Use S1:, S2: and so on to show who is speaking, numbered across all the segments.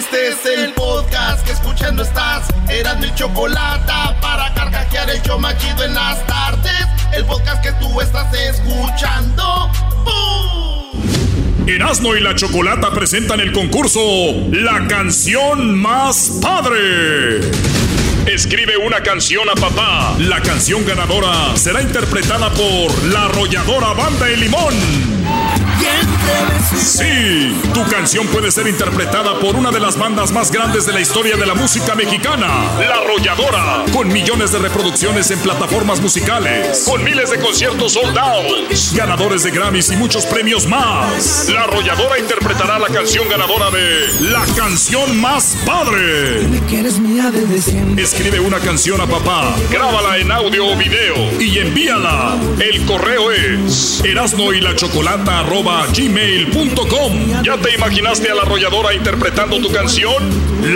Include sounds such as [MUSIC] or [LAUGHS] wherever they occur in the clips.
S1: Este es el podcast que escuchando estás. Eran mi chocolate para carcajear el yo machido en las tardes. El podcast que tú estás escuchando. ¡Bum!
S2: Erasmo y la Chocolata presentan el concurso La canción más padre. Escribe una canción a papá. La canción ganadora será interpretada por la arrolladora Banda de Limón. Sí, tu canción puede ser interpretada por una de las bandas más grandes de la historia de la música mexicana, La Arrolladora, con millones de reproducciones en plataformas musicales, con miles de conciertos soldados, ganadores de Grammys y muchos premios más. La Arrolladora interpretará la canción ganadora de La canción más padre. Escribe una canción a papá, grábala en audio o video y envíala. El correo es erasno gmail.com. ¿Ya te imaginaste a la arrolladora interpretando tu canción?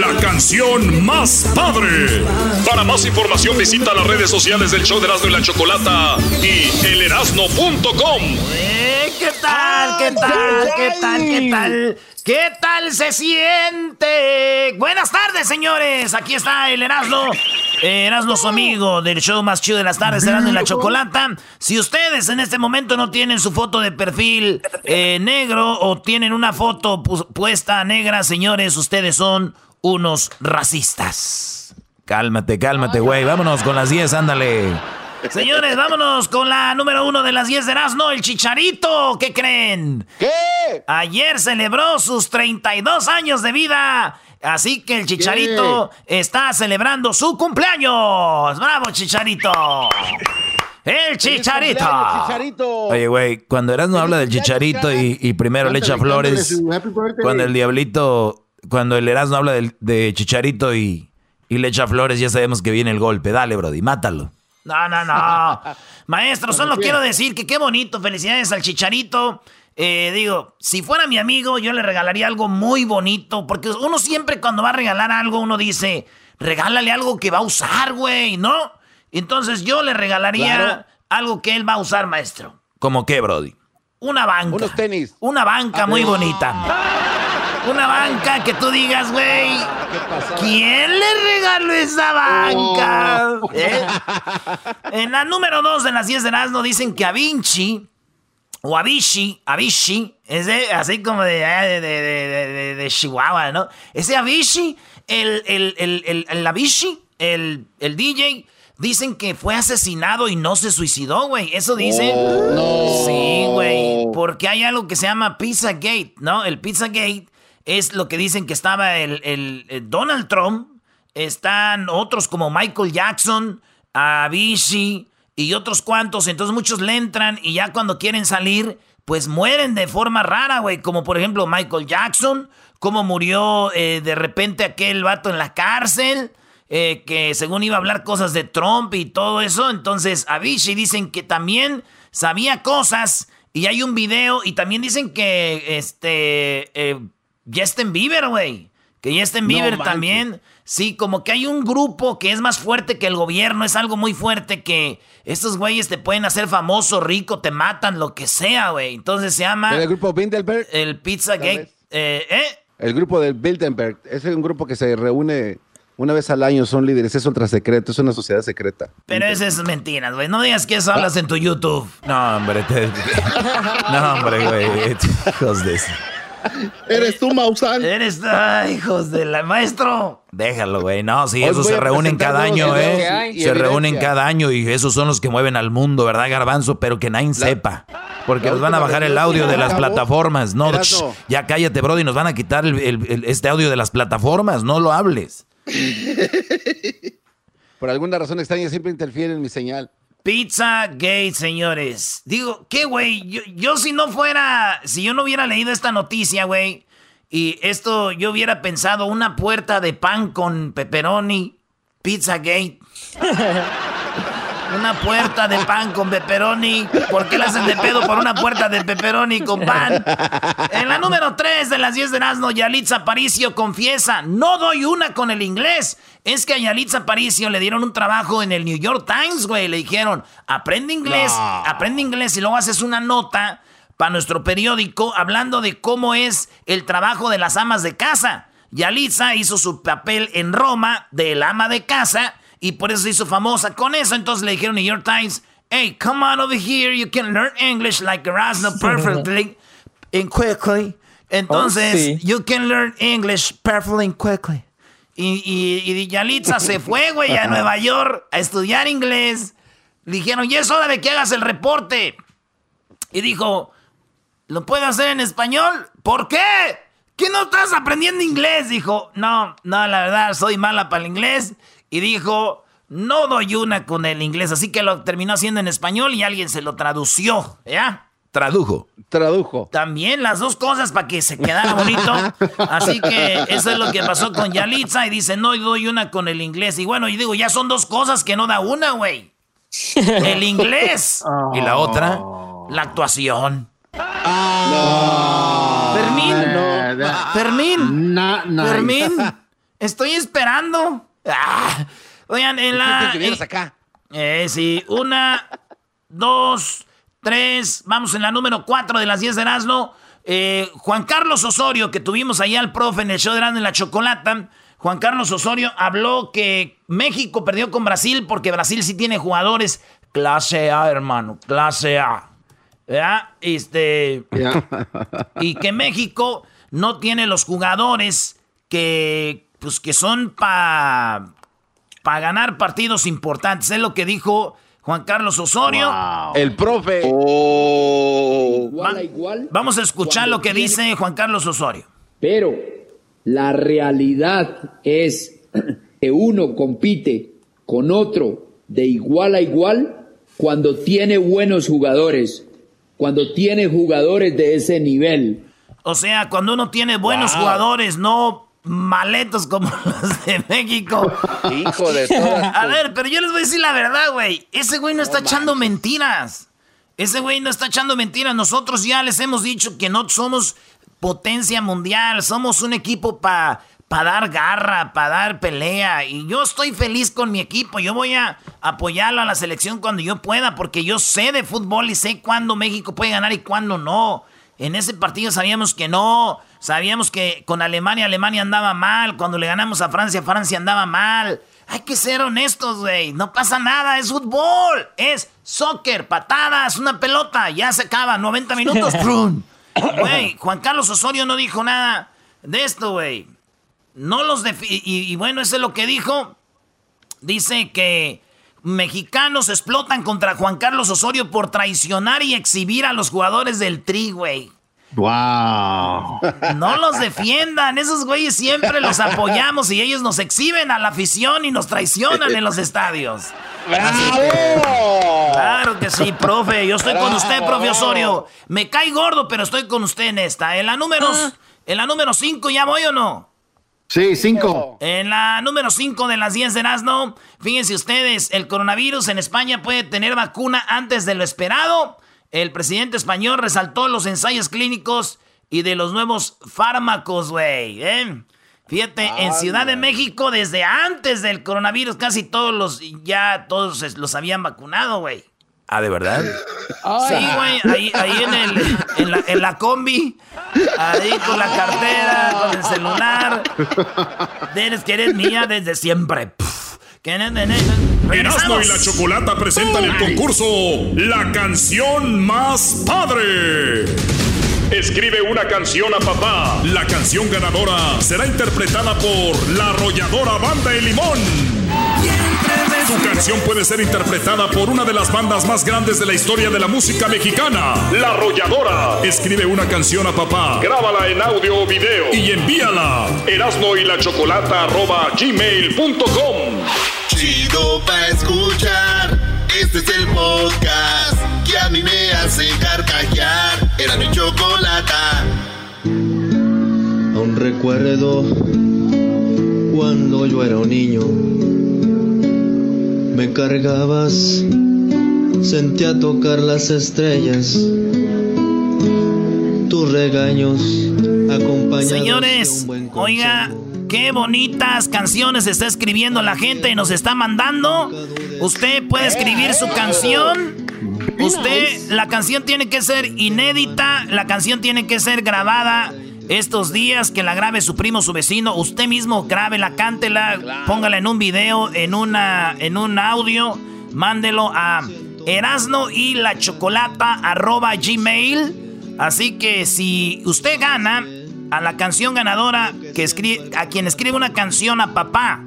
S2: La canción más padre. Para más información visita las redes sociales del show de Erasmo y la Chocolata y elerasno.com.
S3: Eh, ¿Qué tal? ¿Qué tal? ¿Qué tal? ¿Qué tal? ¿Qué tal se siente? Buenas tardes, señores. Aquí está el Erasmo. Eh, Erasmo, su amigo del show más chido de las tardes, Erasmo y la Chocolata. Si ustedes en este momento no tienen su foto de perfil eh, negro o tienen una foto puesta negra, señores, ustedes son unos racistas. Cálmate, cálmate, güey. Vámonos con las 10, ándale. Señores, vámonos con la número uno de las 10 de Erasmo, el Chicharito. ¿Qué creen?
S4: ¿Qué?
S3: Ayer celebró sus 32 años de vida. Así que el Chicharito está celebrando su cumpleaños. ¡Bravo, Chicharito! ¡El Chicharito! Oye, güey, cuando Erasmo habla del Chicharito y, primero le echa flores, cuando el Diablito, cuando el Erasmo habla de Chicharito y, y le echa flores, ya sabemos que viene el golpe. Dale, Brody, mátalo. No, no, no. [LAUGHS] Maestro, solo quiero decir que qué bonito. Felicidades al Chicharito. Eh, digo, si fuera mi amigo, yo le regalaría algo muy bonito. Porque uno siempre cuando va a regalar algo, uno dice, regálale algo que va a usar, güey, ¿no? Entonces yo le regalaría algo que él va a usar, maestro. ¿Como qué, Brody? Una banca.
S4: Unos tenis.
S3: Una banca muy bonita. Una banca que tú digas, güey, ¿quién le regaló esa banca? Oh. ¿Eh? En la número dos de las 10 de Nazno dicen que a Vinci, o a Vichy, es así como de, de, Chihuahua, ¿no? Ese Avicii, el, el, el, el, Avicii, el, el DJ, dicen que fue asesinado y no se suicidó, güey. Eso dicen.
S4: Oh,
S3: sí, güey. Porque hay algo que se llama Pizzagate, ¿no? El Pizzagate es lo que dicen que estaba el, Donald Trump, están otros como Michael Jackson, Avicii y otros cuantos, entonces muchos le entran y ya cuando quieren salir, pues mueren de forma rara, güey, como por ejemplo Michael Jackson, como murió eh, de repente aquel vato en la cárcel. Eh, que según iba a hablar cosas de Trump y todo eso, entonces Avicii dicen que también sabía cosas y hay un video y también dicen que este eh, Justin Bieber, güey. Que Justin Bieber también. Sí, como que hay un grupo que es más fuerte que el gobierno. Es algo muy fuerte que estos güeyes te pueden hacer famoso, rico, te matan, lo que sea, güey. Entonces se llama.
S4: ¿El grupo Bilderberg?
S3: El Pizza Gate. Eh, ¿eh?
S4: El grupo del Bilderberg. Es un grupo que se reúne una vez al año. Son líderes. Es ultra secreto. Es una sociedad secreta.
S3: Pero eso es mentira, güey. No digas que eso hablas en tu YouTube. No, hombre. [LAUGHS] no, hombre, güey. Hijos de eso.
S1: Eres tú, Maussan.
S3: Eres, ay, hijos de la maestro. Déjalo, güey. No, sí, esos se reúnen cada año, ¿eh? Se reúnen cada año y esos son los que mueven al mundo, ¿verdad, Garbanzo? Pero que nadie sepa. Porque nos van a bajar el audio de las plataformas. No, ya cállate, bro, y nos van a quitar este audio de las plataformas. No lo hables. [LAUGHS]
S4: Por alguna razón extraña siempre interfiere en mi señal.
S3: Pizza Gate, señores. Digo, ¿qué, güey? Yo, si no fuera, si yo no hubiera leído esta noticia, güey, y esto yo hubiera pensado una puerta de pan con pepperoni, Pizza Gate. [LAUGHS] Una puerta de pan con pepperoni. ¿Por qué la hacen de pedo por una puerta de pepperoni con pan? En la número 3 de las 10 de Nazno, Yalitza Paricio confiesa, no doy una con el inglés. Es que a Yalitza Paricio le dieron un trabajo en el New York Times, güey. Le dijeron, aprende inglés, aprende inglés y luego haces una nota para nuestro periódico hablando de cómo es el trabajo de las amas de casa. Yalitza hizo su papel en Roma del ama de casa y por eso se hizo famosa con eso. Entonces le dijeron New York Times, hey, come on over here, you can learn English like Erasmo perfectly and quickly. Entonces, oh, you can learn English perfectly and quickly. Y, y, y Yalitza se fue, güey, a Nueva [LAUGHS] York a estudiar inglés. Le dijeron, y es hora de que hagas el reporte. Y dijo, ¿lo puedo hacer en español? ¿Por qué? ¿Qué no estás aprendiendo inglés? Dijo, no, no, la verdad, soy mala para el inglés. Y dijo, no doy una con el inglés. Así que lo terminó haciendo en español y alguien se lo tradució, ¿ya?
S4: Tradujo. Tradujo.
S3: También las dos cosas para que se quedara bonito. Así que eso es lo que pasó con Yalitza y dice, no doy una con el inglés. Y bueno, y digo, ya son dos cosas que no da una, güey. El inglés. Y la otra, la actuación. Fermín. Fermín. Fermín. Estoy esperando. Ah. Oigan, en la.
S4: acá.
S3: Eh, sí. Una, dos tres, vamos en la número cuatro de las diez de Erasmo. Eh, Juan Carlos Osorio, que tuvimos allá al profe en el show de Erasmo en la Chocolata. Juan Carlos Osorio habló que México perdió con Brasil porque Brasil sí tiene jugadores clase A, hermano, clase A. ¿Ya? Este, y que México no tiene los jugadores que, pues, que son para pa ganar partidos importantes. Es lo que dijo Juan Carlos Osorio.
S4: El profe.
S5: Oh.
S3: vamos a escuchar lo que dice Juan Carlos Osorio.
S5: Pero la realidad es que uno compite con otro de igual a igual cuando tiene buenos jugadores, cuando tiene jugadores de ese nivel.
S3: O sea, cuando uno tiene buenos jugadores, no maletos como [LAUGHS] los de México.
S4: Hijo de todas.
S3: A ver, pero yo les voy a decir la verdad, güey. Ese güey no está echando mentiras. Ese güey no está echando mentiras. Nosotros ya les hemos dicho que no somos potencia mundial. Somos un equipo para pa dar garra, para dar pelea. Y yo estoy feliz con mi equipo. Yo voy a apoyarlo a la selección cuando yo pueda, porque yo sé de fútbol y sé cuándo México puede ganar y cuándo no. En ese partido sabíamos que no. Sabíamos que con Alemania, Alemania andaba mal. Cuando le ganamos a Francia, Francia andaba mal. Hay que ser honestos, güey. No pasa nada, es fútbol. Es soccer, patadas, una pelota. Ya se acaba, 90 minutos. [LAUGHS] Güey, Juan Carlos Osorio no dijo nada de esto, güey. No los y, y bueno, eso es lo que dijo. Dice que mexicanos explotan contra Juan Carlos Osorio por traicionar y exhibir a los jugadores del Tri, güey.
S4: ¡Wow!
S3: No los defiendan, esos güeyes siempre los apoyamos y ellos nos exhiben a la afición y nos traicionan en los estadios.
S4: ¡Bravo!
S3: claro que sí, profe. Yo estoy con usted, profe Osorio. Me cae gordo, pero estoy con usted en esta. En la número, ah. en la número 5, ¿ya voy o no?
S4: Sí, cinco.
S3: En la número 5 de las 10 de Erasmo, fíjense ustedes, el coronavirus en España puede tener vacuna antes de lo esperado. El presidente español resaltó los ensayos clínicos y de los nuevos fármacos, güey. ¿eh? Fíjate, en Ciudad de México, desde antes del coronavirus, casi todos los, ya todos los habían vacunado, güey.
S4: Ah, ¿de verdad?
S3: Sí, güey, ahí, ahí en, el, en, la, en, la, combi, ahí con la cartera, con el celular. Eres que eres mía desde siempre.
S2: Erasmo y la Chocolata presentan el concurso La canción más padre. Escribe una canción a papá. La canción ganadora será interpretada por la arrolladora Banda de Limón. Tu canción puede ser interpretada por una de las bandas más grandes de la historia de la música mexicana, La Arrolladora. Escribe una canción a papá, grábala en audio o video y envíala. Erasmo y la chocolata gmail.com.
S1: Chido pa' escuchar. Este es el podcast que a mí me hace carcajear. Era mi chocolata.
S6: Aún recuerdo cuando yo era un niño me cargabas, sentía tocar las estrellas, tus regaños acompañados
S3: Señores, oiga, qué bonitas canciones está escribiendo la gente y nos está mandando. Usted puede escribir su canción. Usted, la canción tiene que ser inédita, la canción tiene que ser grabada estos días, que la grabe su primo, su vecino, usted mismo grábela, cántela, póngala en un video, en, una, en un audio, mándelo a erasno y la chocolata arroba gmail. Así que si usted gana a la canción ganadora, que escribe, a quien escribe una canción a papá,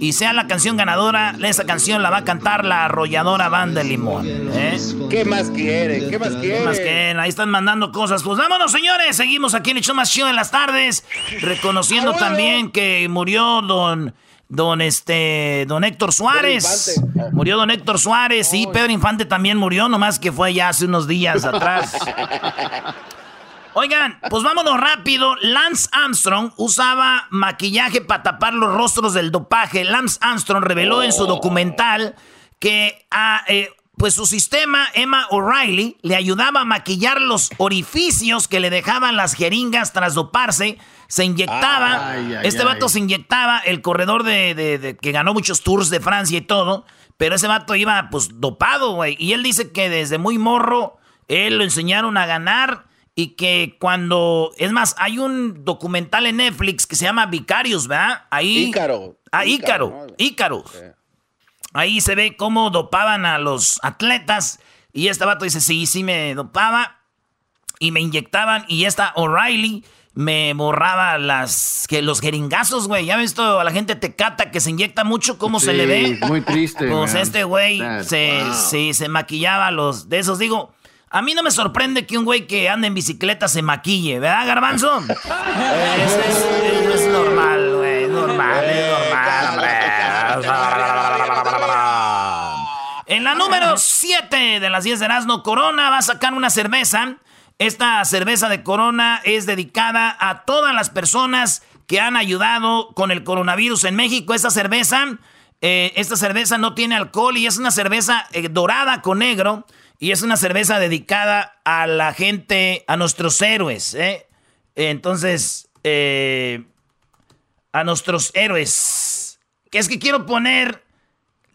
S3: y sea la canción ganadora, esa canción la va a cantar la arrolladora banda Limón. ¿eh?
S4: ¿Qué más quiere? ¿Qué más quiere?
S3: ¿Qué más quieren? Ahí están mandando cosas. Pues vámonos, señores. Seguimos aquí en el show más chido en las tardes. Reconociendo también que murió don. Don este. Don Héctor Suárez. Murió don Héctor Suárez. Y Pedro Infante también murió, nomás que fue ya hace unos días atrás. [LAUGHS] Oigan, pues vámonos rápido. Lance Armstrong usaba maquillaje para tapar los rostros del dopaje. Lance Armstrong reveló en su documental que a, eh, pues su sistema, Emma O'Reilly, le ayudaba a maquillar los orificios que le dejaban las jeringas tras doparse. Se inyectaba, este vato se inyectaba, el corredor de, que ganó muchos tours de Francia y todo, pero ese vato iba pues dopado, güey. Y él dice que desde muy morro, él lo enseñaron a ganar y que cuando, es más, hay un documental en Netflix que se llama Vicarios, ¿verdad? Ahí,
S4: Ícaro.
S3: Ah, Ícaro, Ícaro. Ahí se ve cómo dopaban a los atletas y este vato dice, sí, sí me dopaba y me inyectaban y esta O'Reilly me borraba las que los jeringazos, güey. ¿Ya has visto a la gente tecata que se inyecta mucho cómo se le ve?
S7: Muy triste. [LAUGHS]
S3: Pues este güey se, se maquillaba los de esos. Digo, a mí no me sorprende que un güey que anda en bicicleta se maquille, ¿verdad, Garbanzo? [LAUGHS] eso, es, normal, güey. Normal, es normal, En la número 7 de las 10 de Erasmo, Corona va a sacar una cerveza. Esta cerveza de Corona es dedicada a todas las personas que han ayudado con el coronavirus en México. Esta cerveza, eh, esta cerveza no tiene alcohol y es una cerveza eh, dorada con negro. Y es una cerveza dedicada a la gente, a nuestros héroes. ¿eh? Entonces, eh, a nuestros héroes. Que es que quiero poner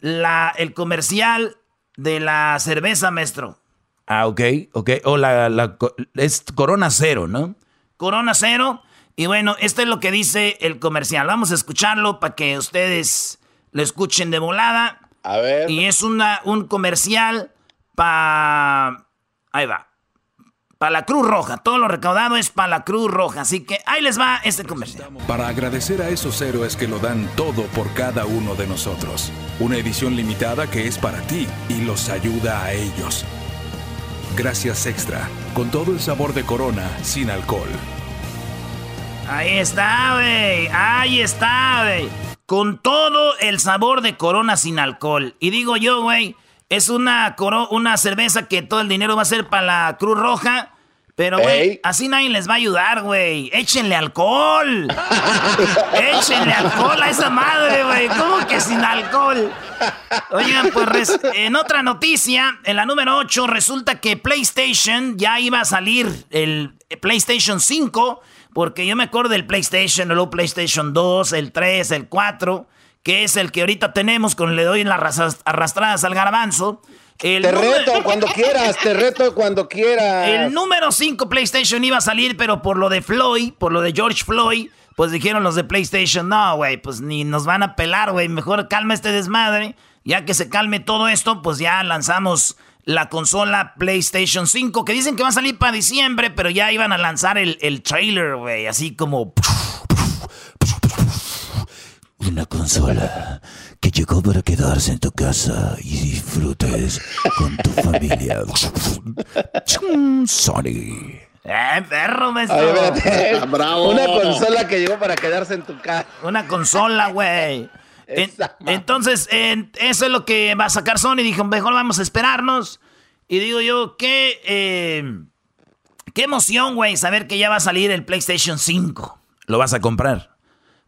S3: la, el comercial de la cerveza, maestro. Ah, ok, ok. O la, la, es Corona Cero, ¿no? Corona Cero. Y bueno, esto es lo que dice el comercial. Vamos a escucharlo para que ustedes lo escuchen de volada.
S4: A ver.
S3: Y es una, un comercial para... Ahí va. Para la Cruz Roja. Todo lo recaudado es para la Cruz Roja. Así que ahí les va este comercial.
S8: Para agradecer a esos héroes que lo dan todo por cada uno de nosotros. Una edición limitada que es para ti y los ayuda a ellos. Gracias extra. Con todo el sabor de Corona sin alcohol.
S3: Ahí está, güey. Ahí está, güey. Con todo el sabor de Corona sin alcohol. Y digo yo, güey es una, una cerveza que todo el dinero va a ser para la Cruz Roja. Pero, güey, así nadie les va a ayudar, güey. Échenle alcohol. [LAUGHS] Échenle alcohol a esa madre, güey. ¿Cómo que sin alcohol? Oigan, pues en otra noticia, en la número 8, resulta que PlayStation ya iba a salir el PlayStation 5. Porque yo me acuerdo del PlayStation, el PlayStation 2, el 3, el 4 que es el que ahorita tenemos con le doy en las arrastradas al garbanzo.
S4: te reto cuando quieras, te reto cuando quieras.
S3: El número 5 PlayStation iba a salir, pero por lo de Floyd, por lo de George Floyd, pues dijeron los de PlayStation, no, güey, pues ni nos van a pelar, güey, mejor calma este desmadre. Ya que se calme todo esto, pues ya lanzamos la consola PlayStation 5, que dicen que va a salir para diciembre, pero ya iban a lanzar el, el trailer, güey, así como...
S9: Una consola que llegó para quedarse en tu casa y disfrutes con tu familia. Sony.
S3: Eh, perro, [LAUGHS]
S4: Bravo. Una consola que llegó para quedarse en tu casa.
S3: Una consola, güey. entonces, eso es lo que va a sacar Sony. Dijo, mejor vamos a esperarnos. Y digo yo, qué, eh, qué emoción, güey, saber que ya va a salir el PlayStation 5. ¿Lo vas a comprar?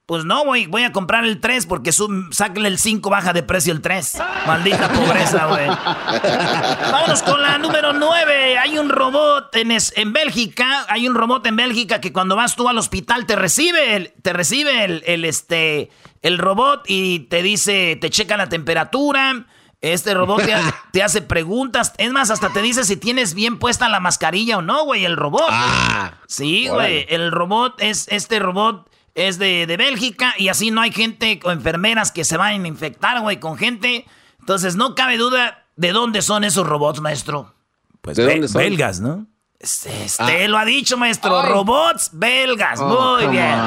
S3: Pues no, güey, voy a comprar el 3 porque su, el 5, baja de precio el 3. Maldita pobreza, güey. [LAUGHS] Vámonos con la número 9. Hay un robot en, en Bélgica, hay un robot en Bélgica que cuando vas tú al hospital te recibe, te recibe el, este, el robot y te dice, te checa la temperatura, Este robot [LAUGHS] te, hace preguntas. Es más, hasta te dice si tienes bien puesta la mascarilla o no, güey, el robot. Ah, sí, güey. El robot es, este robot es de, de, Bélgica y así no hay gente o enfermeras que se vayan a infectar, güey, con gente. Entonces no cabe duda de dónde son esos robots, maestro.
S4: Pues ¿De dónde son?
S3: belgas, ¿no? Este, este lo ha dicho, maestro. Robots belgas. Oh, muy bien.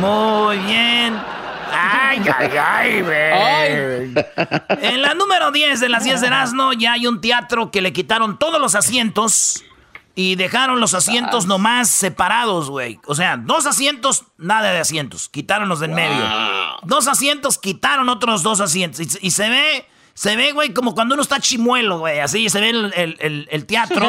S3: Muy bien. Ay, ay, ay, güey. En la número 10 de las 10 de Erasmo ya hay un teatro que le quitaron todos los asientos y dejaron los asientos nomás separados, güey. O sea, dos asientos, nada de asientos. Quitaron los del medio. Dos asientos, quitaron otros dos asientos. y se ve se ve, güey, como cuando uno está chimuelo, güey. Así se ve el, teatro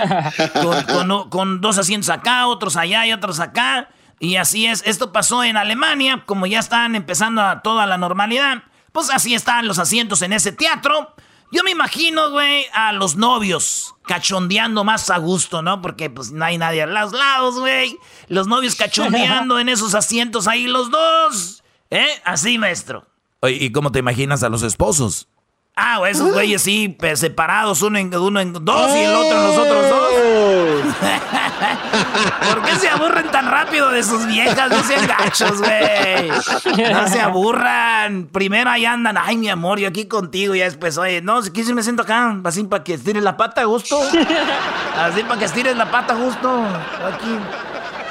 S3: [LAUGHS] con, dos asientos acá, otros allá y otros acá. Y así es. Esto pasó en Alemania, como ya están empezando a toda la normalidad. Pues así están los asientos en ese teatro. Yo me imagino, güey, a los novios cachondeando más a gusto, ¿no? Porque pues no hay nadie a los lados, güey. Los novios [LAUGHS] cachondeando en esos asientos ahí los dos. ¿Eh? Así, maestro.
S10: Oye, ¿y cómo te imaginas a los esposos?
S3: Ah, esos güeyes sí, separados, uno en, uno en dos y el otro en los otros dos. [LAUGHS] ¿Por qué se aburren tan rápido de sus viejas? No sean gachos, güey. No se aburran. Primero ahí andan, ay, mi amor, yo aquí contigo. Y después, oye, no, si quieres me siento acá, así para que estires la pata a gusto. Así para que estires la pata a gusto. Aquí.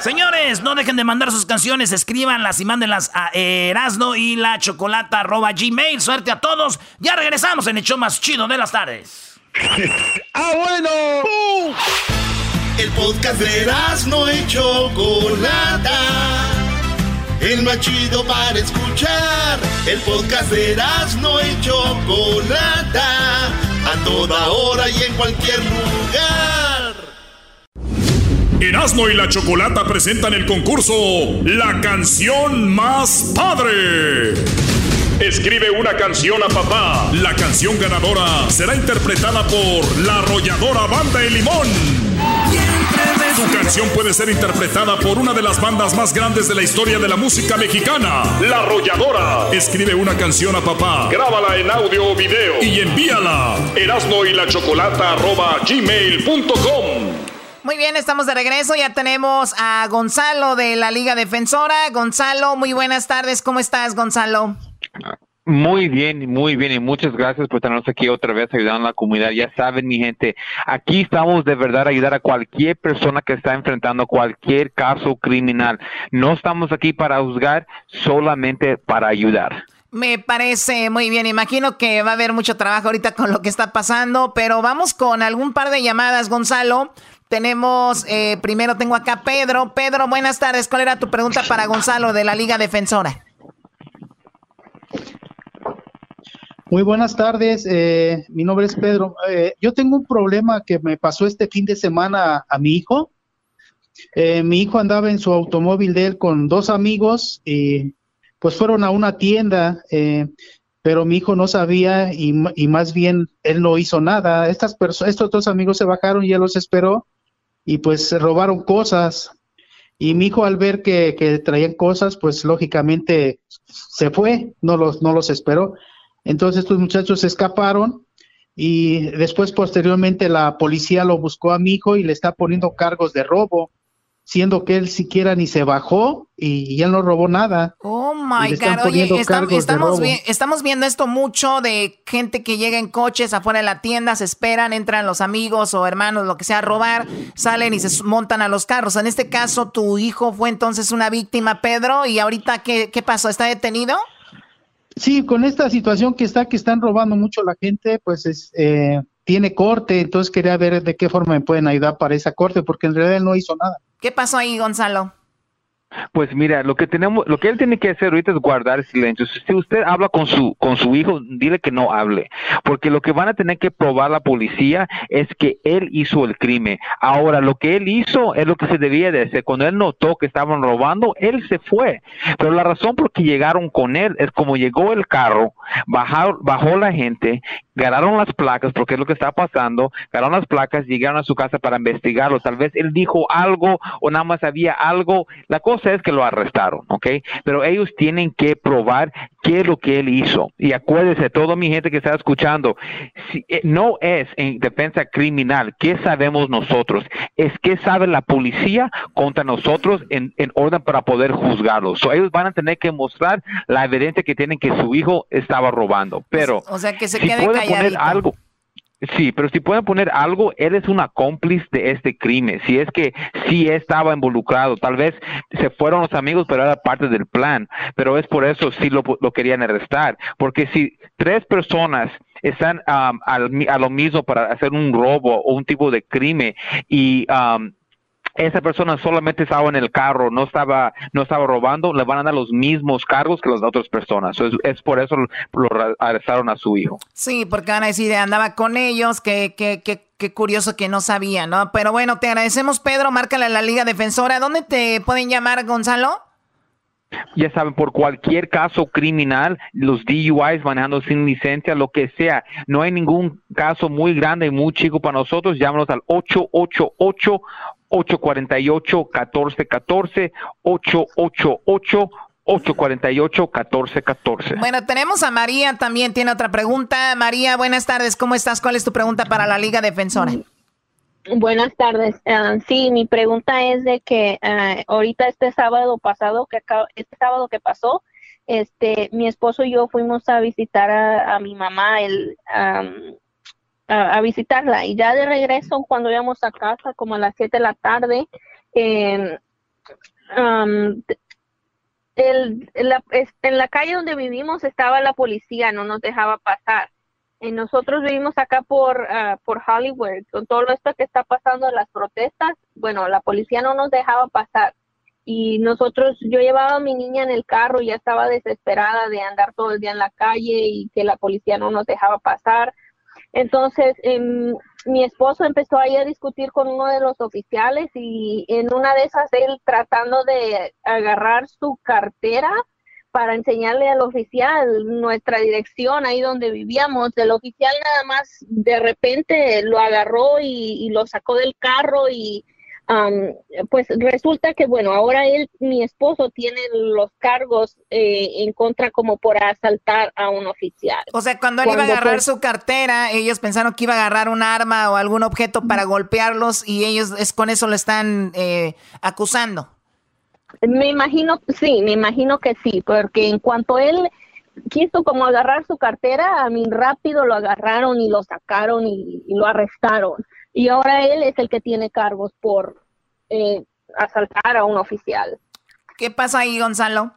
S3: Señores, no dejen de mandar sus canciones, escríbanlas y mándenlas a Erasno y la chocolata arroba gmail. Suerte a todos. Ya regresamos en el show más chido de las tardes. [LAUGHS]
S1: ¡Ah, bueno! El podcast de Erasno y chocolata. El más chido para escuchar. El podcast de Erasno y chocolata. A toda hora y en cualquier lugar.
S2: Erasmo y la Chocolata presentan el concurso La canción más padre. Escribe una canción a papá. La canción ganadora será interpretada por la arrolladora Banda El Limón. Tu canción puede ser interpretada por una de las bandas más grandes de la historia de la música mexicana, La Arrolladora. Escribe una canción a papá, grábala en audio o video y envíala. Erasmo y la Chocolata gmail.com.
S11: Muy bien, estamos de regreso. Ya tenemos a Gonzalo de la Liga Defensora. Gonzalo, muy buenas tardes. ¿Cómo estás, Gonzalo?
S12: Muy bien, muy bien y muchas gracias por tenernos aquí otra vez ayudando a la comunidad. Ya saben, mi gente, aquí estamos de verdad a ayudar a cualquier persona que está enfrentando cualquier caso criminal. No estamos aquí para juzgar, solamente para ayudar.
S11: Me parece muy bien. Imagino que va a haber mucho trabajo ahorita con lo que está pasando, pero vamos con algún par de llamadas, Gonzalo. Tenemos, eh, primero tengo acá Pedro. Pedro, buenas tardes. ¿Cuál era tu pregunta para Gonzalo de la Liga Defensora?
S13: Muy buenas tardes, eh, mi nombre es Pedro. Eh, yo tengo un problema que me pasó este fin de semana a, mi hijo. mi hijo andaba en su automóvil de él con dos amigos y pues fueron a una tienda, pero mi hijo no sabía y, más bien él no hizo nada. Estas estos dos amigos se bajaron y él los esperó y pues robaron cosas. Y mi hijo al ver que, que, traían cosas, pues lógicamente se fue, no los, no los esperó. Entonces estos muchachos se escaparon y después posteriormente la policía lo buscó a mi hijo y le está poniendo cargos de robo siendo que él siquiera ni se bajó y, él no robó nada.
S11: Oh my God, oye, estamos, estamos viendo esto mucho de gente que llega en coches afuera de la tienda, se esperan, entran los amigos o hermanos, lo que sea, a robar, salen y se montan a los carros. En este caso, tu hijo fue entonces una víctima, Pedro, y ahorita, ¿qué, qué pasó? ¿Está detenido?
S13: Sí, con esta situación que está, que están robando mucho la gente, pues es, eh, tiene corte, entonces quería ver de qué forma me pueden ayudar para esa corte, porque en realidad no hizo nada.
S11: ¿Qué pasó ahí, Gonzalo?
S12: Pues mira, lo que tenemos, lo que él tiene que hacer ahorita es guardar silencio. Si usted habla con su con su hijo, dile que no hable, porque lo que van a tener que probar la policía es que él hizo el crimen. Ahora, lo que él hizo es lo que se debía de hacer. Cuando él notó que estaban robando, él se fue. Pero la razón por que llegaron con él es como llegó el carro, bajó, bajó la gente, ganaron las placas, porque es lo que está pasando, ganaron las placas, llegaron a su casa para investigarlo. Tal vez él dijo algo o nada más había algo. La cosa sé es que lo arrestaron, ¿ok? Pero ellos tienen que probar qué es lo que él hizo. Y acuérdese, toda mi gente que está escuchando, si, eh, no es en defensa criminal, ¿qué sabemos nosotros? Es qué sabe la policía contra nosotros en, orden para poder juzgarlos. ellos van a tener que mostrar la evidencia que tienen que su hijo estaba robando. Pero
S11: o sea, que se
S12: si
S11: quede
S12: poner algo Sí, pero si pueden poner algo, él es una cómplice de este crimen. Si es que sí estaba involucrado, tal vez se fueron los amigos, pero era parte del plan. Pero es por eso sí lo, lo querían arrestar. Porque si tres personas están a lo mismo para hacer un robo o un tipo de crimen y um, esa persona solamente estaba en el carro, no estaba, no estaba robando, le van a dar los mismos cargos que las otras personas. Es, por eso lo, arrestaron a su hijo.
S11: Sí, porque van a decir, andaba con ellos, que, que, que, curioso que no sabía, ¿no? Pero bueno, te agradecemos, Pedro, márcale a la Liga Defensora. ¿Dónde te pueden llamar, Gonzalo?
S12: ya saben, por cualquier caso criminal, los DUIs manejando sin licencia, lo que sea, no hay ningún caso muy grande y muy chico para nosotros, llámanos al 888 848-1414, 888-848-1414.
S11: Bueno, tenemos a María también, tiene otra pregunta. María, buenas tardes, ¿cómo estás? ¿Cuál es tu pregunta para la Liga Defensora?
S14: Buenas tardes. Ah, sí, mi pregunta es de que ah, ahorita este sábado pasado, que este sábado que pasó, este, mi esposo y yo fuimos a visitar a, mi mamá el, a, visitarla. Y ya de regreso, cuando íbamos a casa, como a las 7 de la tarde, en la, calle donde vivimos estaba la policía, no nos dejaba pasar. Y nosotros vivimos acá por, ah, por Hollywood, con todo esto que está pasando las protestas, bueno, la policía no nos dejaba pasar. Y nosotros, yo llevaba a mi niña en el carro y ya estaba desesperada de andar todo el día en la calle y que la policía no nos dejaba pasar. Entonces, em, mi esposo empezó ahí a discutir con uno de los oficiales y en una de esas él tratando de agarrar su cartera para enseñarle al oficial nuestra dirección ahí donde vivíamos. El oficial nada más de repente lo agarró y lo sacó del carro y pues resulta que, bueno, ahora él, mi esposo, tiene los cargos eh, en contra como por asaltar a un oficial.
S11: O sea, cuando él iba a agarrar su cartera, ellos pensaron que iba a agarrar un arma o algún objeto para golpearlos y ellos es con eso lo están eh, acusando.
S14: Me imagino, sí, me imagino que sí, porque en cuanto él quiso como agarrar su cartera, a mí rápido lo agarraron y lo sacaron y lo arrestaron y ahora él es el que tiene cargos por eh, asaltar a un oficial.
S11: ¿Qué pasa ahí, Gonzalo?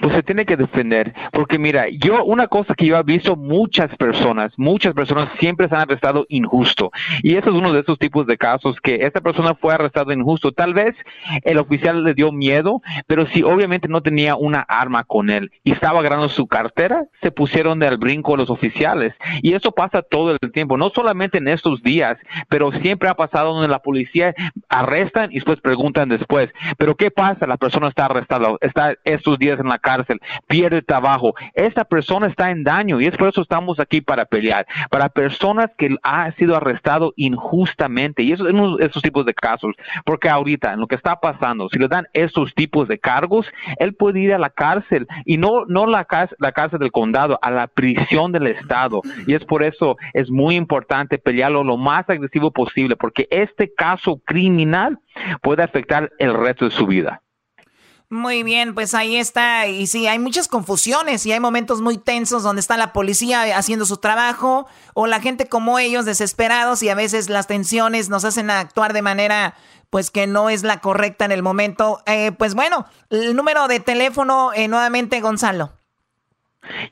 S12: Pues se tiene que defender. Porque mira, yo una cosa que yo he visto muchas personas, muchas personas siempre se han arrestado injusto. Y eso es uno de esos tipos de casos que esta persona fue arrestada injusto. Tal vez el oficial le dio miedo, pero si obviamente no tenía una arma con él y estaba agarrando su cartera, se pusieron del brinco los oficiales. Y eso pasa todo el tiempo, no solamente en estos días, pero siempre ha pasado donde la policía arrestan y después preguntan después. Pero ¿qué pasa? La persona está arrestada, está estos días en la cárcel, pierde trabajo. Esa persona está en daño y es por eso estamos aquí para pelear. Para personas que ha sido arrestado injustamente y eso de esos tipos de casos. Porque ahorita en lo que está pasando, si le dan esos tipos de cargos, él puede ir a la cárcel y no, no la, la cárcel del condado, a la prisión del estado. Y es por eso es muy importante pelearlo lo más agresivo posible porque este caso criminal puede afectar el resto de su vida.
S11: Muy bien, pues ahí está. Y sí, hay muchas confusiones y hay momentos muy tensos donde está la policía haciendo su trabajo o la gente como ellos desesperados y a veces las tensiones nos hacen actuar de manera pues que no es la correcta en el momento. Eh, pues bueno, el número de teléfono eh, nuevamente, Gonzalo.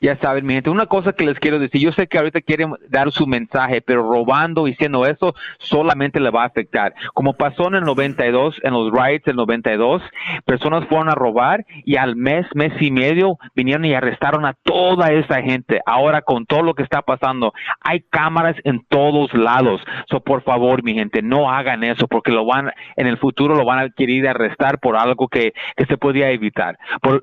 S12: Ya saben, mi gente, una cosa que les quiero decir, yo sé que ahorita quieren dar su mensaje, pero robando diciendo eso solamente le va a afectar. Como pasó en el 92, en los riots del 92, personas fueron a robar y al mes, mes y medio vinieron y arrestaron a toda esa gente. Ahora con todo lo que está pasando, hay cámaras en todos lados. So, por favor, mi gente, no hagan eso porque lo van, en el futuro lo van a querer arrestar por algo que, se podía evitar.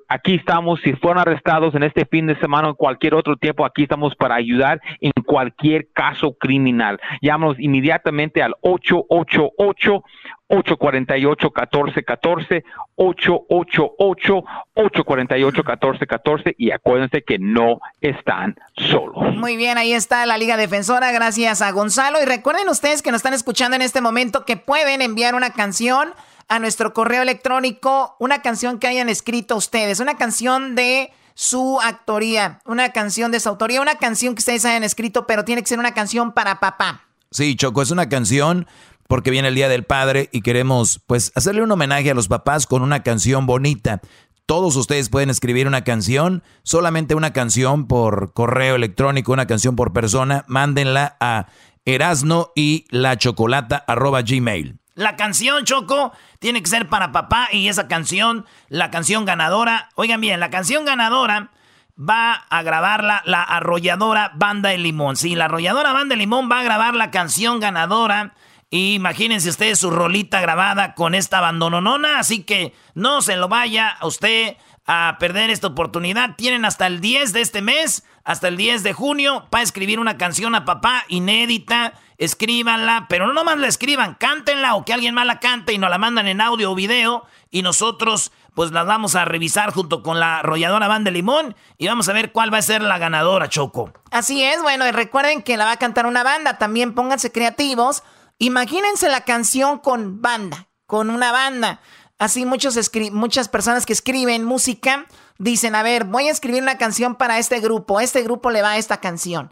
S12: Aquí estamos, si fueron arrestados en este fin de semana o cualquier otro tiempo, aquí estamos para ayudar en cualquier caso criminal. Llámanos inmediatamente al 888 848-1414, 888-848-1414 y acuérdense que no están solos.
S11: Muy bien, ahí está la Liga Defensora, gracias a Gonzalo. Y recuerden ustedes que nos están escuchando en este momento que pueden enviar una canción a nuestro correo electrónico, una canción que hayan escrito ustedes, una canción de su actoría, una canción de su autoría, una canción que ustedes hayan escrito, pero tiene que ser una canción para papá.
S3: Sí, Choco, es una canción porque viene el Día del Padre y queremos pues hacerle un homenaje a los papás con una canción bonita. Todos ustedes pueden escribir una canción, solamente una canción por correo electrónico, una canción por persona, mándenla a erasno y la chocolata arroba gmail.
S15: La canción, Choco, tiene que ser para papá y esa canción, la canción ganadora, oigan bien, la canción ganadora va a grabarla la arrolladora Banda de Limón. Sí, la arrolladora Banda de Limón va a grabar la canción ganadora. Y imagínense ustedes su rolita grabada con esta abandononona, así que no se lo vaya a usted a perder esta oportunidad. Tienen hasta el 10 de este mes, hasta el 10 de junio, para escribir una canción a papá inédita escríbanla, pero no nomás la escriban, cántenla o que alguien más la cante y nos la mandan en audio o video y nosotros pues la vamos a revisar junto con la arrolladora Banda de Limón y vamos a ver cuál va a ser la ganadora, Choco.
S11: Así es, bueno, y recuerden que la va a cantar una banda, también pónganse creativos. Imagínense la canción con banda, con una banda. Así muchos muchas personas que escriben música dicen, a ver, voy a escribir una canción para este grupo, este grupo le va a esta canción.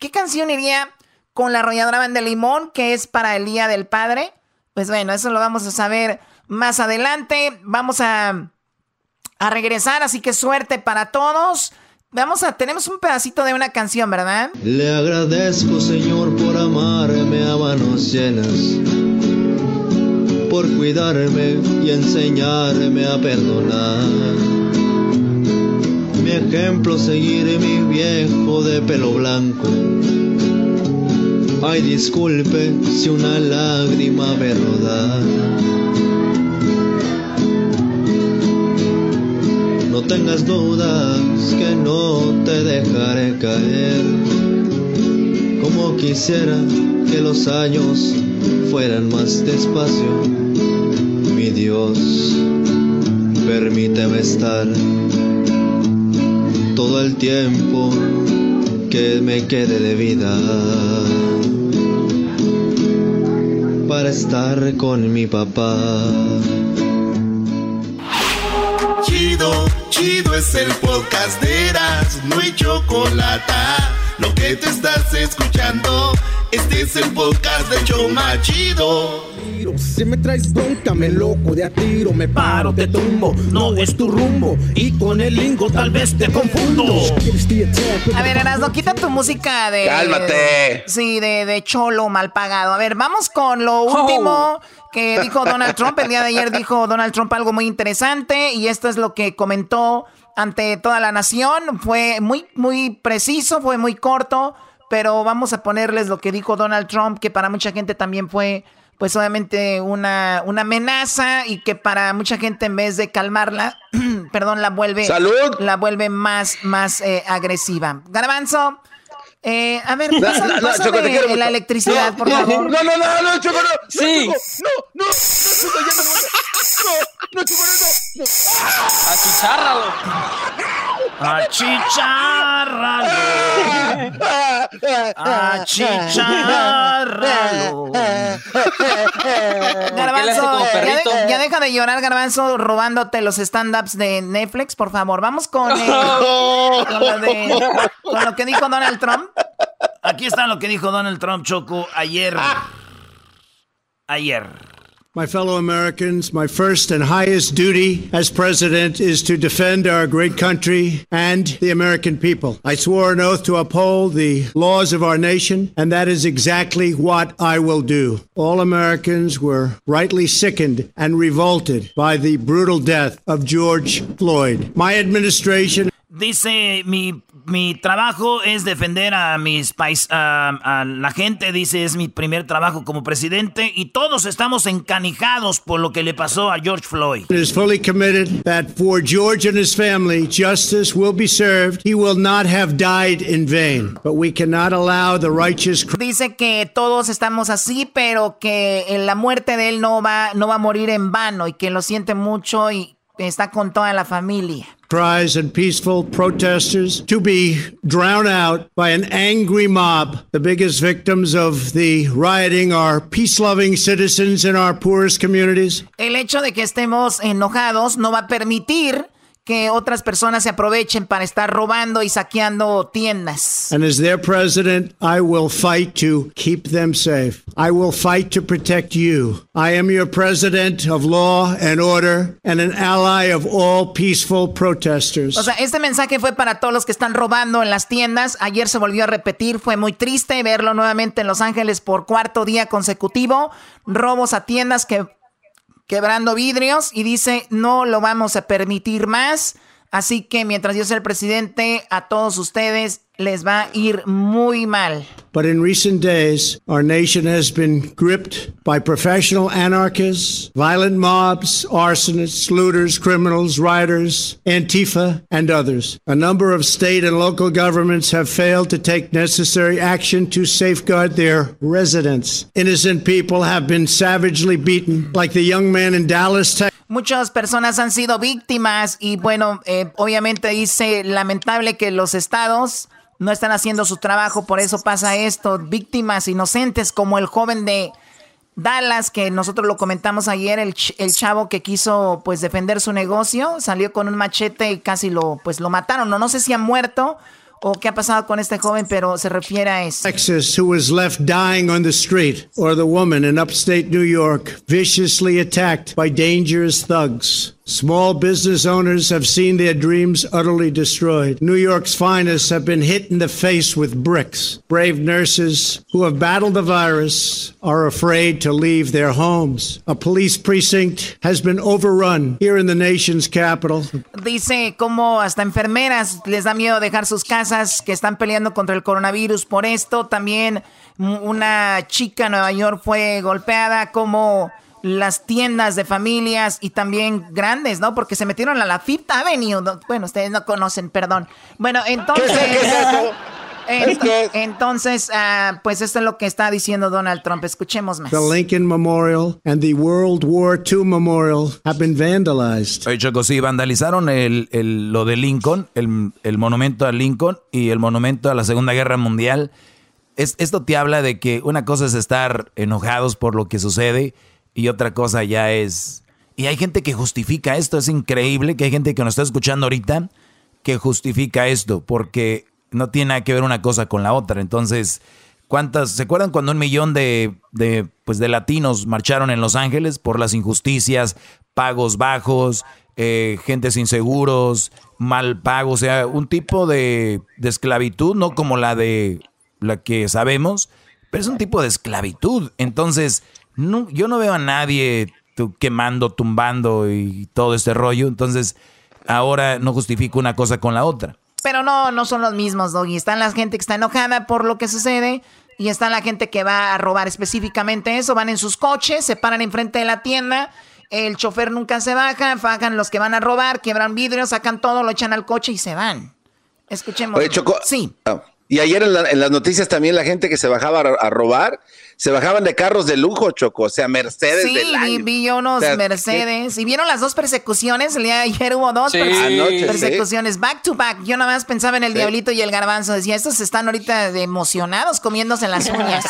S11: ¿Qué canción iría con la arrolladora Banda de Limón, que es para el Día del Padre. Pues bueno, eso lo vamos a saber más adelante. Vamos a, a regresar, así que suerte para todos. Vamos a, tenemos un pedacito de una canción, ¿verdad?
S6: Le agradezco, Señor, por amarme a manos llenas, por cuidarme y enseñarme a perdonar. Ejemplo seguir mi viejo de pelo blanco Ay, disculpe si una lágrima me rodar. No tengas dudas que no te dejaré caer. Como quisiera que los años fueran más despacio. Mi Dios, permíteme estar todo el tiempo que me quede de vida para estar con mi papá.
S1: Chido, chido es el podcast de Eras, no hay chocolate. Lo que te estás escuchando, este es el podcast de Choma Chido.
S16: Si me traes bronca, me loco de a tiro, me paro, te tumbo, no es tu rumbo. Y con el lingo tal vez te confundo.
S11: A ver, Erasno, quita tu música de.
S4: ¡Cálmate!
S11: Sí, de, de cholo mal pagado. A ver, vamos con lo último. que dijo Donald Trump. El día de ayer dijo Donald Trump algo muy interesante y esto es lo que comentó ante toda la nación. Fue muy, muy preciso, fue muy corto, pero vamos a ponerles lo que dijo Donald Trump, que para mucha gente también fue pues obviamente una, una amenaza y que para mucha gente en vez de calmarla, perdón, la vuelve,
S4: ¡Salud!
S11: la vuelve más, más eh, agresiva. Garbanzo, eh, a ver,
S4: No,
S11: pasa,
S4: no, no, Choco,
S11: de la electricidad,
S4: No,
S11: por
S4: no,
S11: favor.
S4: No, no, no, no, Choco, no.
S17: Sí.
S4: No, no, no, no, Choco, ya me voy. No, no, Choco, no, no.
S17: Achichárralo.
S15: Achicharralo.
S11: Garbanzo,
S17: como
S11: ya,
S17: perrito?
S11: de- ya deja de llorar, Garbanzo, robándote los stand-ups de Netflix, por favor. Vamos con, eh, [LAUGHS] con, lo de- con lo que dijo Donald Trump.
S15: Aquí está lo que dijo Donald Trump, Choco, ayer. Ayer.
S18: My fellow Americans, my first and highest duty as president is to defend our great country and the American people. I swore an oath to uphold the laws of our nation, and that is exactly what I will do. All Americans were rightly sickened and revolted by the brutal death of George Floyd. My administration
S15: Dice mi mi trabajo es defender a mis pais, a, la gente, dice, es mi primer trabajo como presidente y todos estamos encanijados por lo que le pasó a George Floyd.
S18: Is fully committed that for George and his family, justice will be served. He will not have died in vain, but we cannot allow the righteous.
S11: Dice que todos estamos así, pero que la muerte de él no va, no va a morir en vano y que lo siente mucho y está con toda la familia.
S18: Cries and peaceful protesters to be drowned out by an angry mob. The biggest victims of the rioting are peace-loving citizens in our poorest communities.
S11: El hecho de que estemos enojados no va a permitir que otras personas se aprovechen para estar robando y saqueando tiendas.
S18: And as their president, I will fight to keep them safe. I will fight to protect you. I am your president of law and order and an ally of all peaceful protesters.
S11: O sea, este mensaje fue para todos los que están robando en las tiendas. Ayer se volvió a repetir, fue muy triste verlo nuevamente en Los Ángeles por cuarto día consecutivo. Robos a tiendas que quebrando vidrios y dice no lo vamos a permitir más. Así que mientras yo sea el presidente, a todos ustedes les va a ir muy mal.
S18: But in recent days, our nation has been gripped by professional anarchists, violent mobs, arsonists, looters, criminals, rioters, Antifa, and others. A number of state and local governments have failed to take necessary action to safeguard their residents. Innocent people have been savagely beaten, like the young man in Dallas, Texas.
S11: Muchas personas han sido víctimas y bueno, eh, obviamente dice lamentable que los estados no están haciendo su trabajo, por eso pasa esto. Víctimas inocentes como el joven de Dallas, que nosotros lo comentamos ayer, el, el, chavo que quiso pues defender su negocio, salió con un machete y casi lo pues lo mataron. No, no sé si ha muerto o qué ha pasado con este joven, pero se refiere a eso.
S18: Texas, who was left dying on the street, or the woman in upstate New York, viciously attacked by dangerous thugs. Small business owners have seen their dreams utterly destroyed. New York's finest have been hit in the face with bricks. Brave nurses who have battled the virus are afraid to leave their homes. A police precinct has been overrun here in the nation's capital.
S11: Dice como hasta enfermeras les da miedo dejar sus casas que están peleando contra el coronavirus. Por esto también una chica en Nueva York fue golpeada como las tiendas de familias y también grandes, ¿no? Porque se metieron a la Fifth Avenue. Bueno, ustedes no conocen, perdón. Bueno, entonces... [LAUGHS] entonces, uh, pues esto es lo que está diciendo Donald Trump. Escuchemos más.
S18: The Lincoln Memorial and the World War II Memorial have been vandalized.
S3: Oye, Choco, sí, vandalizaron el, el, lo de Lincoln, el, el, monumento a Lincoln y el monumento a la Segunda Guerra Mundial. Es, esto te habla de que una cosa es estar enojados por lo que sucede y otra cosa ya es... Y hay gente que justifica esto, es increíble que hay gente que nos está escuchando ahorita que justifica esto, porque no tiene nada que ver una cosa con la otra. Entonces, ¿cuántas? ¿Se acuerdan cuando un millón de, de, pues de latinos marcharon en Los Ángeles por las injusticias, pagos bajos, eh, gente sin seguros, mal pago, o sea, un tipo de, de esclavitud, no como la de la que sabemos, pero es un tipo de esclavitud. Entonces, no, yo no veo a nadie quemando, tumbando y todo este rollo. Entonces, ahora no justifico una cosa con la otra.
S11: Pero no, no son los mismos, Doggy. Están la gente que está enojada por lo que sucede y está la gente que va a robar específicamente eso. Van en sus coches, se paran enfrente de la tienda. El chofer nunca se baja, fajan los que van a robar, quiebran vidrios, sacan todo, lo echan al coche y se van. Escuchemos.
S4: sí. Ah, y ayer en, las noticias también la gente que se bajaba a robar se bajaban de carros de lujo, Choco, o sea, Mercedes
S11: sí,
S4: del
S11: año. vi unos Mercedes. ¿Y vieron las dos persecuciones? El día de ayer hubo dos persecuciones, back to back. Yo nada más pensaba en el Diablito y el Garbanzo. Decía, estos están ahorita emocionados comiéndose las uñas.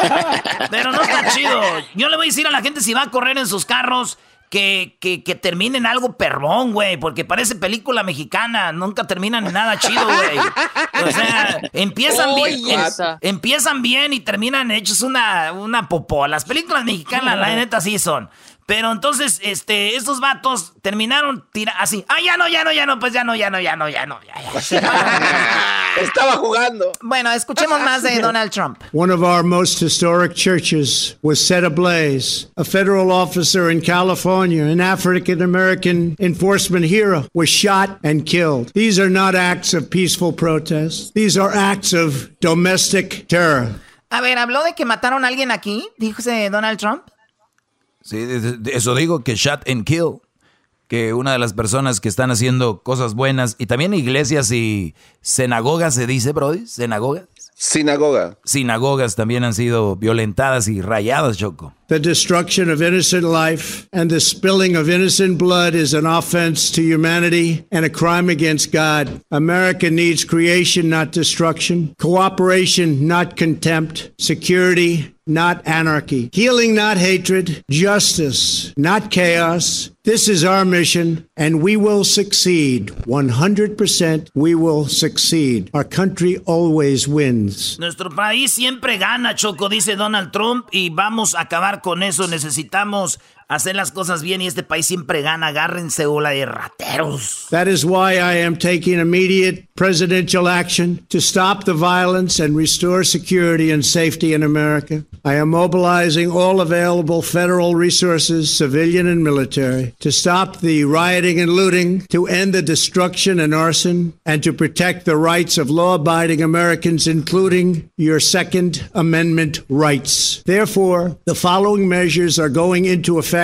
S11: [LAUGHS]
S15: Pero no está chido. Yo le voy a decir a la gente si va a correr en sus carros que, que, que terminen algo perrón, güey, porque parece película mexicana, nunca terminan en nada chido, güey. O sea, empiezan bien, empiezan bien y terminan hechos una, una popó. Las películas mexicanas, la neta, sí son. Pero entonces, este, estos vatos terminaron tira así. Ah, ya no, ya no, ya no, pues ya no, ya no, ya no, ya no, ya, ya. [LAUGHS]
S4: Estaba jugando.
S11: Bueno, escuchemos más de [LAUGHS] Donald Trump.
S18: One of our most historic churches was set ablaze. A federal officer in California, an African American enforcement hero, was shot and killed. These are not acts of peaceful protest. These are acts of domestic terror.
S11: A ver, habló de que mataron a alguien aquí, dijo Donald Trump.
S3: Sí, eso digo que shot and kill que una de las personas que están haciendo cosas buenas y también iglesias y sinagogas se dice, Brody, sinagogas.
S4: Sinagoga.
S3: Sinagogas también han sido violentadas y rayadas, Choco.
S18: The destruction of innocent life and the spilling of innocent blood is an offense to humanity and a crime against God. America needs creation, not destruction, cooperation, not contempt, security, not anarchy, healing, not hatred, justice, not chaos. This is our mission, and we will succeed. 100% we will succeed. Our country always wins.
S15: Nuestro país siempre gana, Choco, dice Donald Trump, y vamos a acabar con eso. Necesitamos hacer las cosas bien y este país siempre gana. Agárrense bola de rateros.
S18: That is why I am taking immediate presidential action to stop the violence and restore security and safety in America. I am mobilizing all available federal resources, civilian and military, to stop the rioting and looting, to end the destruction and arson, and to protect the rights of law abiding Americans, including your Second Amendment rights. Therefore, the following measures are going into effect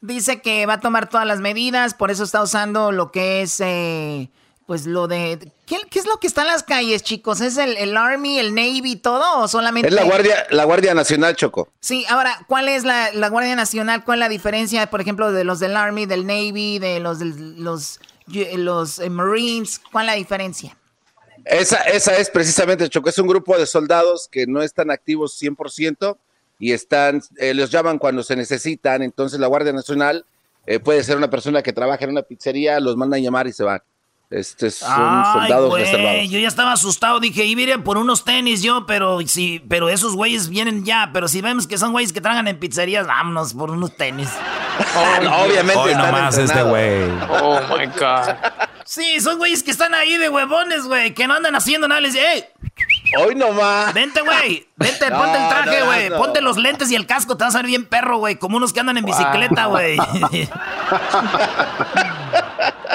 S11: Dice que va a tomar todas las medidas, por eso está usando lo que es, eh, pues lo de... ¿qué, es lo que está en las calles, chicos? ¿Es el, Army, el Navy, todo o solamente...
S4: Es la Guardia, la Guardia Nacional, Choco.
S11: Sí, ahora, ¿cuál es la, Guardia Nacional? ¿Cuál es la diferencia, por ejemplo, de los del Army, del Navy, de los, de los, los eh, Marines? ¿Cuál es la diferencia?
S4: Esa, esa es precisamente, Choco, es un grupo de soldados que no están activos 100%, y están, eh, los llaman cuando se necesitan, entonces la Guardia Nacional eh, puede ser una persona que trabaja en una pizzería, los mandan a llamar y se van. Este son soldados reservados.
S15: Yo ya estaba asustado, dije, y miren por unos tenis yo, pero sí, pero esos güeyes vienen ya, pero si vemos que son güeyes que trabajan en pizzerías, vámonos por unos tenis. [LAUGHS]
S4: obviamente. Hoy
S3: nomás este güey.
S15: Oh my god. Sí, son güeyes que están ahí de huevones, güey, que no andan haciendo nada, les dice,
S4: Hoy nomás.
S15: Vente, güey. Vente, [LAUGHS] ponte el traje, güey. ponte los lentes y el casco. Te vas a ver bien perro, güey. Como unos que andan en bicicleta, güey. [LAUGHS]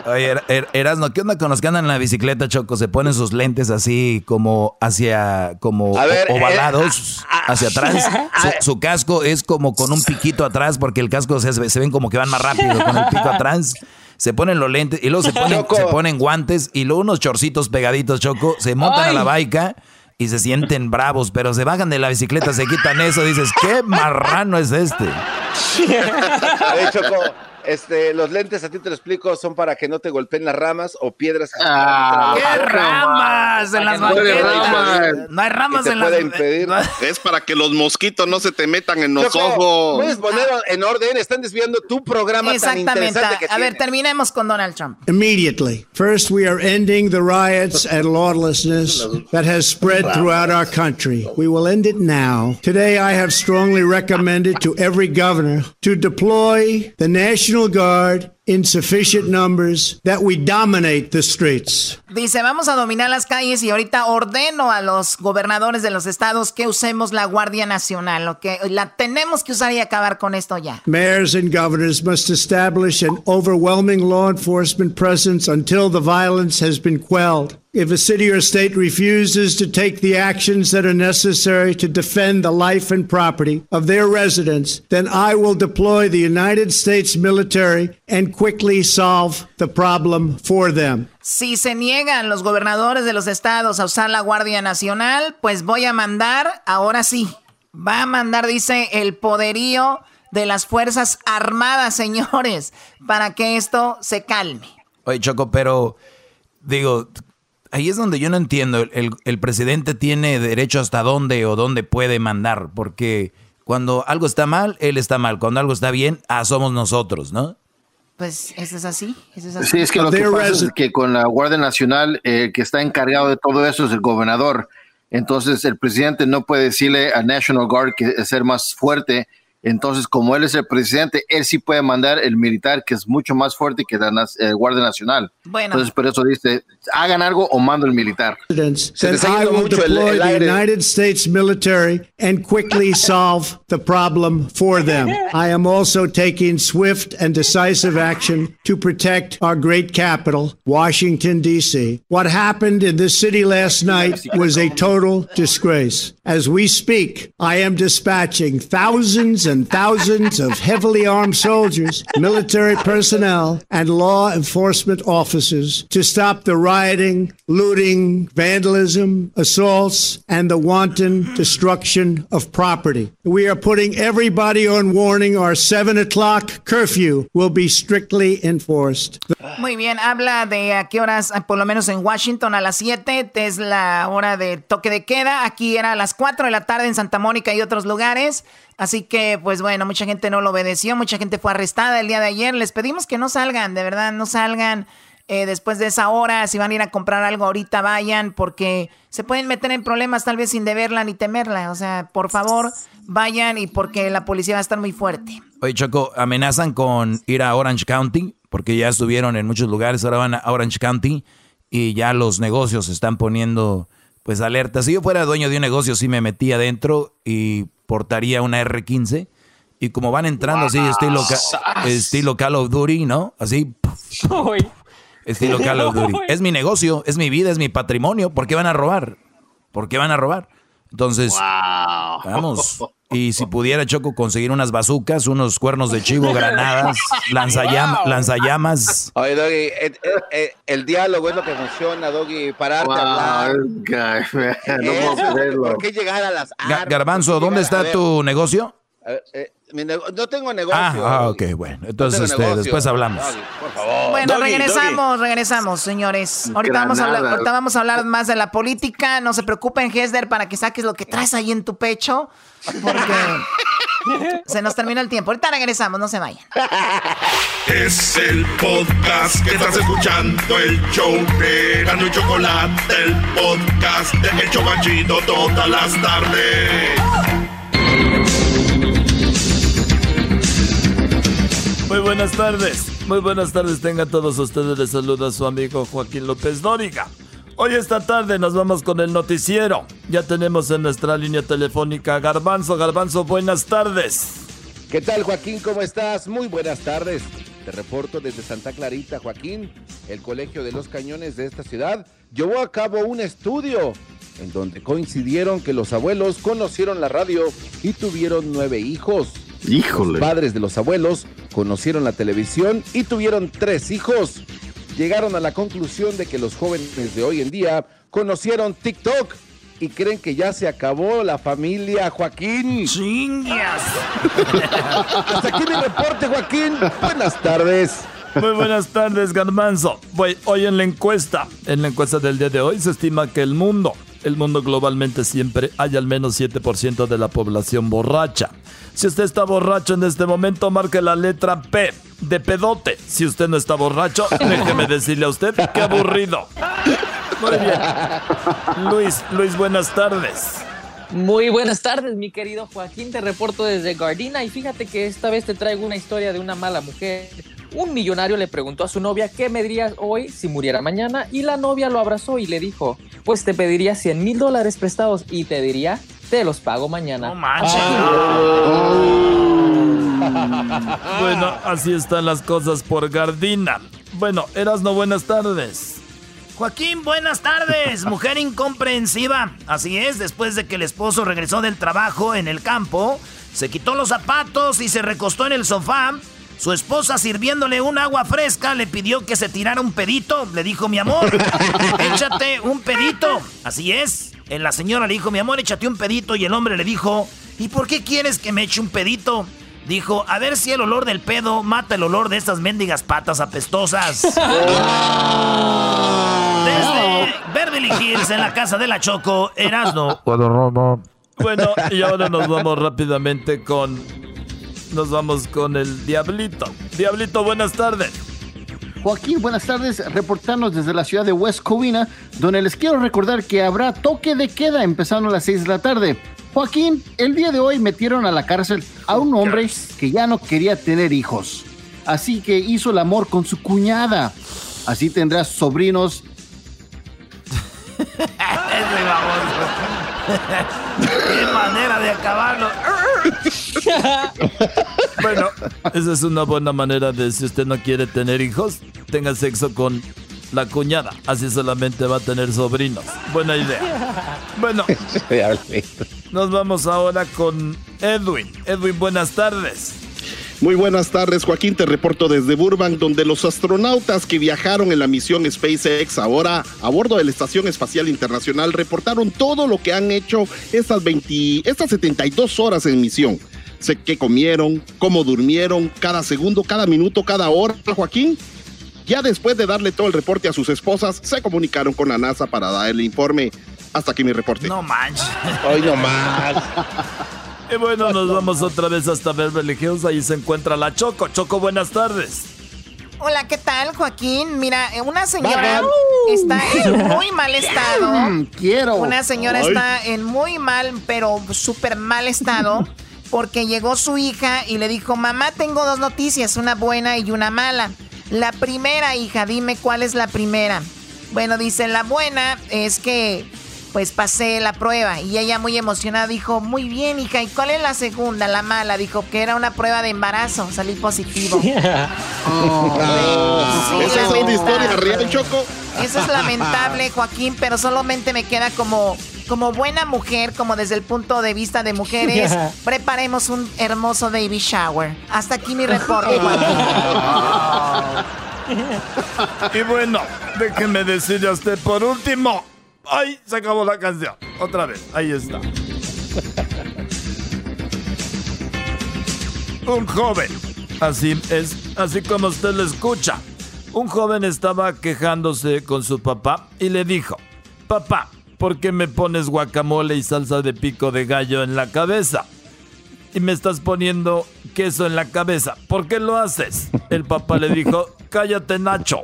S3: Oye, er, er, Erasno, ¿qué onda con los que andan en la bicicleta, Choco? Se ponen sus lentes así como hacia, como ovalados eh, hacia atrás. [LAUGHS] Su, casco es como con un piquito atrás porque el casco se, se ven como que van más rápido con el pico atrás se ponen los lentes y luego se ponen, se ponen guantes y luego unos chorcitos pegaditos, Choco, se montan a la baica y se sienten bravos, pero se bajan de la bicicleta, se quitan eso, dices, ¿qué marrano es este? [LAUGHS]
S4: Choco, este, los lentes, a ti te lo explico, son para que no te golpeen las ramas o piedras.
S15: Ah, ¿Qué ramas en las banquetas? No hay ramas en las
S4: impedir. Es para que los mosquitos no se te metan en los ojos. Puedes poner en orden, están desviando tu programa tan interesante que
S11: A ver, terminemos con Donald Trump.
S18: Immediately. First, we are ending the riots and lawlessness that has spread throughout our country. We will end it now. Today, I have strongly recommended to every governor to deploy the National National Guard in sufficient numbers that we dominate the streets.
S11: Dice, vamos a dominar las calles y ahorita ordeno a los gobernadores de los estados que usemos la Guardia Nacional, lo que la tenemos que usar y acabar con esto ya.
S18: Mayors and governors must establish an overwhelming law enforcement presence until the violence has been quelled. If a city or state refuses to take the actions that are necessary to defend the life and property of their residents, then I will deploy the United States military and quickly solve the problem for them.
S11: Si se niegan los gobernadores de los estados a usar la Guardia Nacional, pues voy a mandar, ahora sí, va a mandar, dice, el poderío de las Fuerzas Armadas, [LAUGHS] señores, para que esto se calme.
S3: Oye, Choco, pero digo, ahí es donde yo no entiendo. El, el, presidente tiene derecho hasta dónde o dónde puede mandar, porque cuando algo está mal, él está mal. Cuando algo está bien, ah, somos nosotros, ¿no?
S11: Pues eso es así. Eso es así.
S17: Sí, es que lo que pasa es que con la Guardia Nacional, el eh, que está encargado de todo eso es el gobernador. Entonces el presidente no puede decirle a National Guard que es ser más fuerte Entonces, como él es el presidente, él sí puede mandar el militar, que es mucho más fuerte que la eh, Guardia Nacional.
S11: Bueno.
S17: Entonces, por eso dice, hagan algo o mando el militar.
S18: Then I will deploy the United States military and quickly [LAUGHS] solve the problem for them. I am also taking swift and decisive action to protect our great capital, Washington, D.C. What happened in this city last night was a total disgrace. As we speak, I am dispatching thousands and thousands of heavily armed soldiers, military personnel, and law enforcement officers to stop the rioting, looting, vandalism, assaults, and the wanton destruction of property. We are putting everybody on warning. Our 7 o'clock curfew will be strictly enforced.
S11: Muy bien, habla de a qué horas, por lo menos en Washington, a las 7 es la hora de toque de queda. Aquí era las 4 de la tarde en Santa Mónica y otros lugares. Así que, pues bueno, mucha gente no lo obedeció, mucha gente fue arrestada el día de ayer. Les pedimos que no salgan, de verdad, no salgan eh, después de esa hora. Si van a ir a comprar algo ahorita, vayan, porque se pueden meter en problemas tal vez sin deberla ni temerla. O sea, por favor, vayan y porque la policía va a estar muy fuerte.
S3: Oye, Choco, amenazan con ir a Orange County, porque ya estuvieron en muchos lugares, ahora van a Orange County y ya los negocios se están poniendo pues alerta. Si yo fuera dueño de un negocio, sí me metía adentro y portaría una R15. Y como van entrando así, estilo, estilo Call of Duty, ¿no? Así. [LAUGHS] Estilo Call of Duty. [LAUGHS] Es mi negocio, es mi vida, es mi patrimonio. ¿Por qué van a robar? ¿Por qué van a robar? Entonces, vamos. [LAUGHS] Y si pudiera, Choco, conseguir unas bazucas, unos cuernos de chivo, granadas, [LAUGHS] lanzallamas. lanzallamas.
S4: Oye, Doggy, eh, eh, eh, el, diálogo es lo que funciona, Doggy, pararte a hablar. [LAUGHS] ¿Por qué llegar a las armas?
S3: Garbanzo, ¿dónde está tu negocio?
S4: No tengo negocio.
S3: Ah, ah ok, bueno. Entonces este, después hablamos.
S4: por favor.
S11: Bueno, regresamos, regresamos, señores. Ahorita vamos, a hablar, ahorita vamos, a hablar, más de la política. No se preocupen, Hesder, para que saques lo que traes ahí en tu pecho. Porque [LAUGHS] se nos termina el tiempo. Ahorita regresamos, no se vayan.
S1: Es el podcast que estás escuchando, el show de Gano y Chocolate, el podcast de El Chocachito todas las tardes.
S19: Muy buenas tardes, muy buenas tardes. Tengan todos ustedes. Les saluda su amigo Joaquín López Dóriga. Hoy esta tarde nos vamos con el noticiero. Ya tenemos en nuestra línea telefónica Garbanzo. Garbanzo, buenas tardes.
S4: ¿Qué tal Joaquín? ¿Cómo estás? Muy buenas tardes. Te reporto desde Santa Clarita, Joaquín. El Colegio de los Cañones de esta ciudad llevó a cabo un estudio en donde coincidieron que los abuelos conocieron la radio y tuvieron nueve hijos.
S17: Híjole.
S4: Los padres de los abuelos conocieron la televisión y tuvieron tres hijos llegaron a la conclusión de que los jóvenes de hoy en día conocieron TikTok y creen que ya se acabó la familia Joaquín.
S15: ¡Chingas!
S4: Hasta aquí mi reporte, Joaquín. Buenas tardes.
S19: Muy buenas tardes, Garmanzo. Hoy en la encuesta, en la encuesta del día de hoy, se estima que el mundo, el mundo globalmente siempre hay al menos 7% de la población borracha. Si usted está borracho en este momento, marque la letra P de pedote. Si usted no está borracho, [LAUGHS] déjeme decirle a usted qué aburrido. Muy bien. Luis, Luis, buenas tardes.
S20: Muy buenas tardes, mi querido Joaquín. Te reporto desde Gardina y fíjate que esta vez te traigo una historia de una mala mujer. Un millonario le preguntó a su novia qué me dirías hoy si muriera mañana y la novia lo abrazó y le dijo, pues te pediría 100 mil dólares prestados y te diría, te los pago mañana.
S15: No manches. [LAUGHS]
S19: bueno, así están las cosas por Gardina. Bueno, Erasno, buenas tardes.
S15: Joaquín, buenas tardes. Mujer incomprensiva. Así es, después de que el esposo regresó del trabajo en el campo, se quitó los zapatos y se recostó en el sofá. Su esposa sirviéndole un agua fresca le pidió que se tirara un pedito. Le dijo, mi amor, [LAUGHS] échate un pedito. Así es. La señora le dijo, mi amor, échate un pedito. Y el hombre le dijo, ¿y por qué quieres que me eche un pedito? Dijo, a ver si el olor del pedo mata el olor de estas mendigas patas apestosas. [LAUGHS] Desde Beverly Hills, en la casa de la Choco, Erasno.
S19: Bueno, y ahora nos vamos rápidamente con... Nos vamos con el Diablito. Diablito, buenas tardes.
S7: Joaquín, buenas tardes. Reportarnos desde la ciudad de West Covina, donde les quiero recordar que habrá toque de queda empezando a las 6 de la tarde. Joaquín, el día de hoy metieron a la cárcel a un hombre que ya no quería tener hijos. Así que hizo el amor con su cuñada. Así tendrás sobrinos. [LAUGHS]
S15: Qué manera de acabarlo.
S19: bueno, esa es una buena manera de si usted no quiere tener hijos, tenga sexo con la cuñada. Así solamente va a tener sobrinos. Buena idea. Bueno, [LAUGHS] nos vamos ahora con Edwin. Edwin, buenas tardes.
S21: Muy buenas tardes, Joaquín. Te reporto desde Burbank, donde los astronautas que viajaron en la misión SpaceX ahora a bordo de la Estación Espacial Internacional reportaron todo lo que han hecho estas, 20, estas 72 horas en misión. Sé qué comieron, cómo durmieron, cada segundo, cada minuto, cada hora, Joaquín. Ya después de darle todo el reporte a sus esposas, se comunicaron con la NASA para dar el informe. Hasta aquí mi reporte.
S15: No manches.
S21: Hoy no más. [LAUGHS]
S19: Y bueno, nos vamos otra vez hasta Beverly Hills. Ahí se encuentra la Choco. Choco, buenas tardes.
S11: Hola, ¿qué tal, Joaquín? Mira, eh, una señora está en [LAUGHS] muy mal estado.
S7: Mm, quiero.
S11: Una señora está en muy mal, pero súper mal estado. [LAUGHS] Porque llegó su hija y le dijo, mamá, tengo dos noticias, una buena y una mala. La primera, hija, dime cuál es la primera. Bueno, dice, la buena es que pues pasé la prueba y ella muy emocionada dijo, muy bien hija, ¿y cuál es la segunda, la mala? Dijo que era una prueba de embarazo, salí positivo.
S21: Oh, Esa es una historia real, Choco.
S11: Eso es lamentable, Joaquín, pero solamente me queda como, como buena mujer, como desde el punto de vista de mujeres, preparemos un hermoso baby shower. Hasta aquí mi reporte, Joaquín.
S19: y bueno, déjeme decirle a usted por último. ¡Ay! Se acabó la canción. Otra vez. Ahí está. Un joven. Así es, así como usted lo escucha. Un joven estaba quejándose con su papá y le dijo, papá, ¿por qué me pones guacamole y salsa de pico de gallo en la cabeza? Y me estás poniendo queso en la cabeza. ¿Por qué lo haces? El papá le dijo, cállate Nacho.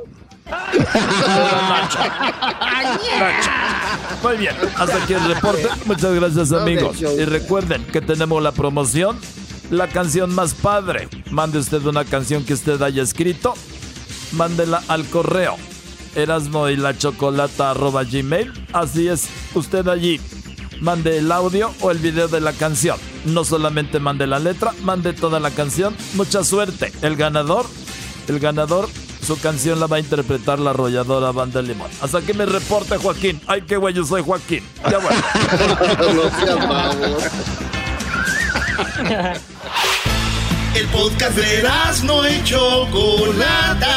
S19: Muy bien, hasta aquí el reporte. Muchas gracias amigos. Y recuerden que tenemos la promoción, la canción más padre. Mande usted una canción que usted haya escrito, mándela al correo erasmo y la chocolata arroba gmail. Así es, usted allí mande el audio o el video de la canción. No solamente mande la letra, mande toda la canción. Mucha suerte. El ganador, el ganador su canción la va a interpretar la arrolladora Banda Limón. Hasta que me reporte Joaquín. Ay, qué güey, yo soy Joaquín. Ya bueno. [LAUGHS]
S1: El podcast de no y Chocolata.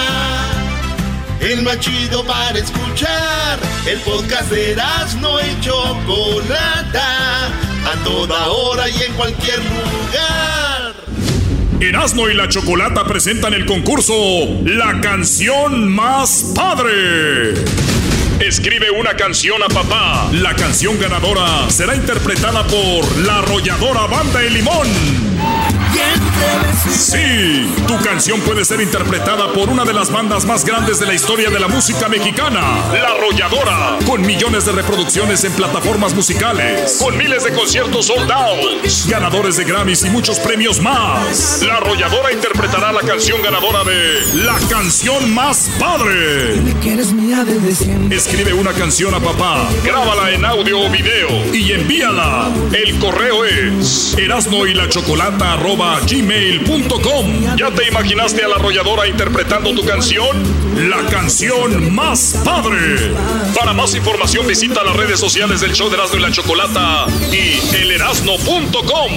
S1: El más chido para escuchar. El podcast de no y Chocolata. A toda hora y en cualquier lugar.
S2: Erasmo y la Chocolata presentan el concurso La canción más padre. Escribe una canción a papá. La canción ganadora será interpretada por la arrolladora Banda de Limón. Sí, tu canción puede ser interpretada por una de las bandas más grandes de la historia de la música mexicana, La Arrolladora, con millones de reproducciones en plataformas musicales, con miles de conciertos soldados, ganadores de Grammys y muchos premios más. La Arrolladora interpretará la canción ganadora de La canción más padre. Escribe una canción a papá, grábala en audio o video y envíala. El correo es erasno y la chocolata gmail.com. ¿Ya te imaginaste a la arrolladora interpretando tu canción? La canción más padre. Para más información visita las redes sociales del show de Erasmo y la Chocolata y elerasno.com.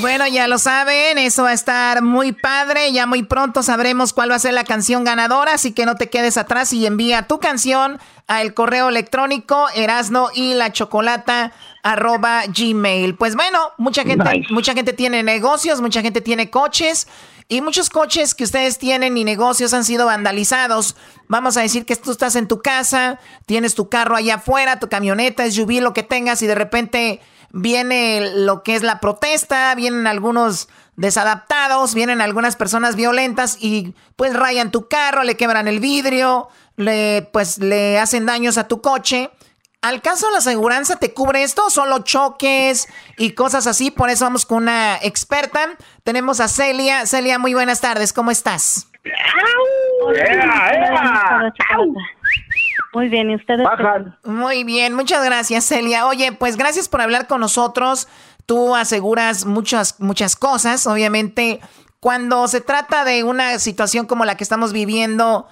S11: Bueno, ya lo saben, eso va a estar muy padre. Ya muy pronto sabremos cuál va a ser la canción ganadora, así que no te quedes atrás y envía tu canción al correo electrónico erasno y la chocolata arroba gmail. Pues bueno, mucha gente, mucha gente tiene negocios, mucha gente tiene coches. Y muchos coches que ustedes tienen y negocios han sido vandalizados. Vamos a decir que tú estás en tu casa, tienes tu carro allá afuera, tu camioneta, SUV, lo que tengas, y de repente viene lo que es la protesta, vienen algunos desadaptados, vienen algunas personas violentas y pues rayan tu carro, le quebran el vidrio, le, pues le hacen daños a tu coche. ¿Al caso de la aseguranza te cubre esto? ¿Solo choques y cosas así? Por eso vamos con una experta. Tenemos a Celia. Celia, muy buenas tardes. ¿Cómo estás?
S22: Muy bien, ¿y ustedes?
S11: Muy bien, muchas gracias, Celia. Oye, pues gracias por hablar con nosotros. Tú aseguras muchas, muchas cosas. Obviamente, cuando se trata de una situación como la que estamos viviendo,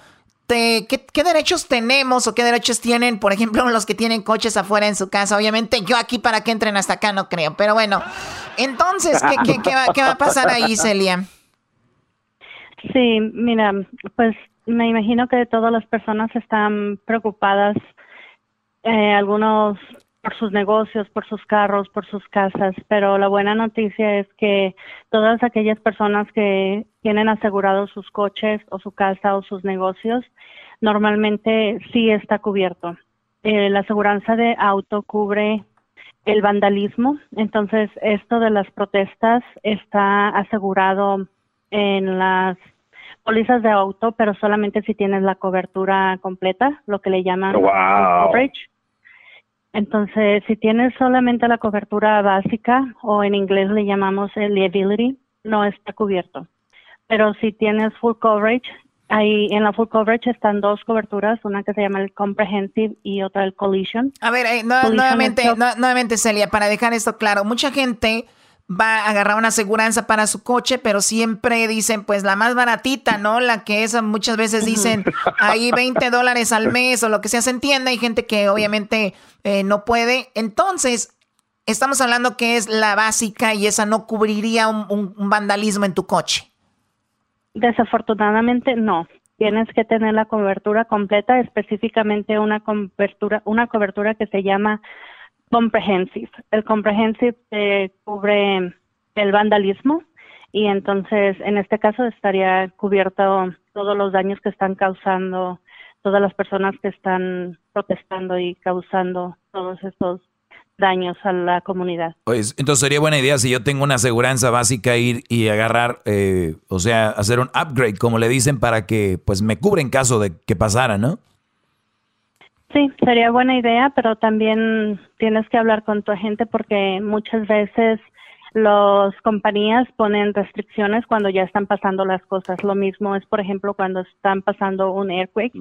S11: ¿qué, derechos tenemos o qué derechos tienen, por ejemplo, los que tienen coches afuera en su casa? Obviamente yo aquí para que entren hasta acá no creo, pero bueno. Entonces, ¿qué, va, a pasar ahí, [LAUGHS] Celia?
S22: Sí, mira, pues me imagino que todas las personas están preocupadas, eh, algunos por sus negocios, por sus carros, por sus casas, pero la buena noticia es que todas aquellas personas que tienen asegurados sus coches o su casa o sus negocios, normalmente sí está cubierto. Eh, la aseguranza de auto cubre el vandalismo, entonces esto de las protestas está asegurado en las pólizas de auto, pero solamente si tienes la cobertura completa, lo que le llaman coverage. Entonces, si tienes solamente la cobertura básica o en inglés le llamamos el liability, no está cubierto. Pero si tienes full coverage, ahí en la full coverage están dos coberturas, una que se llama el comprehensive y otra el collision.
S11: A ver, eh, nuevamente, nuevamente Celia, para dejar esto claro, mucha gente va a agarrar una aseguranza para su coche, pero siempre dicen, pues la más baratita, ¿no? La que es, muchas veces dicen, ahí 20 dólares al mes o lo que sea, se entiende. Hay gente que obviamente eh, no puede. Entonces, estamos hablando que es la básica y esa no cubriría un, vandalismo en tu coche.
S22: Desafortunadamente, no. Tienes que tener la cobertura completa, específicamente una cobertura, una cobertura que se llama comprehensive. El comprehensive eh, cubre el vandalismo y entonces en este caso estaría cubierto todos los daños que están causando todas las personas que están protestando y causando todos estos daños a la comunidad.
S3: Pues, entonces sería buena idea si yo tengo una aseguranza básica ir y agarrar, eh, o sea, hacer un upgrade, como le dicen, para que pues me cubra en caso de que pasara, ¿no?
S22: Sí, sería buena idea, pero también tienes que hablar con tu agente porque muchas veces las compañías ponen restricciones cuando ya están pasando las cosas. Lo mismo es, por ejemplo, cuando están pasando un earthquake,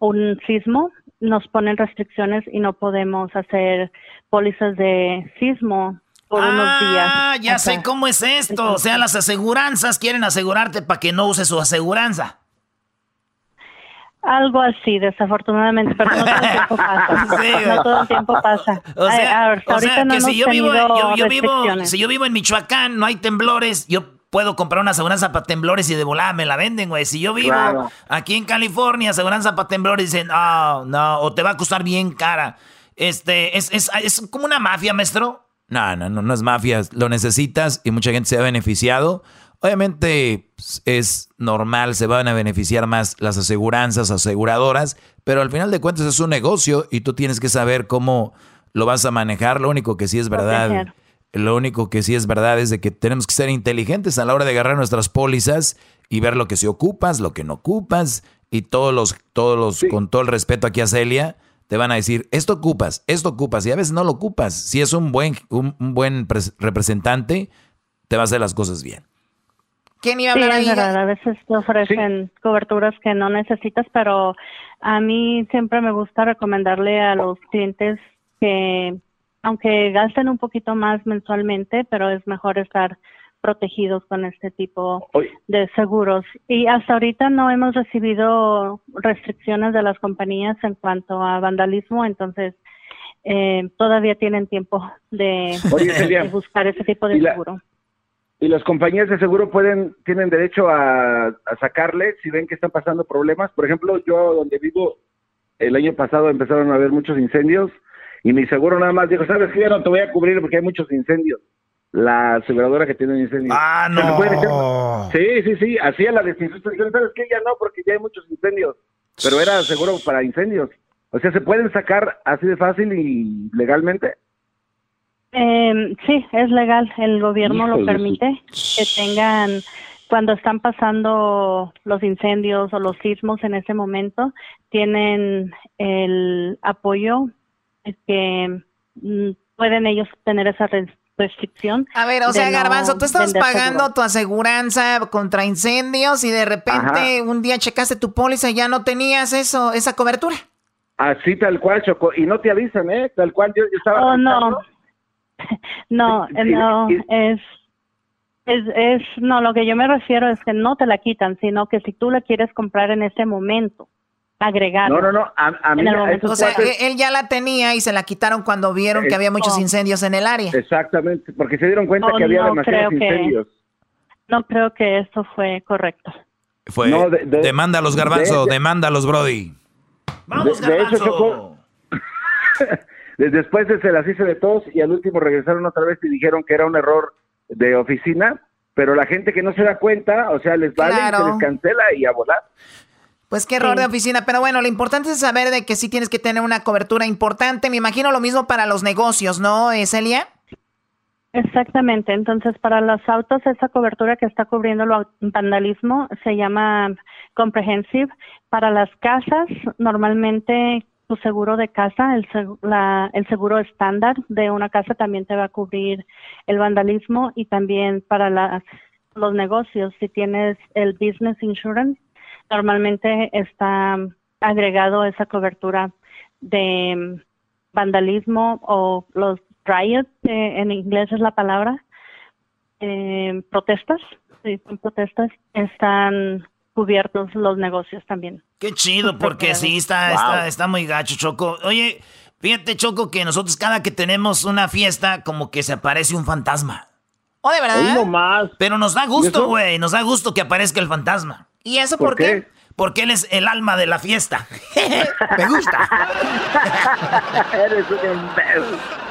S22: un sismo, nos ponen restricciones y no podemos hacer pólizas de sismo por unos días.
S11: Ah, ya sé cómo es esto. o sea, las aseguranzas quieren asegurarte para que no uses su aseguranza.
S22: Algo así, desafortunadamente, pero no todo el tiempo [LAUGHS] pasa. no todo el tiempo pasa.
S11: O sea, que si yo vivo, yo, vivo, si yo vivo en Michoacán, no hay temblores, yo puedo comprar una aseguranza para temblores y de volada me la venden, güey. Si yo vivo aquí en California, aseguranza para temblores, dicen, no, no, o te va a costar bien cara. Este, es, es, es como una mafia, maestro.
S3: No, no, no, no es mafia. Lo necesitas y mucha gente se ha beneficiado. Obviamente es normal, se van a beneficiar más las aseguranzas, aseguradoras, pero al final de cuentas es un negocio y tú tienes que saber cómo lo vas a manejar. Lo único que sí es verdad, lo único que sí es verdad es de que tenemos que ser inteligentes a la hora de agarrar nuestras pólizas y ver lo que se ocupas, lo que no ocupas y todos los, todos los, con todo el respeto aquí a Celia, te van a decir, esto ocupas, esto ocupas y a veces no lo ocupas. Si es un buen, un buen representante, te va a hacer las cosas bien.
S22: ¿Quién iba a hablar sí, a veces te ofrecen coberturas que no necesitas, pero a mí siempre me gusta recomendarle a los clientes que, aunque gasten un poquito más mensualmente, pero es mejor estar protegidos con este tipo de seguros. Y hasta ahorita no hemos recibido restricciones de las compañías en cuanto a vandalismo, entonces eh, todavía tienen tiempo de, buscar ese tipo de seguro
S23: y las compañías de seguro pueden tienen derecho a, sacarle si ven que están pasando problemas. Por ejemplo, yo donde vivo el año pasado empezaron a haber muchos incendios y mi seguro nada más dijo, sabes que ya no te voy a cubrir porque hay muchos incendios. La aseguradora que tiene incendios.
S11: Ah, no.
S23: Sí, sí, sí, hacía la desinfección. ¿Sabes qué? Ya no, porque ya hay muchos incendios. Pero era seguro para incendios. O sea, se pueden sacar así de fácil y legalmente.
S22: Eh, sí, es legal. El gobierno lo permite que tengan cuando están pasando los incendios o los sismos en ese momento, tienen el apoyo que mm, pueden ellos tener esa restricción.
S11: A ver, o sea, Garbanzo, tú estabas pagando tu aseguranza contra incendios y de repente un día checaste tu póliza y ya no teñías eso, esa cobertura.
S24: Así tal cual, Choco. Y no te avisan, ¿eh? Tal cual yo, estaba...
S22: Oh, no. [LAUGHS] No, no, es, es, es, no, lo que yo me refiero es que no te la quitan, sino que si tú la quieres comprar en ese momento, agregar.
S24: No, no, no, a, mí...
S11: o sea, él ya la tenía y se la quitaron cuando vieron que había muchos incendios en el área.
S24: Exactamente, porque se dieron cuenta que había demasiados incendios.
S22: no creo que eso fue correcto.
S23: Fue, no, de, demanda a los garbanzos, demanda a los Brody.
S24: ¡Vamos, de, hecho, Choco, [LAUGHS] después se las hice de todos y al último regresaron otra vez y dijeron que era un error de oficina, pero la gente que no se da cuenta, o sea, les vale, se les cancela y a volar.
S11: Pues qué error de oficina, pero bueno, lo importante es saber de que sí tienes que tener una cobertura importante. Me imagino lo mismo para los negocios, ¿no, Celia?
S22: Exactamente. Entonces, para los autos, esa cobertura que está cubriendo el vandalismo se llama comprehensive. Para las casas, normalmente tu seguro de casa, el, el seguro estándar de una casa también te va a cubrir el vandalismo y también para las, los negocios, si tienes el business insurance, normalmente está agregado esa cobertura de vandalismo o los riots, eh, en inglés es la palabra, eh, protestas, sí, protestas, están cubiertos los negocios también.
S3: Qué chido, porque sí, está, está, está muy gacho, Choco. Oye, fíjate, Choco, que nosotros cada que tenemos una fiesta, como que se aparece un fantasma.
S11: ¿Oh, de verdad?
S24: más.
S3: Pero nos da gusto, güey, nos da gusto que aparezca el fantasma.
S11: ¿Y eso por, qué?
S3: Porque él es el alma de la fiesta. [LAUGHS] Me gusta. [LAUGHS]
S24: eres un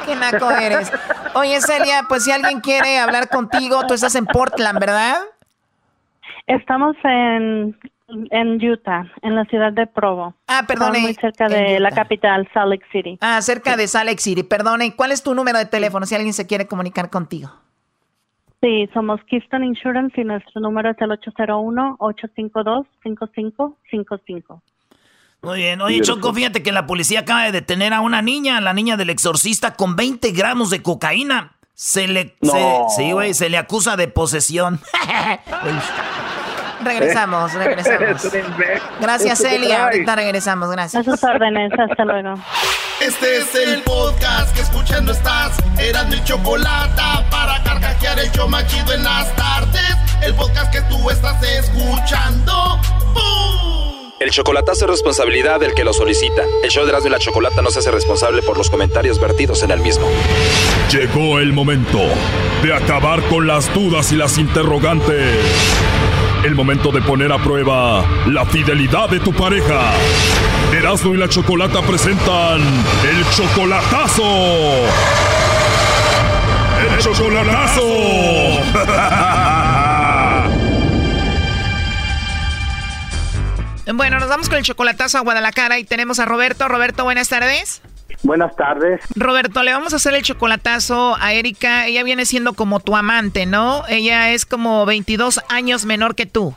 S11: Qué naco eres. Oye, Celia, pues si alguien quiere hablar contigo, tú estás en Portland, ¿verdad?
S22: Estamos en, en Utah, en la ciudad de Provo.
S11: Ah, perdone.
S22: muy cerca de la capital, Salt Lake City.
S11: Ah, cerca de Salt Lake City. Perdone, ¿cuál es tu número de teléfono si alguien se quiere comunicar contigo?
S22: Sí, somos Keystone Insurance y nuestro número es el 801-852-5555.
S3: Muy bien. Oye, Choco, fíjate que la policía acaba de detener a una niña, la niña del exorcista, con 20 gramos de cocaína. Se le, sí, güey, se le acusa de posesión. [LAUGHS]
S11: regresamos, [LAUGHS] regresamos. Gracias, Celia. Ahorita regresamos, gracias.
S22: A sus órdenes, hasta luego.
S1: Este es el podcast que escuchando estás. Eran mi chocolate para carcajear el yo machido en las tardes. El podcast que tú estás escuchando.
S25: El chocolatazo es responsabilidad del que lo solicita. El show de Erasmo y la Chocolata no se hace responsable por los comentarios vertidos en el mismo.
S2: Llegó el momento de acabar con las dudas y las interrogantes. El momento de poner a prueba la fidelidad de tu pareja. Erasmo y la Chocolata presentan el chocolatazo. El chocolatazo. [LAUGHS]
S11: Bueno, nos vamos con el chocolatazo a Guadalajara y tenemos a Roberto. Roberto, buenas tardes.
S24: Buenas tardes.
S11: Roberto, le vamos a hacer el chocolatazo a Erika. Ella viene siendo como tu amante, ¿no? Ella es como 22 años menor que tú.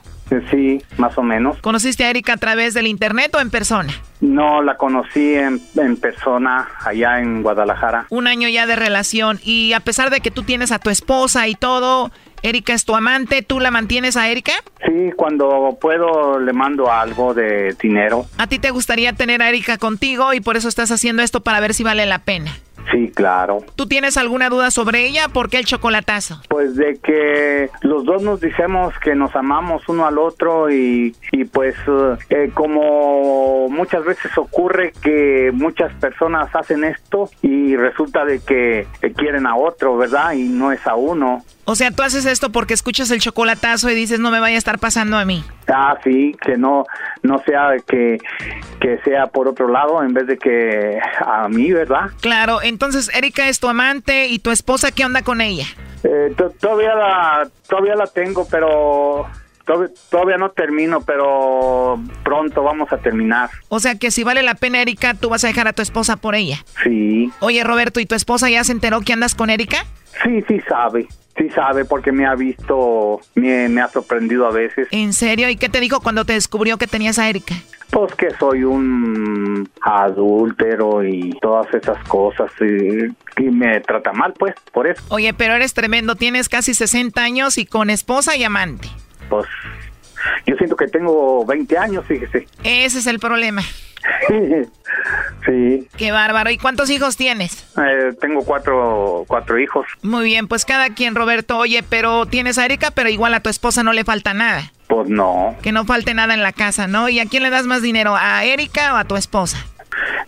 S24: Sí, más o menos.
S11: ¿Conociste a Erika a través del internet o en persona?
S24: No, la conocí en, en, persona allá en Guadalajara.
S11: Un año ya de relación y a pesar de que tú tienes a tu esposa y todo, Erika es tu amante, ¿tú la mantienes a Erika?
S24: Sí, cuando puedo le mando algo de dinero.
S11: ¿A ti te gustaría tener a Erika contigo y por eso estás haciendo esto para ver si vale la pena?
S24: Sí, claro.
S11: ¿Tú tienes alguna duda sobre ella? ¿Por qué el chocolatazo?
S24: Pues de que los dos nos decimos que nos amamos uno al otro y, y pues eh, como muchas veces ocurre que muchas personas hacen esto y resulta de que quieren a otro, ¿verdad? Y no es a uno.
S11: O sea, tú haces esto porque escuchas el chocolatazo y dices, no me vaya a estar pasando a mí.
S24: Ah, sí, que no, no sea que, que sea por otro lado en vez de que a mí, ¿verdad?
S11: Claro, entonces Erika es tu amante y tu esposa, ¿qué onda con ella?
S24: Eh, todavía la, todavía la tengo, pero todavía no termino, pero pronto vamos a terminar.
S11: O sea que si vale la pena, Erika, tú vas a dejar a tu esposa por ella.
S24: Sí.
S11: Oye, Roberto, ¿y tu esposa ya se enteró que andas con Erika?
S24: Sí, sí sabe. Sí sabe porque me ha visto, me, me, ha sorprendido a veces.
S11: ¿En serio? ¿Y qué te dijo cuando te descubrió que tenías a Erika?
S24: Pues que soy un adúltero y todas esas cosas y, y, me trata mal, pues, por eso.
S11: Oye, pero eres tremendo, tienes casi 60 años y con esposa y amante.
S24: Pues yo siento que tengo 20 años, fíjese.
S11: Ese es el problema.
S24: sí.
S11: Qué bárbaro. ¿Y cuántos hijos tienes?
S24: Eh, tengo cuatro, cuatro hijos.
S11: Muy bien, pues cada quien, Roberto. Oye, pero tienes a Erika, pero igual a tu esposa no le falta nada.
S24: Pues no.
S11: Que no falte nada en la casa, ¿no? ¿Y a quién le das más dinero? ¿A Erika o a tu esposa?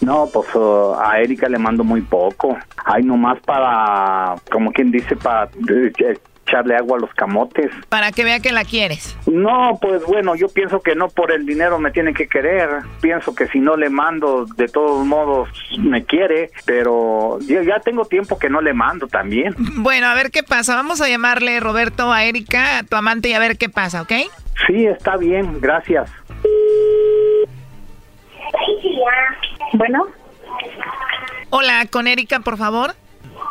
S24: No, pues uh, a Erika le mando muy poco. Hay nomás para, como quien dice, para eh, echarle agua a los camotes.
S11: Para que vea que la quieres.
S24: No, pues bueno, yo pienso que no por el dinero me tiene que querer. Pienso que si no le mando, de todos modos me quiere, pero ya, ya tengo tiempo que no le mando también.
S11: Bueno, a ver qué pasa. Vamos a llamarle Roberto a Erika, a tu amante, y a ver qué pasa, ¿ok?
S24: Sí, está bien, gracias.
S22: Bueno.
S11: Hola, con Erika, por favor.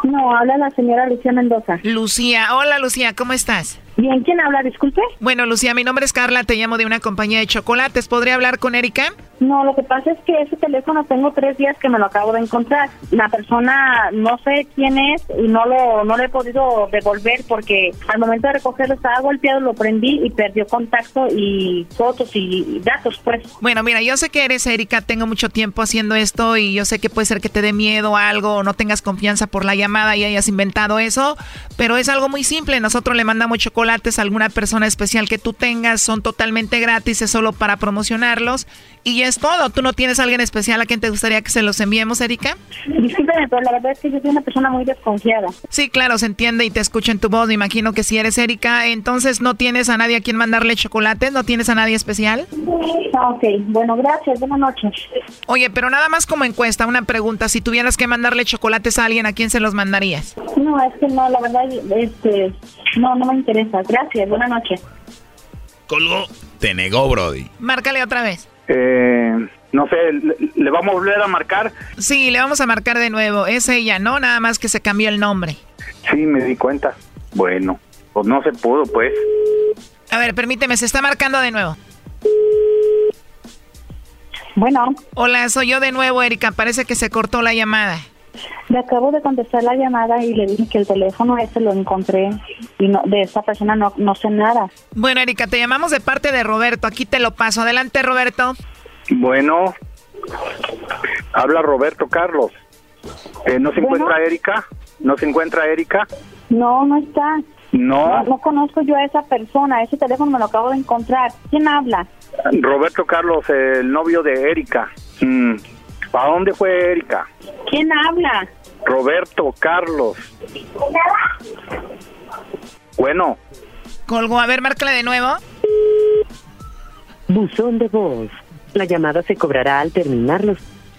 S22: No, habla la señora Lucía Mendoza.
S11: Lucía, hola Lucía, ¿cómo estás?
S22: Bien, ¿quién habla? Disculpe.
S11: Bueno, Lucía, mi nombre es Carla, te llamo de una compañía de chocolates. ¿Podría hablar con Erika?
S22: No, lo que pasa es que ese teléfono tengo tres días que me lo acabo de encontrar. La persona no sé quién es y no lo no le he podido devolver porque al momento de recogerlo estaba golpeado, lo prendí y perdió contacto y fotos y datos, pues.
S11: Bueno, mira, yo sé que eres Erika, tengo mucho tiempo haciendo esto y yo sé que puede ser que te dé miedo algo o no tengas confianza por la llamada y hayas inventado eso, pero es algo muy simple. Nosotros le mandamos chocolate a alguna persona especial que tú tengas, son totalmente gratis, es solo para promocionarlos y es todo. ¿Tú no tienes a alguien especial a quien te gustaría que se los enviemos, Erika?
S22: Discúlpeme, pero la verdad es que yo soy una persona muy desconfiada.
S11: Sí, claro, se entiende y te escucho en tu voz. Me imagino que si eres Erika, entonces no tienes a nadie a quien mandarle chocolates, no tienes a nadie especial.
S22: Ah, ok, bueno, gracias, buenas noches.
S11: Oye, pero nada más como encuesta, una pregunta. Si tuvieras que mandarle chocolates a alguien, ¿a quién se los mandarías?
S22: No, es que no, la verdad, este, no, no me interesa. Gracias, buenas noches.
S26: Colgó. Te negó, Brody.
S11: Márcale otra vez.
S24: Eh, no sé, ¿le, vamos a volver a marcar?
S11: Sí, le vamos a marcar de nuevo. Es ella, ¿no? Nada más que se cambió el nombre.
S24: Sí, me di cuenta. Bueno, pues no se pudo, pues.
S11: A ver, permíteme, se está marcando de nuevo.
S22: Bueno.
S11: Hola, soy yo de nuevo, Erika. Parece que se cortó la llamada.
S22: Le acabo de contestar la llamada y le dije que el teléfono ese lo encontré y no, de esta persona no, no sé nada.
S11: Bueno, Erika, te llamamos de parte de Roberto. Aquí te lo paso. Adelante, Roberto.
S24: Bueno, habla Roberto Carlos. Eh, ¿No se encuentra Erika? ¿No se encuentra Erika?
S22: No, no está.
S24: No.
S22: no. conozco yo a esa persona. Ese teléfono me lo acabo de encontrar. ¿Quién habla?
S24: Roberto Carlos, el novio de Erika. Mm. ¿A dónde fue Erika?
S22: ¿Quién habla?
S24: Roberto Carlos. Bueno.
S11: Colgó, a ver, márcale de nuevo.
S27: Buzón de voz. La llamada se cobrará al terminarlos.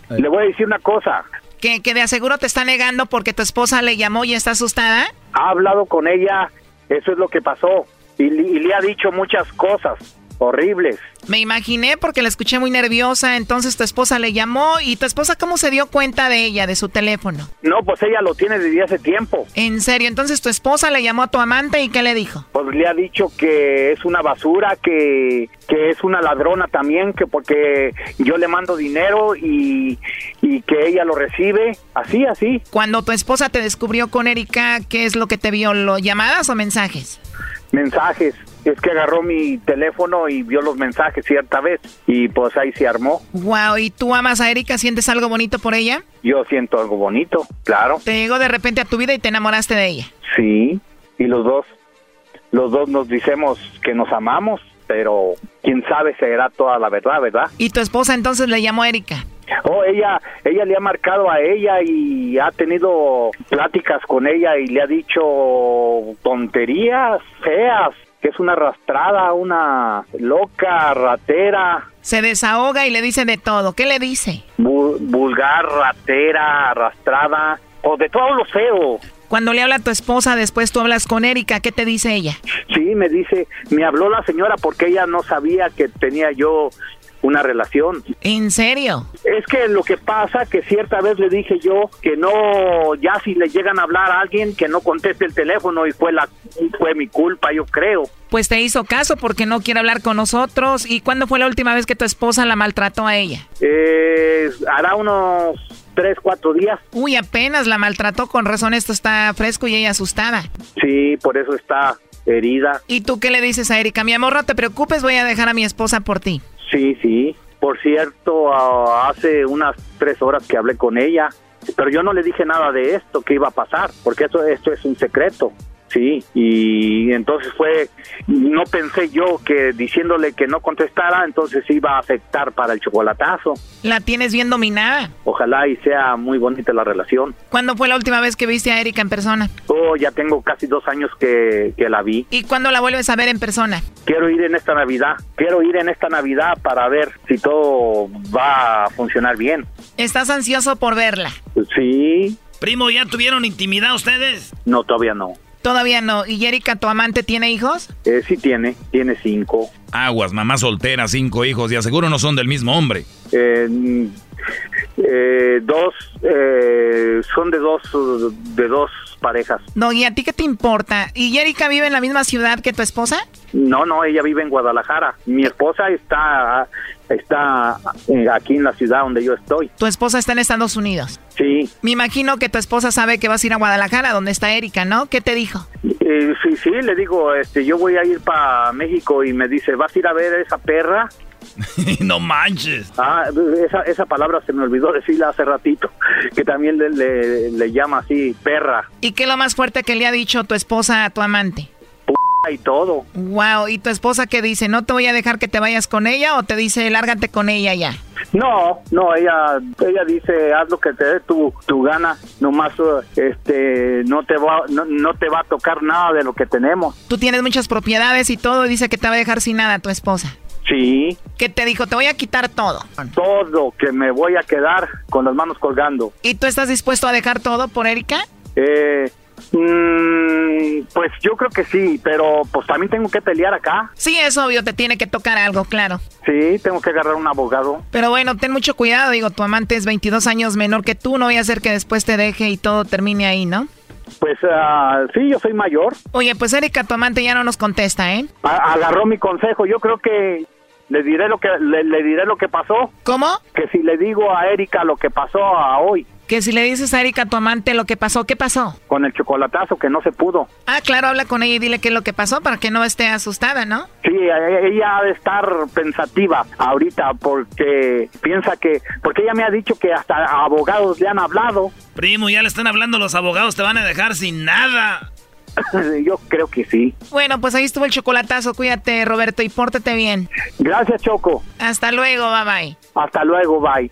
S24: Le voy a decir una cosa.
S11: ¿Que, que de aseguro te está negando porque tu esposa le llamó y está asustada?
S24: Ha hablado con ella, eso es lo que pasó. Y, y le ha dicho muchas cosas horribles.
S11: Me imaginé porque la escuché muy nerviosa, entonces tu esposa le llamó y tu esposa cómo se dio cuenta de ella, de su teléfono.
S24: No, pues ella lo tiene desde hace tiempo.
S11: En serio, entonces tu esposa le llamó a tu amante y ¿qué le dijo?
S24: Pues le ha dicho que es una basura, que, que es una ladrona también, que porque yo le mando dinero y, y que ella lo recibe, así, así.
S11: Cuando tu esposa te descubrió con Erika, ¿qué es lo que te vio? ¿Lo llamadas o mensajes?
S24: Mensajes es que agarró mi teléfono y vio los mensajes cierta vez y pues ahí se armó.
S11: Wow, ¿y tú amas a Erika? ¿Sientes algo bonito por ella?
S24: Yo siento algo bonito, claro.
S11: Te llegó de repente a tu vida y te enamoraste de ella.
S24: Sí, y los dos, los dos nos decimos que nos amamos, pero quién sabe si era toda la verdad, ¿verdad?
S11: ¿Y tu esposa entonces le llamó a Erika?
S24: Oh, ella, ella le ha marcado a ella y ha tenido pláticas con ella y le ha dicho tonterías feas que es una arrastrada, una loca, ratera.
S11: Se desahoga y le dice de todo. ¿Qué le dice?
S24: vulgar, ratera, arrastrada, o de todo lo feo.
S11: Cuando le habla a tu esposa, después tú hablas con Erika, ¿qué te dice ella?
S24: Sí, me dice, me habló la señora porque ella no sabía que tenía yo una relación.
S11: ¿En serio?
S24: Es que lo que pasa que cierta vez le dije yo que no, ya si le llegan a hablar a alguien que no conteste el teléfono y fue la fue mi culpa, yo creo.
S11: Pues te hizo caso porque no quiere hablar con nosotros. ¿Y cuándo fue la última vez que tu esposa la maltrató a ella?
S24: Eh, hará unos tres, cuatro días.
S11: Uy, apenas la maltrató, con razón esto está fresco y ella asustada.
S24: Sí, por eso está herida.
S11: ¿Y tú qué le dices a Erika? Mi amor, no te preocupes, voy a dejar a mi esposa por ti.
S24: Sí, sí. Por cierto, hace unas tres horas que hablé con ella, pero yo no le dije nada de esto que iba a pasar, porque esto, esto es un secreto. Sí, y entonces fue, no pensé yo que diciéndole que no contestara, entonces iba a afectar para el chocolatazo.
S11: La tienes bien dominada.
S24: Ojalá y sea muy bonita la relación.
S11: ¿Cuándo fue la última vez que viste a Erika en persona?
S24: Oh, ya tengo casi dos años que, que la vi.
S11: ¿Y cuándo la vuelves a ver en persona?
S24: Quiero ir en esta Navidad, quiero ir en esta Navidad para ver si todo va a funcionar bien.
S11: ¿Estás ansioso por verla?
S24: Sí.
S15: Primo, ¿ya tuvieron intimidad ustedes?
S24: No, todavía no.
S11: Todavía no. ¿Y Erika, tu amante, tiene hijos?
S24: Eh, sí tiene, tiene cinco.
S26: Aguas, mamá soltera, cinco hijos, y aseguro no son del mismo hombre.
S24: Eh, eh, dos, eh, son de dos, de dos parejas.
S11: No, ¿y a ti qué te importa? ¿Y Erika vive en la misma ciudad que tu esposa?
S24: No, no, ella vive en Guadalajara. Mi esposa está, está aquí en la ciudad donde yo estoy.
S11: ¿Tu esposa está en Estados Unidos?
S24: Sí.
S11: Me imagino que tu esposa sabe que vas a ir a Guadalajara, donde está Erika, ¿no? ¿Qué te dijo?
S24: Eh, sí, sí, le digo, este, yo voy a ir para México y me dice, ¿vas a ir a ver a esa perra? [LAUGHS]
S26: no manches.
S24: Ah, esa, esa palabra se me olvidó decirla hace ratito, que también le, le, le llama así, perra.
S11: ¿Y qué es lo más fuerte que le ha dicho tu esposa a tu amante?
S24: y todo.
S11: Wow, ¿y tu esposa qué dice? ¿No te voy a dejar que te vayas con ella o te dice lárgate con ella ya?
S24: No, no, ella ella dice haz lo que te dé tu, tu gana, nomás este no te va no, no, te va a tocar nada de lo que tenemos.
S11: Tú tienes muchas propiedades y todo, y dice que te va a dejar sin nada tu esposa.
S24: Sí.
S11: ¿Qué te dijo? Te voy a quitar todo.
S24: Todo, que me voy a quedar con las manos colgando.
S11: ¿Y tú estás dispuesto a dejar todo por Erika?
S24: Eh, Mm, pues yo creo que sí, pero pues también tengo que pelear acá.
S11: Sí, es obvio, te tiene que tocar algo, claro.
S24: Sí, tengo que agarrar un abogado.
S11: Pero bueno, ten mucho cuidado, digo, tu amante es 22 años menor que tú, no voy a hacer que después te deje y todo termine ahí, ¿no?
S24: Pues uh, sí, yo soy mayor.
S11: Oye, pues Erika, tu amante ya no nos contesta, ¿eh?
S24: agarró mi consejo, yo creo que le diré lo que le, le diré lo que pasó.
S11: ¿Cómo?
S24: Que si le digo a Erika lo que pasó a hoy.
S11: Que si le dices a Erika, tu amante, lo que pasó, ¿qué pasó?
S24: Con el chocolatazo, que no se pudo.
S11: Ah, claro, habla con ella y dile qué es lo que pasó para que no esté asustada, ¿no?
S24: Sí, ella ha de estar pensativa ahorita porque piensa que, porque ella me ha dicho que hasta abogados le han hablado.
S15: Primo, ya le están hablando los abogados, te van a dejar sin nada. [LAUGHS]
S24: Yo creo que sí.
S11: Bueno, pues ahí estuvo el chocolatazo. Cuídate, Roberto, y pórtate bien.
S24: Gracias, Choco.
S11: Hasta luego, bye bye.
S24: Hasta luego, bye.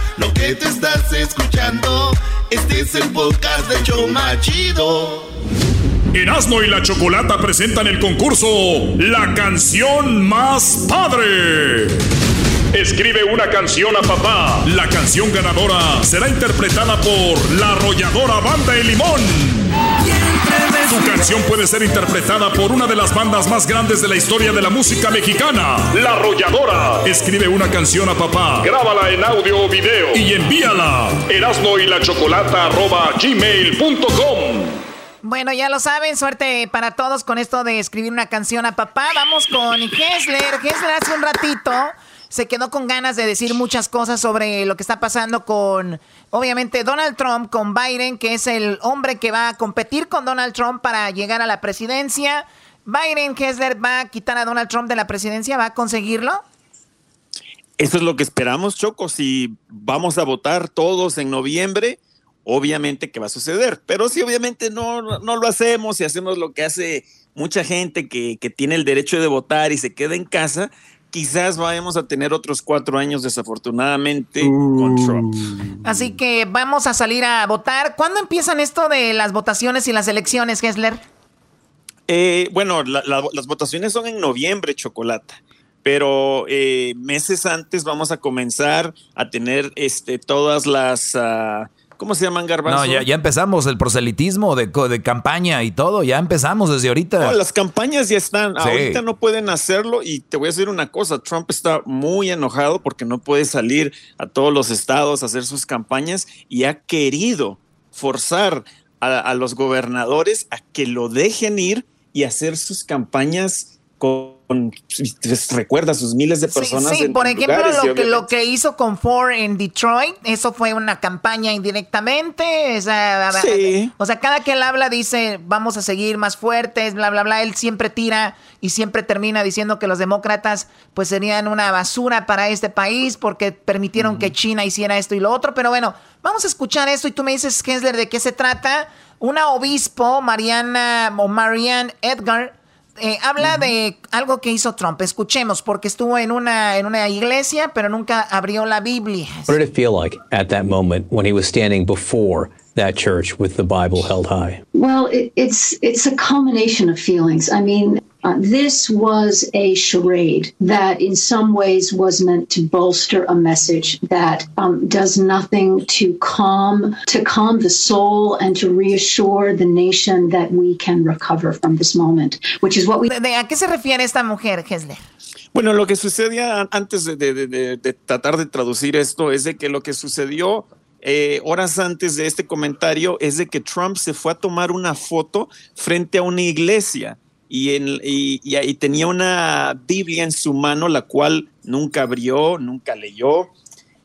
S1: lo que te estás escuchando, este es el podcast de Choma Chido.
S2: Erasmo y la Chocolata presentan el concurso La canción más padre. Escribe una canción a papá. La canción ganadora será interpretada por la arrolladora Banda El Limón. Tu canción puede ser interpretada por una de las bandas más grandes de la historia de la música mexicana, La Arrolladora. Escribe una canción a papá, grábala en audio o video y envíala. Erasno la.
S11: Bueno, ya lo saben, suerte para todos con esto de escribir una canción a papá. Vamos con Hessler. Hessler hace un ratito se quedó con ganas de decir muchas cosas sobre lo que está pasando con, obviamente, Donald Trump, con Biden, que es el hombre que va a competir con Donald Trump para llegar a la presidencia. Biden Kessler va a quitar a Donald Trump de la presidencia, ¿va a conseguirlo?
S28: Eso es lo que esperamos, Choco. Si vamos a votar todos en noviembre, obviamente que va a suceder. Pero si obviamente no, no lo hacemos y hacemos lo que hace mucha gente que, que tiene el derecho de votar y se queda en casa, quizás vayamos a tener otros cuatro años desafortunadamente con
S11: Uh.
S28: Trump.
S11: Así que vamos a salir a votar. ¿Cuándo empiezan esto de las votaciones y las elecciones, Hessler?
S28: Eh, bueno, la- la- las votaciones son en noviembre, Chocolata. Pero eh, meses antes vamos a comenzar a tener este, todas las... ah, ¿Cómo se llaman, Garbanzo?
S3: No, ya, ya empezamos el proselitismo de, de campaña y todo, ya empezamos desde ahorita.
S28: No, las campañas ya están.
S3: Sí.
S28: Ahorita no pueden hacerlo y te voy a decir una cosa, Trump está muy enojado porque no puede salir a todos los estados a hacer sus campañas y ha querido forzar a, a los gobernadores a que lo dejen ir y hacer sus campañas con, pues, recuerda, sus miles de personas.
S11: Sí,
S28: en
S11: por ejemplo,
S28: lugares
S11: lo que, lo que hizo con Ford en Detroit, eso fue una campaña indirectamente. O sea,
S28: Sí.
S11: o sea, cada que él habla dice, vamos a seguir más fuertes, bla, bla, bla. Él siempre tira y siempre termina diciendo que los demócratas pues serían una basura para este país porque permitieron que China hiciera esto y lo otro. Pero bueno, vamos a escuchar esto y tú me dices, Kessler, de qué se trata. Una obispo, Mariana o Marianne Edgar, eh, habla de algo que hizo Trump. Escuchemos, porque estuvo en una, en una iglesia, pero nunca abrió la Biblia.
S29: What did it feel like at that moment when he was standing before that church with the Bible held high?
S30: Well, it, it's it's a combination of feelings. I mean, uh, this was a charade that, in some ways, was meant to bolster a message that um, does nothing to calm to calm the soul and to reassure the nation that we can recover from this moment, which is what we.
S11: ¿De, de- a qué se refiere esta mujer, Hesler?
S28: Bueno, lo que sucedía antes de, de- de- de tratar de traducir esto es de que lo que sucedió eh, horas antes de este comentario es de que Trump se fue a tomar una foto frente a una iglesia y, en- y- y ahí tenía una Biblia en su mano, la cual nunca abrió, nunca leyó.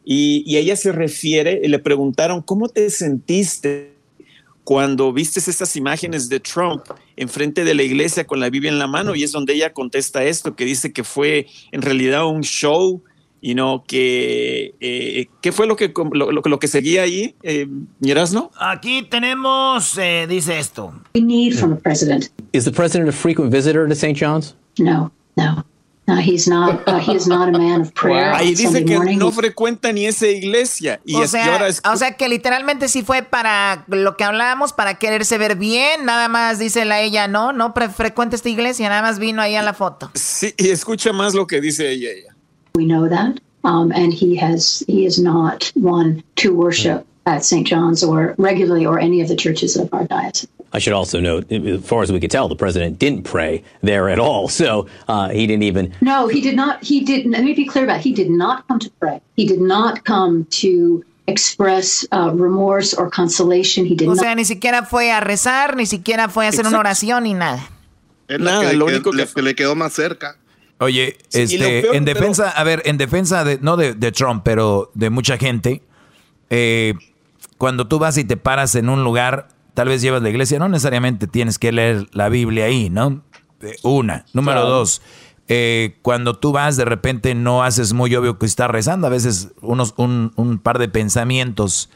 S28: Y, y ella se refiere, y le preguntaron, ¿cómo te sentiste cuando viste estas imágenes de Trump enfrente de la iglesia con la Biblia en la mano y es donde ella contesta esto, que dice que fue en realidad un show, y no que eh, qué fue lo que lo, lo- lo que seguía ahí, eh, ¿no?
S15: Aquí tenemos, eh, dice esto.
S30: We need from a president.
S29: Is the president a frequent visitor to St. John's?
S30: No, no, no. He's not. Uh, he is not a man of prayer.
S28: Ahí
S30: on
S28: dice
S30: Sunday
S28: que
S30: morning.
S28: no frecuenta ni esa iglesia y,
S11: o,
S28: es, y
S11: sea,
S28: ahora es
S11: o sea que literalmente sí fue para lo que hablábamos, para quererse ver bien. Nada más dice la ella, no, no pre- frecuenta esta iglesia, nada más vino ahí a la foto.
S28: sí, y escucha más lo que dice ella. ella.
S30: We know that, um, and he has. He is not one to worship at St. John's or regularly or any of the churches of our diocese.
S29: I should also note, as far as we could tell, the president didn't pray there at all. [LAUGHS] So uh, he didn't even.
S30: No, he did not. He didn't. Let me be clear about. It. He did not come to pray. He did not come to express uh, remorse or consolation. He did
S11: O
S30: not.
S11: sea, ni siquiera fue a rezar, ni siquiera fue a hacer una oración ni nada.
S21: Es la
S28: Nada,
S21: que,
S28: lo
S21: que
S28: único
S21: le,
S28: que-
S21: que le quedó más cerca.
S3: Oye, este,
S28: peor,
S3: en
S28: pero-
S3: defensa, a ver, en defensa de, no de, de Trump, pero de mucha gente, eh, cuando tú vas y te paras en un lugar, tal vez llevas la iglesia, no necesariamente tienes que leer la Biblia ahí, ¿no? Eh, Una. Número
S28: Claro.
S3: dos, eh, cuando tú vas, de repente no haces muy obvio que estás rezando, a veces unos, un, un par de pensamientos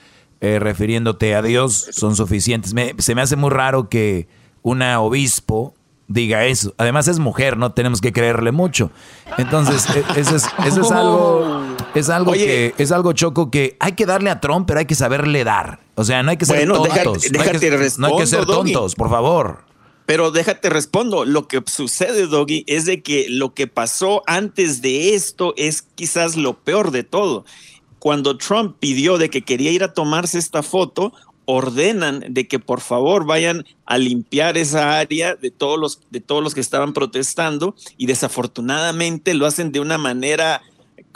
S3: refiriéndote a Dios son suficientes. Me- se me hace muy raro que una obispo diga eso. Además es mujer, no tenemos que creerle mucho. Entonces, e- eso es, [LAUGHS] eso es algo, es algo
S28: Oye.
S3: que, es algo choco que hay que darle a Trump, pero hay que saberle dar. O sea, no hay que ser
S28: Bueno,
S3: tontos.
S28: déjate-
S3: no, hay que,
S28: déjate
S3: no hay que
S28: respondo,
S3: ser
S28: Doggy.
S3: tontos, por favor.
S28: Pero déjate respondo, lo que sucede, Doggy, es de que lo que pasó antes de esto es quizás lo peor de todo. Cuando Trump pidió de que quería ir a tomarse esta foto, ordenan de que por favor vayan a limpiar esa área de todos los de todos los que estaban protestando y desafortunadamente lo hacen de una manera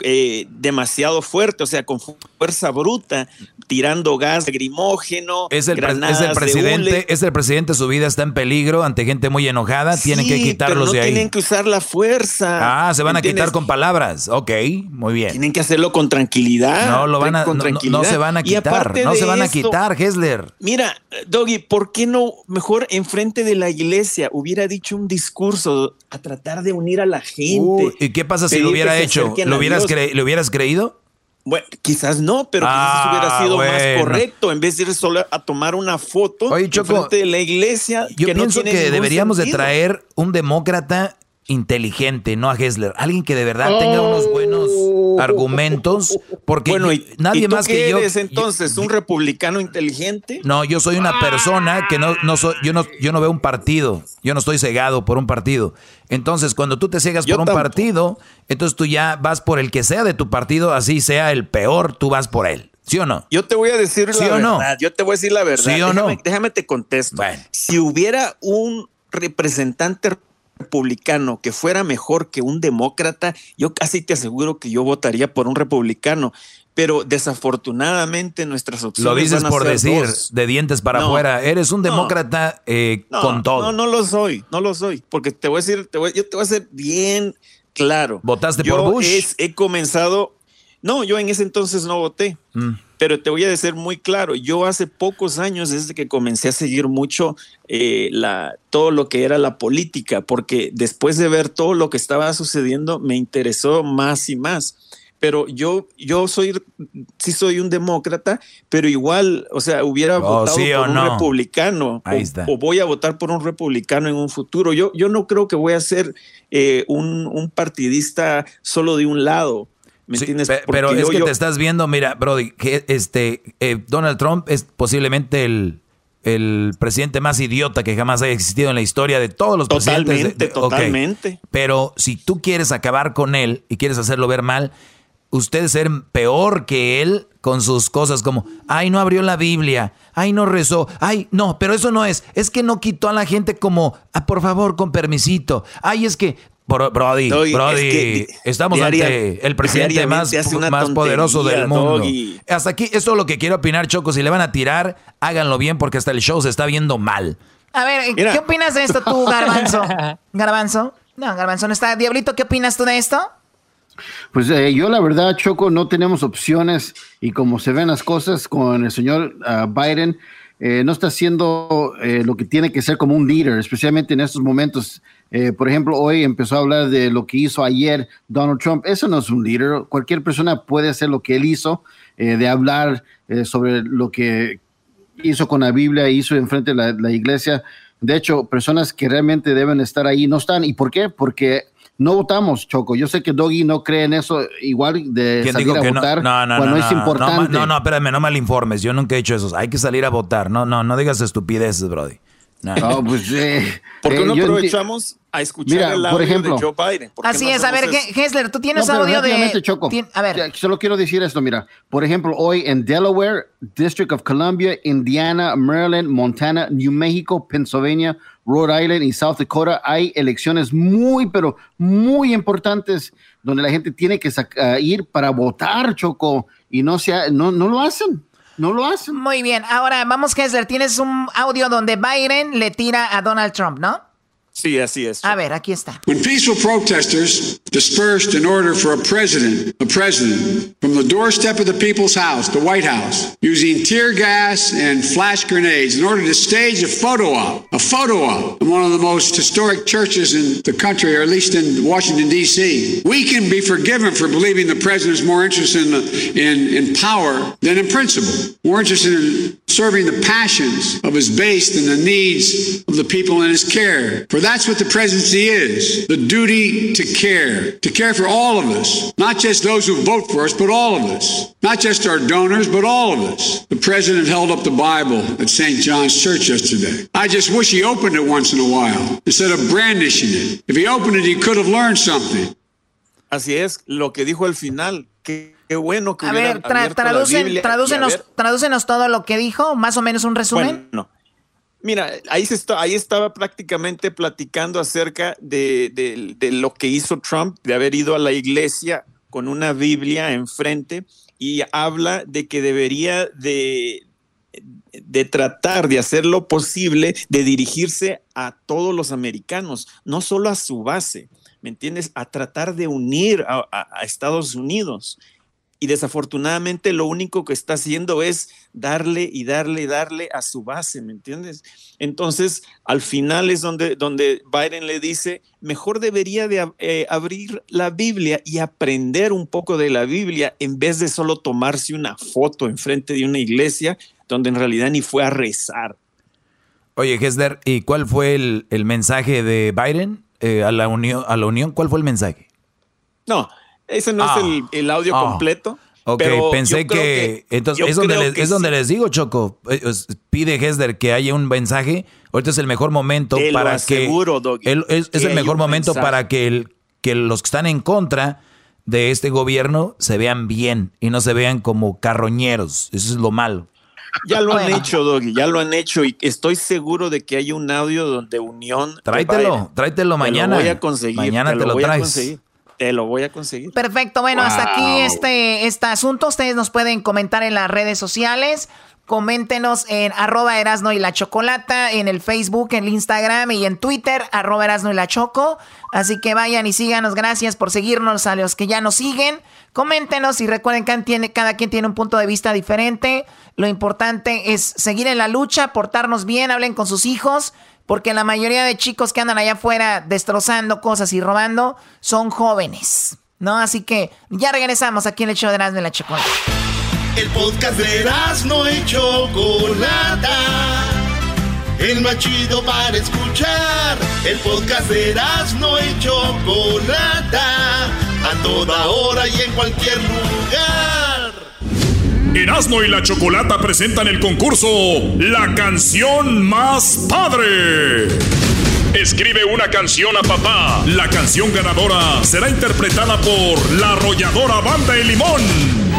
S28: eh, demasiado fuerte, o sea, con fu- fuerza bruta, tirando gas lacrimógeno,
S3: Es el, pre-
S28: granadas
S3: es el
S28: de
S3: presidente, es el presidente, su vida está en peligro ante gente muy enojada, tienen que quitarlos
S28: pero no
S3: de ahí.
S28: Tienen que usar la fuerza.
S3: Ah, se van a
S28: ¿entiendes?
S3: quitar con palabras. Ok, muy bien.
S28: Tienen que hacerlo con tranquilidad.
S3: No lo van a,
S28: con
S3: no- no,
S28: tranquilidad.
S3: no se van a quitar, no se van a
S28: esto,
S3: quitar, Hessler.
S28: Mira, Doggy, ¿por qué no mejor enfrente de la iglesia hubiera dicho un discurso a tratar de unir a la gente?
S3: Uy, ¿Y qué pasa si lo hubiera hecho? ¿Lo
S28: a
S3: hubieras, cre- ¿Le hubieras creído?
S28: Bueno, quizás no, pero
S3: Ah,
S28: quizás hubiera sido
S3: bueno.
S28: más correcto en vez de ir solo a tomar una foto
S3: Oye, Choco,
S28: enfrente de la iglesia.
S3: Yo
S28: que
S3: pienso que deberíamos de traer un demócrata inteligente, no a Hessler. Alguien que de verdad tenga unos buenos. [LAUGHS] argumentos. Porque bueno, nadie más que yo.
S28: eres entonces? ¿Un republicano inteligente?
S3: No, yo soy una persona que no, no soy, yo no, yo no veo un partido. Yo no estoy cegado por un partido. Entonces, cuando tú te cegas por un partido, entonces tú ya vas por el que sea de tu partido, así sea el peor, tú vas por él. ¿Sí o no?
S28: Yo te voy a decir la verdad. No? Yo te voy a decir la verdad.
S3: ¿Sí o no?
S28: Déjame te contesto. Si hubiera un representante republicano que fuera mejor que un demócrata, yo casi te aseguro que yo votaría por un republicano. Pero desafortunadamente nuestras opciones.
S3: Lo dices por decir, de dientes para afuera. Eres un demócrata eh, con todo.
S28: No, no lo soy, no lo soy. Porque te voy a decir, te voy, yo te voy a ser bien claro.
S3: ¿Votaste por Bush?
S28: he comenzado. No, yo en ese entonces no voté. Mm. Pero te voy a decir muy claro, yo hace pocos años, desde que comencé a seguir mucho eh, la, todo lo que era la política, porque después de ver todo lo que estaba sucediendo, me interesó más y más. Pero yo, yo soy, sí soy un demócrata, pero igual, o sea, hubiera oh, votado por un republicano o, voy a votar por un republicano en un futuro. Yo, yo no creo que voy a ser eh, un, un partidista solo de un lado
S3: pero es que te estás viendo, mira, Brody, que este eh, Donald Trump es posiblemente el, el presidente más idiota que jamás haya existido en la historia de todos los
S28: presidentes. totalmente.
S3: Pero si tú quieres acabar con él y quieres hacerlo ver mal, usted ser peor que él con sus cosas como, ay, no abrió la Biblia, ay, no rezó, ay, no, pero eso no es, es que no quitó a la gente como, ah, por favor, con permisito, ay, es que Brody, Brody, estamos ante el presidente más, más poderoso del mundo. Hasta aquí, esto es lo que quiero opinar, Choco. Si le van a tirar, háganlo bien porque hasta el show se está viendo mal.
S11: A ver, ¿qué opinas de esto tú, Garbanzo? [LAUGHS] ¿Garbanzo? No, Garbanzo no está. Diablito, ¿qué opinas tú de esto?
S7: Pues eh, yo la verdad, Choco, no tenemos opciones y como se ven las cosas con el señor ah, Biden, eh, no está haciendo eh, lo que tiene que ser como un líder, especialmente en estos momentos. Eh, por ejemplo, hoy empezó a hablar de lo que hizo ayer Donald Trump. Eso no es un líder. Cualquier persona puede hacer lo que él hizo, de hablar sobre lo que hizo con la Biblia, hizo enfrente de la, iglesia. De hecho, personas que realmente deben estar ahí no están. ¿Y por qué? Porque no votamos, Choco. Yo sé que Doggy no cree en eso igual de salir a votar no, no, cuando no, es importante.
S3: No, no, espérame, no malinformes. Yo nunca he dicho eso. Hay que salir a votar. No, no, no digas estupideces, Brody.
S7: No, pues, eh,
S28: ¿Por qué eh, no aprovechamos a escuchar el audio por ejemplo, de Joe Biden?
S11: Así es, a ver, Hessler, tú tienes audio de...
S7: Choco, a ver. Solo quiero decir esto, mira. Por ejemplo, hoy en Delaware, District of Columbia, Indiana, Maryland, Montana, New Mexico, Pennsylvania, Rhode Island y South Dakota hay elecciones muy, pero muy importantes donde la gente tiene que ir para votar, Choco, y no, sea, no, no lo hacen. No lo hacen.
S11: Muy bien. Ahora vamos, Kessler. Tienes un audio donde Biden le tira a Donald Trump, ¿no?
S28: Sí, así es.
S11: A ver, aquí está.
S31: When peaceful protesters dispersed in order for a president, a president, from the doorstep of the people's house, the White House, using tear gas and flash grenades in order to stage a photo op, a photo op in one of the most historic churches in the country, or at least in Washington, D.C. We can be forgiven for believing the president is more interested in, in, in power than in principle, more interested in serving the passions of his base than the needs of the people in his care. For that's what the presidency is the duty to care, to care for all of us, not just those who vote for us, but all of us, not just our donors, but all of us. The president held up the Bible at St. John's Church yesterday. I just wish he opened it once in a while instead of brandishing it. If he opened it, he could have learned something.
S28: Así es, lo que dijo al final, que Qué bueno que
S11: A ver, traducen, tradúcenos, todo lo que dijo, más o menos un resumen.
S28: Bueno, Mira, ahí, se está, ahí estaba prácticamente platicando acerca de, lo que hizo Trump, de haber ido a la iglesia con una Biblia enfrente y habla de que debería de, tratar de hacer lo posible de dirigirse a todos los americanos, no solo a su base, ¿me entiendes? A tratar de unir a Estados Unidos y desafortunadamente lo único que está haciendo es darle y darle y darle a su base, ¿me entiendes? Entonces, al final es donde, donde Biden le dice, mejor debería de eh, abrir la Biblia y aprender un poco de la Biblia en vez de solo tomarse una foto enfrente de una iglesia donde en realidad ni fue a rezar.
S3: Oye, Hesler, ¿y cuál fue el, el mensaje de Biden? eh, a, la unión, a la unión, ¿cuál fue el mensaje?
S28: No, ese no es ah. el, audio ah. completo.
S3: Ok, pensé que, entonces es donde, les, es donde les digo, Choco, eh, pide Hesder que haya un mensaje. Ahorita es el mejor momento para que es, el mejor momento para que, el, que los que están en contra de este gobierno se vean bien y no se vean como carroñeros. Eso es lo malo.
S28: Ya lo han [LAUGHS] hecho, Doggy, ya lo han hecho y estoy seguro de que hay un audio donde Unión.
S3: Tráetelo, tráetelo mañana.
S28: Te lo voy a conseguir.
S3: Mañana te, lo, traes.
S28: Te lo voy a conseguir.
S11: Perfecto. Bueno, hasta aquí este, este asunto. Ustedes nos pueden comentar en las redes sociales. Coméntenos en arroba Erasno y la Chocolata, en el Facebook, en el Instagram y en Twitter, arroba Erasno y la Choco. Así que vayan y síganos. Gracias por seguirnos a los que ya nos siguen. Coméntenos y recuerden que tiene, cada quien tiene un punto de vista diferente. Lo importante es seguir en la lucha, portarnos bien, hablen con sus hijos, porque la mayoría de chicos que andan allá afuera destrozando cosas y robando son jóvenes. ¿No? Así que ya regresamos aquí en el show de Erasno y la Chocolata.
S1: El podcast de no y Chocolata. El más chido para escuchar. El podcast de no y Chocolata. A toda hora y en cualquier lugar.
S2: Erasmo y la Chocolata presentan el concurso La canción más padre. Escribe una canción a papá. La canción ganadora será interpretada por la arrolladora Banda de Limón.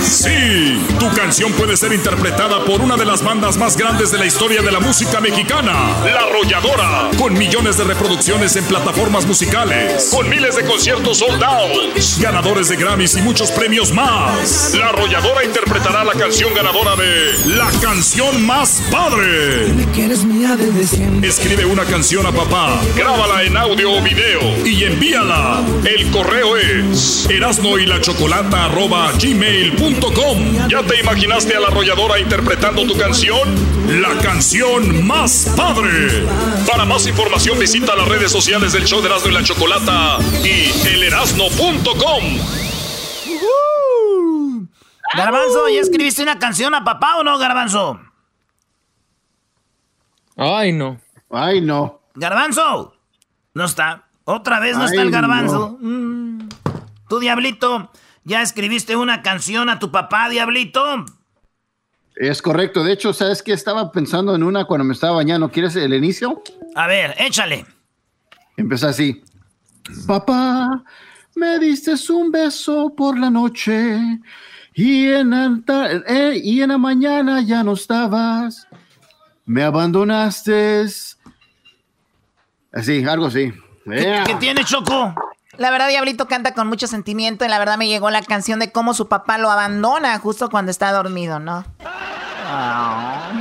S2: Sí, tu canción puede ser interpretada por una de las bandas más grandes de la historia de la música mexicana, La Arrolladora, con millones de reproducciones en plataformas musicales, con miles de conciertos soldados, ganadores de Grammys y muchos premios más. La Arrolladora interpretará la canción ganadora de La canción más padre. Escribe una canción a papá, grábala en audio o video y envíala. El correo es erasno y la chocolata gmail.com. ¿Ya te imaginaste a la arrolladora interpretando tu canción? La canción más padre. Para más información visita las redes sociales del show de Erasmo y la Chocolata y elerasno.com.
S15: Garbanzo, ¿ya escribiste una canción a papá o no, Garbanzo?
S20: Ay, no.
S7: Ay, no.
S15: Garbanzo. No está. Otra vez no está el garbanzo. Mm. Tu diablito. ¿Ya escribiste una canción a tu papá, Diablito?
S7: Es correcto. De hecho, ¿sabes qué? Estaba pensando en una cuando me estaba bañando. ¿Quieres el inicio?
S15: A ver, échale.
S7: Empieza así. Papá, me diste un beso por la noche y en, eh, y en la mañana ya no estabas. Me abandonaste. Así, algo así.
S15: ¿Qué tiene, Choco?
S11: La verdad, Diablito canta con mucho sentimiento y la verdad me llegó la canción de cómo su papá lo abandona justo cuando está dormido, ¿no?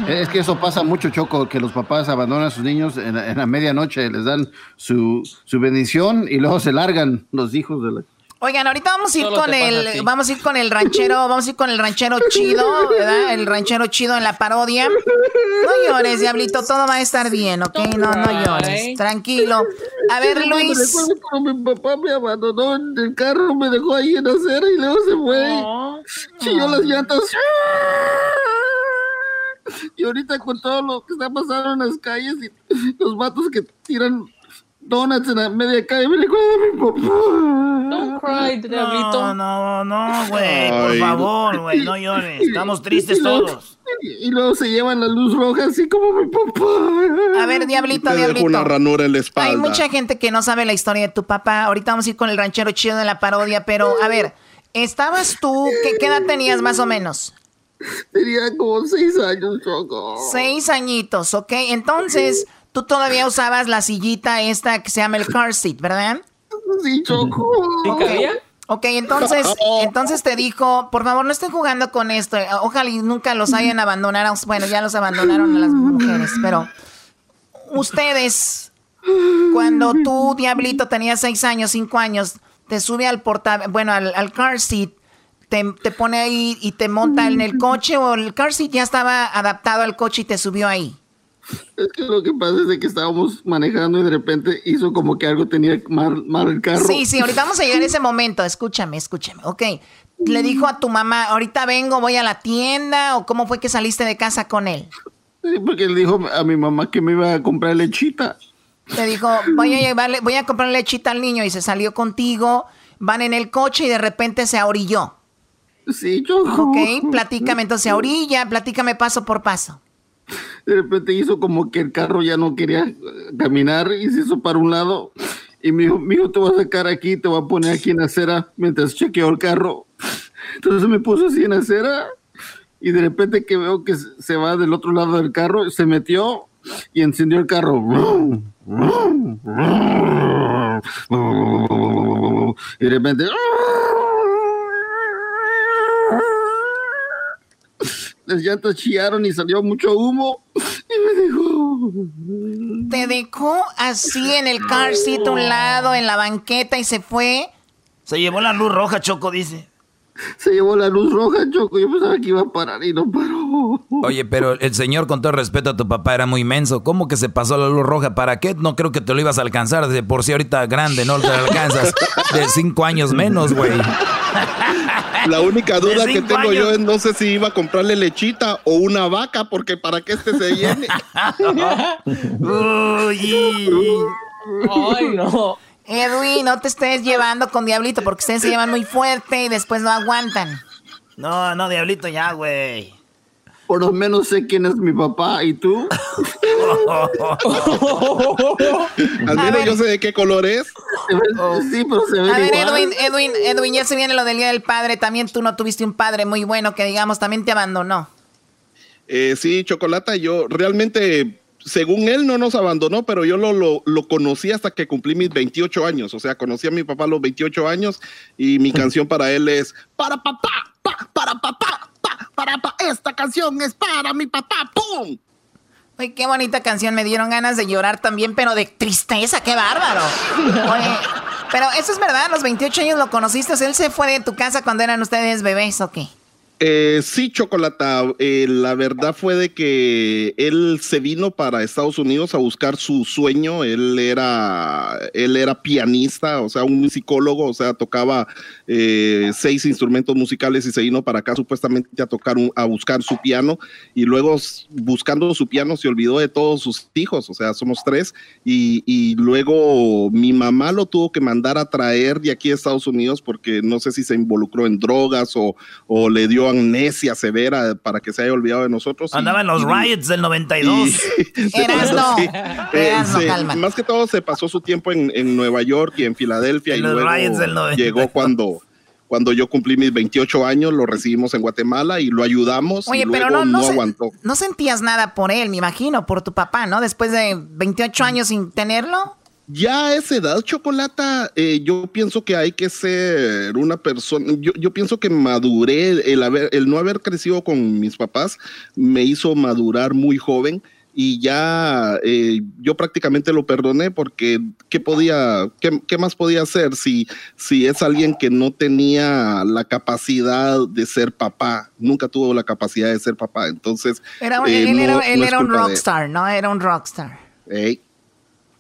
S7: Es que eso pasa mucho, Choco, que los papás abandonan a sus niños en, la medianoche, les dan su, su bendición y luego se largan los hijos de la...
S11: Oigan, ahorita vamos a ir con el, vamos a ir con el ranchero, [LAUGHS] vamos a ir con el ranchero chido, ¿verdad? El ranchero chido en la parodia. No llores, diablito, todo va a estar bien, ¿ok? No, no llores, tranquilo. A ver, Luis.
S7: recuerdo cuando mi papá me abandonó en el carro, me dejó ahí en acera y luego se fue. Chilló las llantas. Y ahorita con todo lo que está pasando en las calles y los vatos que tiran donuts en la media calle. Me recuerdo a mi papá.
S20: Don't cry,
S15: No, no, no, güey. Por favor, güey, no llores. Estamos tristes todos.
S7: Y, luego se llevan la luz roja así como mi papá.
S11: A ver, diablito, diablito.
S21: una ranura en la espalda.
S11: Hay mucha gente que no sabe la historia de tu papá. Ahorita vamos a ir con el ranchero chido de la parodia, pero a ver, ¿estabas tú? ¿Qué, qué edad tenías más o menos?
S7: Tenía como seis años, Choco.
S11: Seis añitos, ok. Entonces, tú todavía usabas la sillita esta que se llama el car seat, ¿verdad?
S7: Sí, Choco.
S11: Ok, entonces, entonces te dijo, por favor, no estén jugando con esto. Ojalá y nunca los hayan abandonado. Bueno, ya los abandonaron a las mujeres, pero ustedes, cuando tú, Diablito, tenías seis años, cinco años, te sube al porta, bueno, al, al car seat, te, te, pone ahí y te monta en el coche o el car seat ya estaba adaptado al coche y te subió ahí.
S7: Es que lo que pasa es que estábamos manejando y de repente hizo como que algo tenía mal, mal el carro.
S11: Sí, sí, ahorita vamos a llegar a ese momento. Escúchame, escúchame. Ok. Le dijo a tu mamá, ahorita vengo, voy a la tienda, o cómo fue que saliste de casa con él.
S7: Sí, porque le dijo a mi mamá que me iba a comprar lechita.
S11: Te dijo, voy a llevarle, voy a comprar lechita al niño y se salió contigo. Van en el coche y de repente se ahorilló.
S7: Sí, yo.
S11: Ok, platícame entonces a orilla, platícame paso por paso.
S7: De repente hizo como que el carro ya no quería eh, caminar y se hizo para un lado. Y me dijo, mijo, te voy a sacar aquí, te voy a poner aquí en la acera mientras chequeo el carro. Entonces me puso así en la acera y de repente que veo que se va del otro lado del carro, se metió y encendió el carro. Y de repente las llantas chillaron y salió mucho humo y me dijo...
S11: Te dejó así en el car seat a un lado, en la banqueta y se fue.
S15: Se llevó la luz roja, Choco, dice.
S7: Se llevó la luz roja, Choco. Yo pensaba que iba a parar y no paró.
S3: Oye, pero el señor, con todo respeto a tu papá, era muy inmenso. ¿Cómo que se pasó la luz roja? ¿Para qué? No creo que te lo ibas a alcanzar. De por sí ahorita grande, no te lo alcanzas. De cinco años menos, güey.
S21: La única duda que tengo yo es no sé si iba a comprarle lechita o una vaca, porque para que este se llene.
S11: Ay, no. Edwin, no te estés llevando con Diablito porque ustedes se llevan muy fuerte y después no aguantan.
S15: No, no, Diablito ya, güey.
S7: Por lo menos sé quién es mi papá y tú.
S21: Al menos yo sé de qué color es.
S7: Sí, pero se ve
S11: A ver, Edwin, Edwin, Edwin, ya se viene lo del Día del Padre. También tú no tuviste un padre muy bueno que digamos, también te abandonó.
S21: Eh, sí, Chocolata, yo realmente según él no nos abandonó, pero yo lo, lo, lo, conocí hasta que cumplí mis 28 años. O sea, conocí a mi papá a los 28 años y mi [LAUGHS] canción para él es Para papá, pa, para papá, pa, Esta canción es para mi papá, ¡pum!
S11: Uy, qué bonita canción. Me dieron ganas de llorar también, pero de tristeza, qué bárbaro. Oye, pero eso es verdad, a los 28 años lo conociste. Él se fue de tu casa cuando eran ustedes bebés o qué?
S21: Eh, sí, Chocolata. Eh, la verdad fue de que él se vino para Estados Unidos a buscar su sueño. Él era, él era pianista, o sea, un musicólogo, o sea, tocaba eh, seis instrumentos musicales y se vino para acá supuestamente a tocar, a buscar su piano. Y luego, buscando su piano, se olvidó de todos sus hijos, o sea, somos tres. Y, y luego mi mamá lo tuvo que mandar a traer de aquí a Estados Unidos porque no sé si se involucró en drogas o, o le dio amnesia severa para que se haya olvidado de nosotros.
S15: Andaba en los riots del 92. [LAUGHS]
S11: Eras no. Eras no, calma.
S21: Más que todo se pasó su tiempo en, en Nueva York y en Filadelfia
S15: En
S21: y
S15: los
S21: luego
S15: riots del 92.
S21: llegó cuando cuando yo cumplí mis 28 años, lo recibimos en Guatemala y lo ayudamos
S11: Oye,
S21: y
S11: pero no,
S21: no,
S11: no, se-
S21: aguantó.
S11: no sentías nada por él, me imagino, por tu papá, ¿no? Después de 28 años sin tenerlo.
S21: Ya a esa edad, Chocolata, eh, yo pienso que hay que ser una persona, yo, yo pienso que maduré, el, haber, el no haber crecido con mis papás me hizo madurar muy joven y ya eh, yo prácticamente lo perdoné porque ¿qué podía, qué, qué más podía hacer si, si es alguien que no tenía la capacidad de ser papá, nunca tuvo la capacidad de ser papá, entonces... Eh,
S11: él
S21: no-
S11: era, él era un
S21: él.
S11: rockstar, ¿no? Era un rockstar.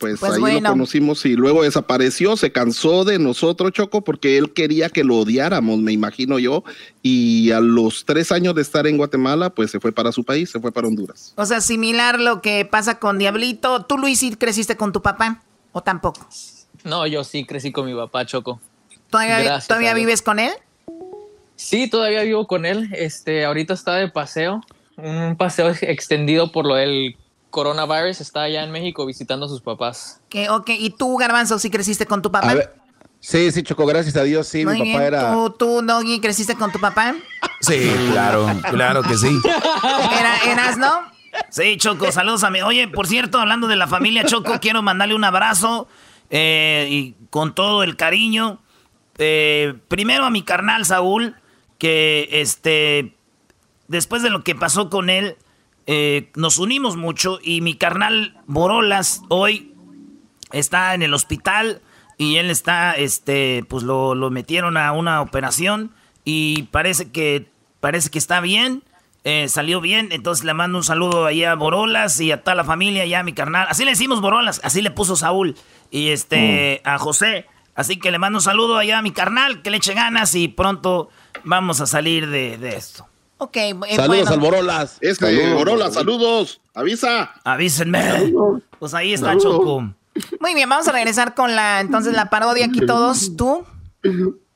S21: Pues,
S11: Pues
S21: ahí
S11: bueno.
S21: lo conocimos y luego desapareció, se cansó de nosotros, Choco, porque él quería que lo odiáramos, me imagino yo, y a los tres años de estar en Guatemala, pues se fue para su país, se fue para Honduras.
S11: O sea, similar lo que pasa con Diablito. ¿Tú, Luis, sí creciste con tu papá? ¿O tampoco?
S20: No, yo sí crecí con mi papá, Choco.
S11: ¿Todavía,
S20: Gracias
S11: ¿todavía vives con él?
S20: Sí, todavía vivo con él. Este, ahorita está de paseo, un paseo extendido por lo del coronavirus. Está allá en México visitando a sus papás.
S11: Que, ok, ¿y tú, Garbanzo, sí creciste con tu papá?
S4: A ver, sí, sí, Choco, gracias a Dios, sí,
S11: Muy
S4: mi
S11: bien.
S4: papá era...
S11: ¿Tú, tú, Doggy, creciste con tu papá?
S3: Sí, claro, claro que sí.
S11: ¿Era, ¿Eras, no?
S15: Sí, Choco, saludos a mí. Oye, por cierto, hablando de la familia Choco, quiero mandarle un abrazo eh, y con todo el cariño. Eh, primero a mi carnal Saúl, que este, después de lo que pasó con él, eh, nos unimos mucho y mi carnal Borolas hoy está en el hospital y él está, este, pues lo, lo metieron a una operación y parece que, parece que está bien, eh, salió bien, entonces le mando un saludo ahí a Borolas y a toda la familia, ya a mi carnal, así le decimos Borolas, así le puso Saúl y este, a José, así que le mando un saludo allá a mi carnal, que le eche ganas y pronto vamos a salir de, de esto.
S11: Ok, eh,
S21: Saludos
S11: bueno.
S21: al Borolas. Este,
S4: Saludos.
S21: Borolas, saludos, avisa.
S15: Avísenme. Pues ahí está
S21: Saludos.
S15: Choco.
S11: Muy bien, vamos a regresar con la, entonces, la parodia aquí todos. ¿Tú?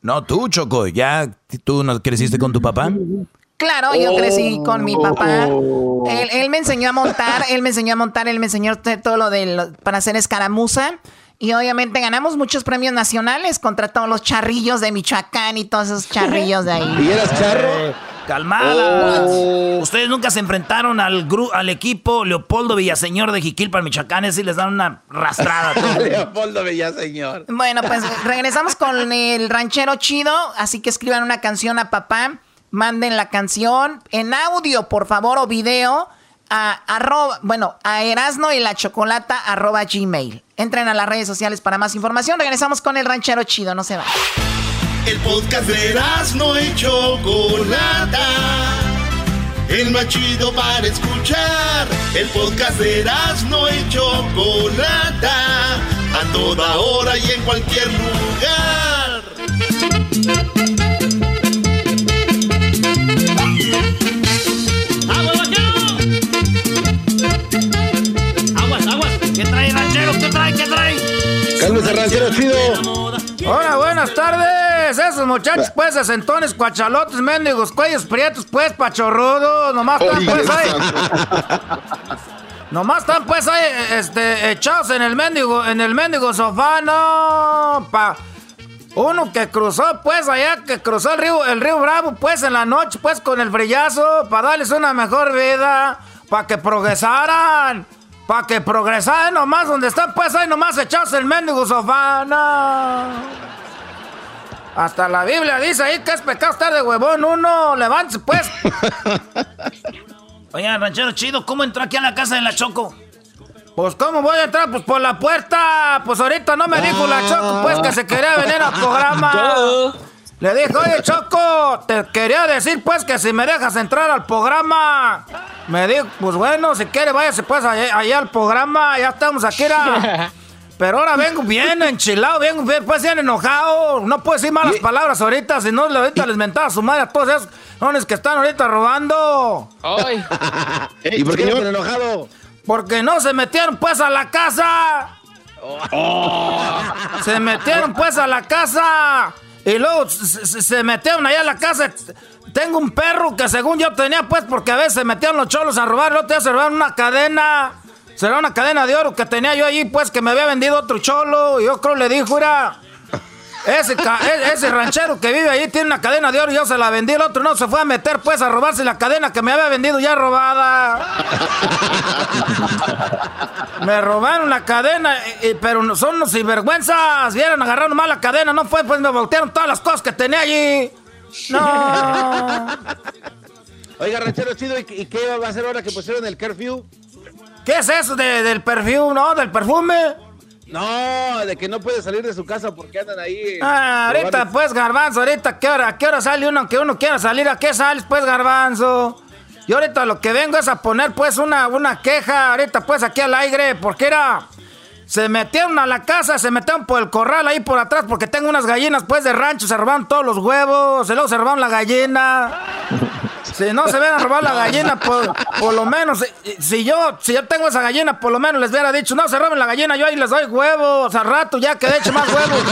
S3: No, tú, Choco. ¿Ya tú no creciste con tu papá?
S11: Claro, yo crecí con mi papá. Él, me enseñó a montar, él me enseñó a montar, él me enseñó todo lo de para hacer escaramuza. Y obviamente ganamos muchos premios nacionales contra todos los charrillos de Michoacán y todos esos charrillos de ahí.
S4: ¿Y eras charro?
S15: Calmadas. Oh. Ustedes nunca se enfrentaron al, al equipo Leopoldo Villaseñor de Jiquilpa, Michoacán, y les dan una rastrada. [LAUGHS]
S4: Leopoldo Villaseñor.
S11: Bueno, pues [LAUGHS] regresamos con el ranchero chido, así que escriban una canción a papá, manden la canción en audio, por favor, o video a arroba, bueno, a Erasno y la chocolata arroba gmail. Entren a las redes sociales para más información. Regresamos con el ranchero chido, no se va.
S1: El podcast de Erasno y chocolata. El más chido para escuchar. El podcast de Erasno y chocolata. A toda hora y en cualquier lugar.
S15: ¿Qué trae, ranchero? ¿Qué trae? ¿Qué trae?
S4: Cálmese, ranchero chido.
S15: Hola, buenas tardes. Esos muchachos, pues, sesentones, cuachalotes, mendigos, cuellos prietos, pues, pachorrudos. Nomás están, pues, ahí. Nomás están, pues, ahí, este, echados en el mendigo, en el mendigo sofá, no. Pa. Uno que cruzó, pues, allá, que cruzó el río, el río Bravo, pues, en la noche, pues, con el brillazo, para darles una mejor vida, para que progresaran. Para que progresaran nomás donde están, pues ahí nomás echados el mendigo sofá. Hasta la Biblia dice ahí que es pecado estar de huevón. Uno, levántese pues. [LAUGHS] Oiga, ranchero chido, ¿cómo entró aquí a la casa de la Choco? Pues, ¿cómo voy a entrar? Pues por la puerta. Pues ahorita no me dijo la Choco, pues que se quería venir al programa. [LAUGHS] Le dije, oye, Choco, te quería decir, pues, que si me dejas entrar al programa. Me dijo, pues bueno, si quiere, váyase pues allá, al programa, ya estamos aquí. [LAUGHS] Pero ahora vengo bien enchilado, vengo bien, pues bien enojado. No puedo decir malas palabras ahorita, si no ahorita les mentaba a su madre a todos esos hombres que están ahorita robando.
S4: Ay. [LAUGHS] ¿Y por qué no enojado?
S15: Porque no se metieron pues a la casa. Oh. Se metieron pues a la casa. Y luego se, metieron allá a la casa. Tengo un perro que según yo tenía, pues, porque a veces se metían los cholos a robar. El te se robaron una cadena. Será una cadena de oro que tenía yo allí, pues, que me había vendido otro cholo. Y yo creo le dijo, mira, ese, e, ese ranchero que vive ahí tiene una cadena de oro y yo se la vendí. El otro no se fue a meter, pues, a robarse la cadena que me había vendido ya robada. [LAUGHS] me robaron la cadena, pero son unos sinvergüenzas. Vieron, agarraron mal la cadena. No fue, pues me voltearon todas las cosas que tenía allí. No.
S4: Oiga, ranchero chido, ¿y, qué va a hacer ahora que pusieron el curfew?
S15: ¿Qué es eso del perfume, no? ¿Del perfume?
S4: No, de que no puede salir de su casa porque andan ahí.
S15: Ah, ahorita pues, garbanzo, ahorita, ¿qué hora, ¿qué hora sale uno que uno quiera salir? ¿A qué sales pues, garbanzo? Y ahorita lo que vengo es a poner pues una, una queja, ahorita pues aquí al aire, porque era... Se metieron a la casa, se metieron por el corral ahí por atrás porque tengo unas gallinas pues de rancho, se robaron todos los huevos, se luego se robaron la gallina. [LAUGHS] Si no se hubieran robado la gallina, por, por lo menos, si, yo si yo tengo esa gallina, por lo menos les hubiera dicho, no se roben la gallina, yo ahí les doy huevos, al rato ya que de hecho más huevos.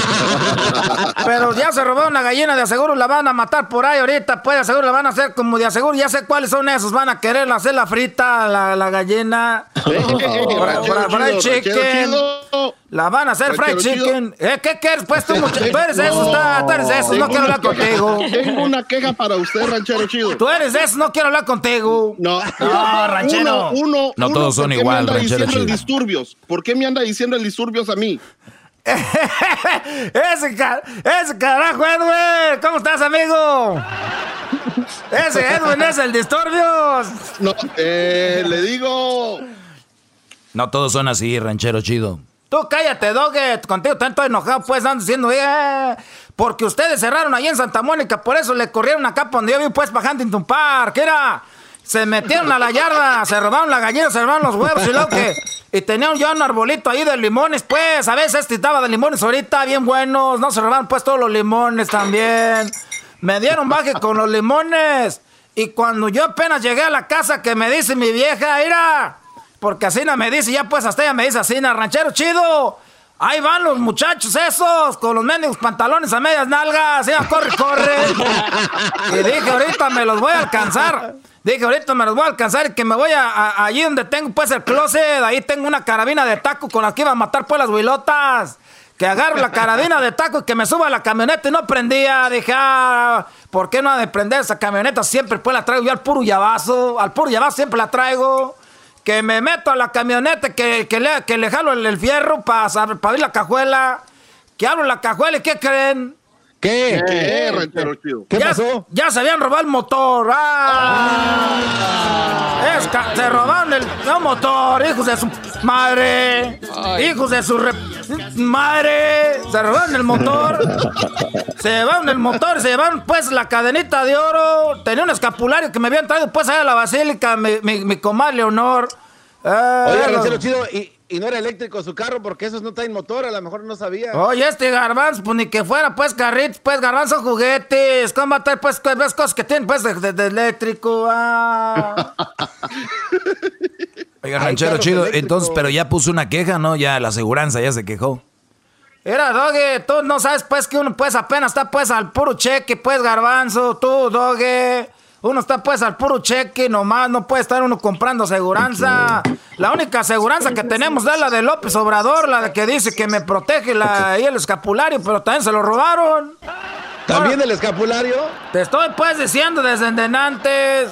S15: Pero ya se robaron la gallina, de aseguro la van a matar por ahí ahorita, pues de aseguro la van a hacer como de aseguro, ya sé cuáles son esos, van a querer hacer la frita, la, la gallina. fried chicken. La van a hacer fried chicken. ¿Eh, ¿Qué quieres? Pues tú, tú eres eso, está, tú eres eso, no quiero hablar contigo.
S21: Tengo una queja para usted, ranchero chido.
S15: Tú eres eso, no quiero hablar contigo.
S21: No,
S15: no ranchero.
S21: Uno,
S3: no todos son igual, ranchero chido.
S21: disturbios? ¿Por qué me anda diciendo el disturbios a mí? [LAUGHS]
S15: ese, ese carajo, Edwin. ¿Cómo estás, amigo? Ese Edwin es el disturbios.
S21: No, eh, le digo.
S3: No todos son así, ranchero chido.
S15: Tú cállate, Doget. Contigo tanto enojado, pues, ando diciendo, eh, porque ustedes cerraron ahí en Santa Mónica, por eso le corrieron acá donde yo vi, pues, para Huntington Park. Era, se metieron a la yarda, se robaron la gallina, se robaron los huevos y lo que. Y tenían ya un arbolito ahí de limones, pues, a veces este estaba de limones ahorita, bien buenos. No se robaron, pues, todos los limones también. Me dieron baje con los limones. Y cuando yo apenas llegué a la casa, que me dice mi vieja, mira Porque así me dice, ya pues hasta ella me dice así, ranchero chido. Ahí van los muchachos esos, con los mendigos pantalones a medias nalgas. Ya, corre, corre. y dije, ahorita me los voy a alcanzar. Dije, ahorita me los voy a alcanzar y que me voy a, allí donde tengo pues el closet. Ahí tengo una carabina de taco con la que iba a matar pues las huilotas. Que agarro la carabina de taco y que me suba a la camioneta y no prendía. Dije, ah, ¿por qué no ha de prender esa camioneta? Siempre pues la traigo yo al puro llavazo. Al puro llavazo siempre la traigo que me meto a la camioneta, que, que, le, que le jalo el, fierro para abrir la cajuela, que abro la cajuela y ¿qué creen?
S3: ¿Qué?
S21: ¿Qué,
S3: ¿Qué pasó?
S15: Ya se habían robado el motor. ¡Ah! se robaron el, motor, hijos de su madre. Hijos de su madre. Se robaron el motor. se llevaron el motor, se llevaron pues la cadenita de oro. Tenía un escapulario que me habían traído pues allá a la basílica, mi, mi, mi comadre Leonor.
S4: Oye, chido, y, y no era eléctrico su carro porque esos no traen motor, a lo mejor no sabía.
S15: Oye, este garbanzo, pues ni que fuera pues carritos, pues garbanzo juguetes. ¿Cómo traer pues ves cosas que tienen pues de, eléctrico? [LAUGHS] Ah.
S3: Oiga, ranchero chido, entonces, pero ya puso una queja, ¿no? Ya la aseguranza ya se quejó.
S15: Mira, Doge, tú no sabes pues que uno pues apenas está pues al puro cheque, pues garbanzo, tú, Doge. Uno está pues al puro cheque, nomás no puede estar uno comprando aseguranza. La única aseguranza que tenemos es la de López Obrador, la que dice que me protege la, y el escapulario, pero también se lo robaron.
S4: ¿También el escapulario?
S15: Te estoy pues diciendo desde antes.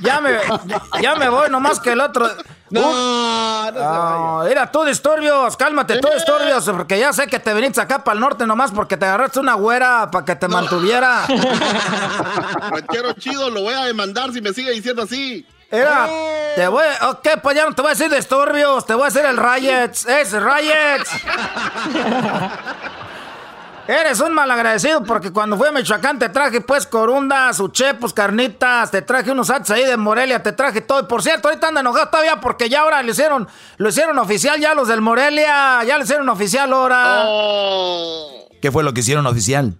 S15: Ya me, ya me voy, nomás que el otro.
S4: No, no,
S15: Mira, tú disturbios, cálmate, tú disturbios, porque ya sé que te viniste acá para el norte nomás porque te agarraste una güera para que te mantuviera. [LAUGHS]
S21: Ranchero chido, lo voy a demandar si me sigue diciendo así.
S15: Era, te voy, ok, pues ya no te voy a decir disturbios, te voy a decir el Riots, es Riots. [LAUGHS] Eres un malagradecido porque cuando fui a Michoacán te traje pues corundas, uchepos, carnitas, te traje unos atos ahí de Morelia, te traje todo. Y por cierto, ahorita anda enojado todavía porque ya ahora lo hicieron, lo hicieron oficial ya los del Morelia, ya lo hicieron oficial ahora.
S3: Oh. ¿Qué fue lo que hicieron oficial?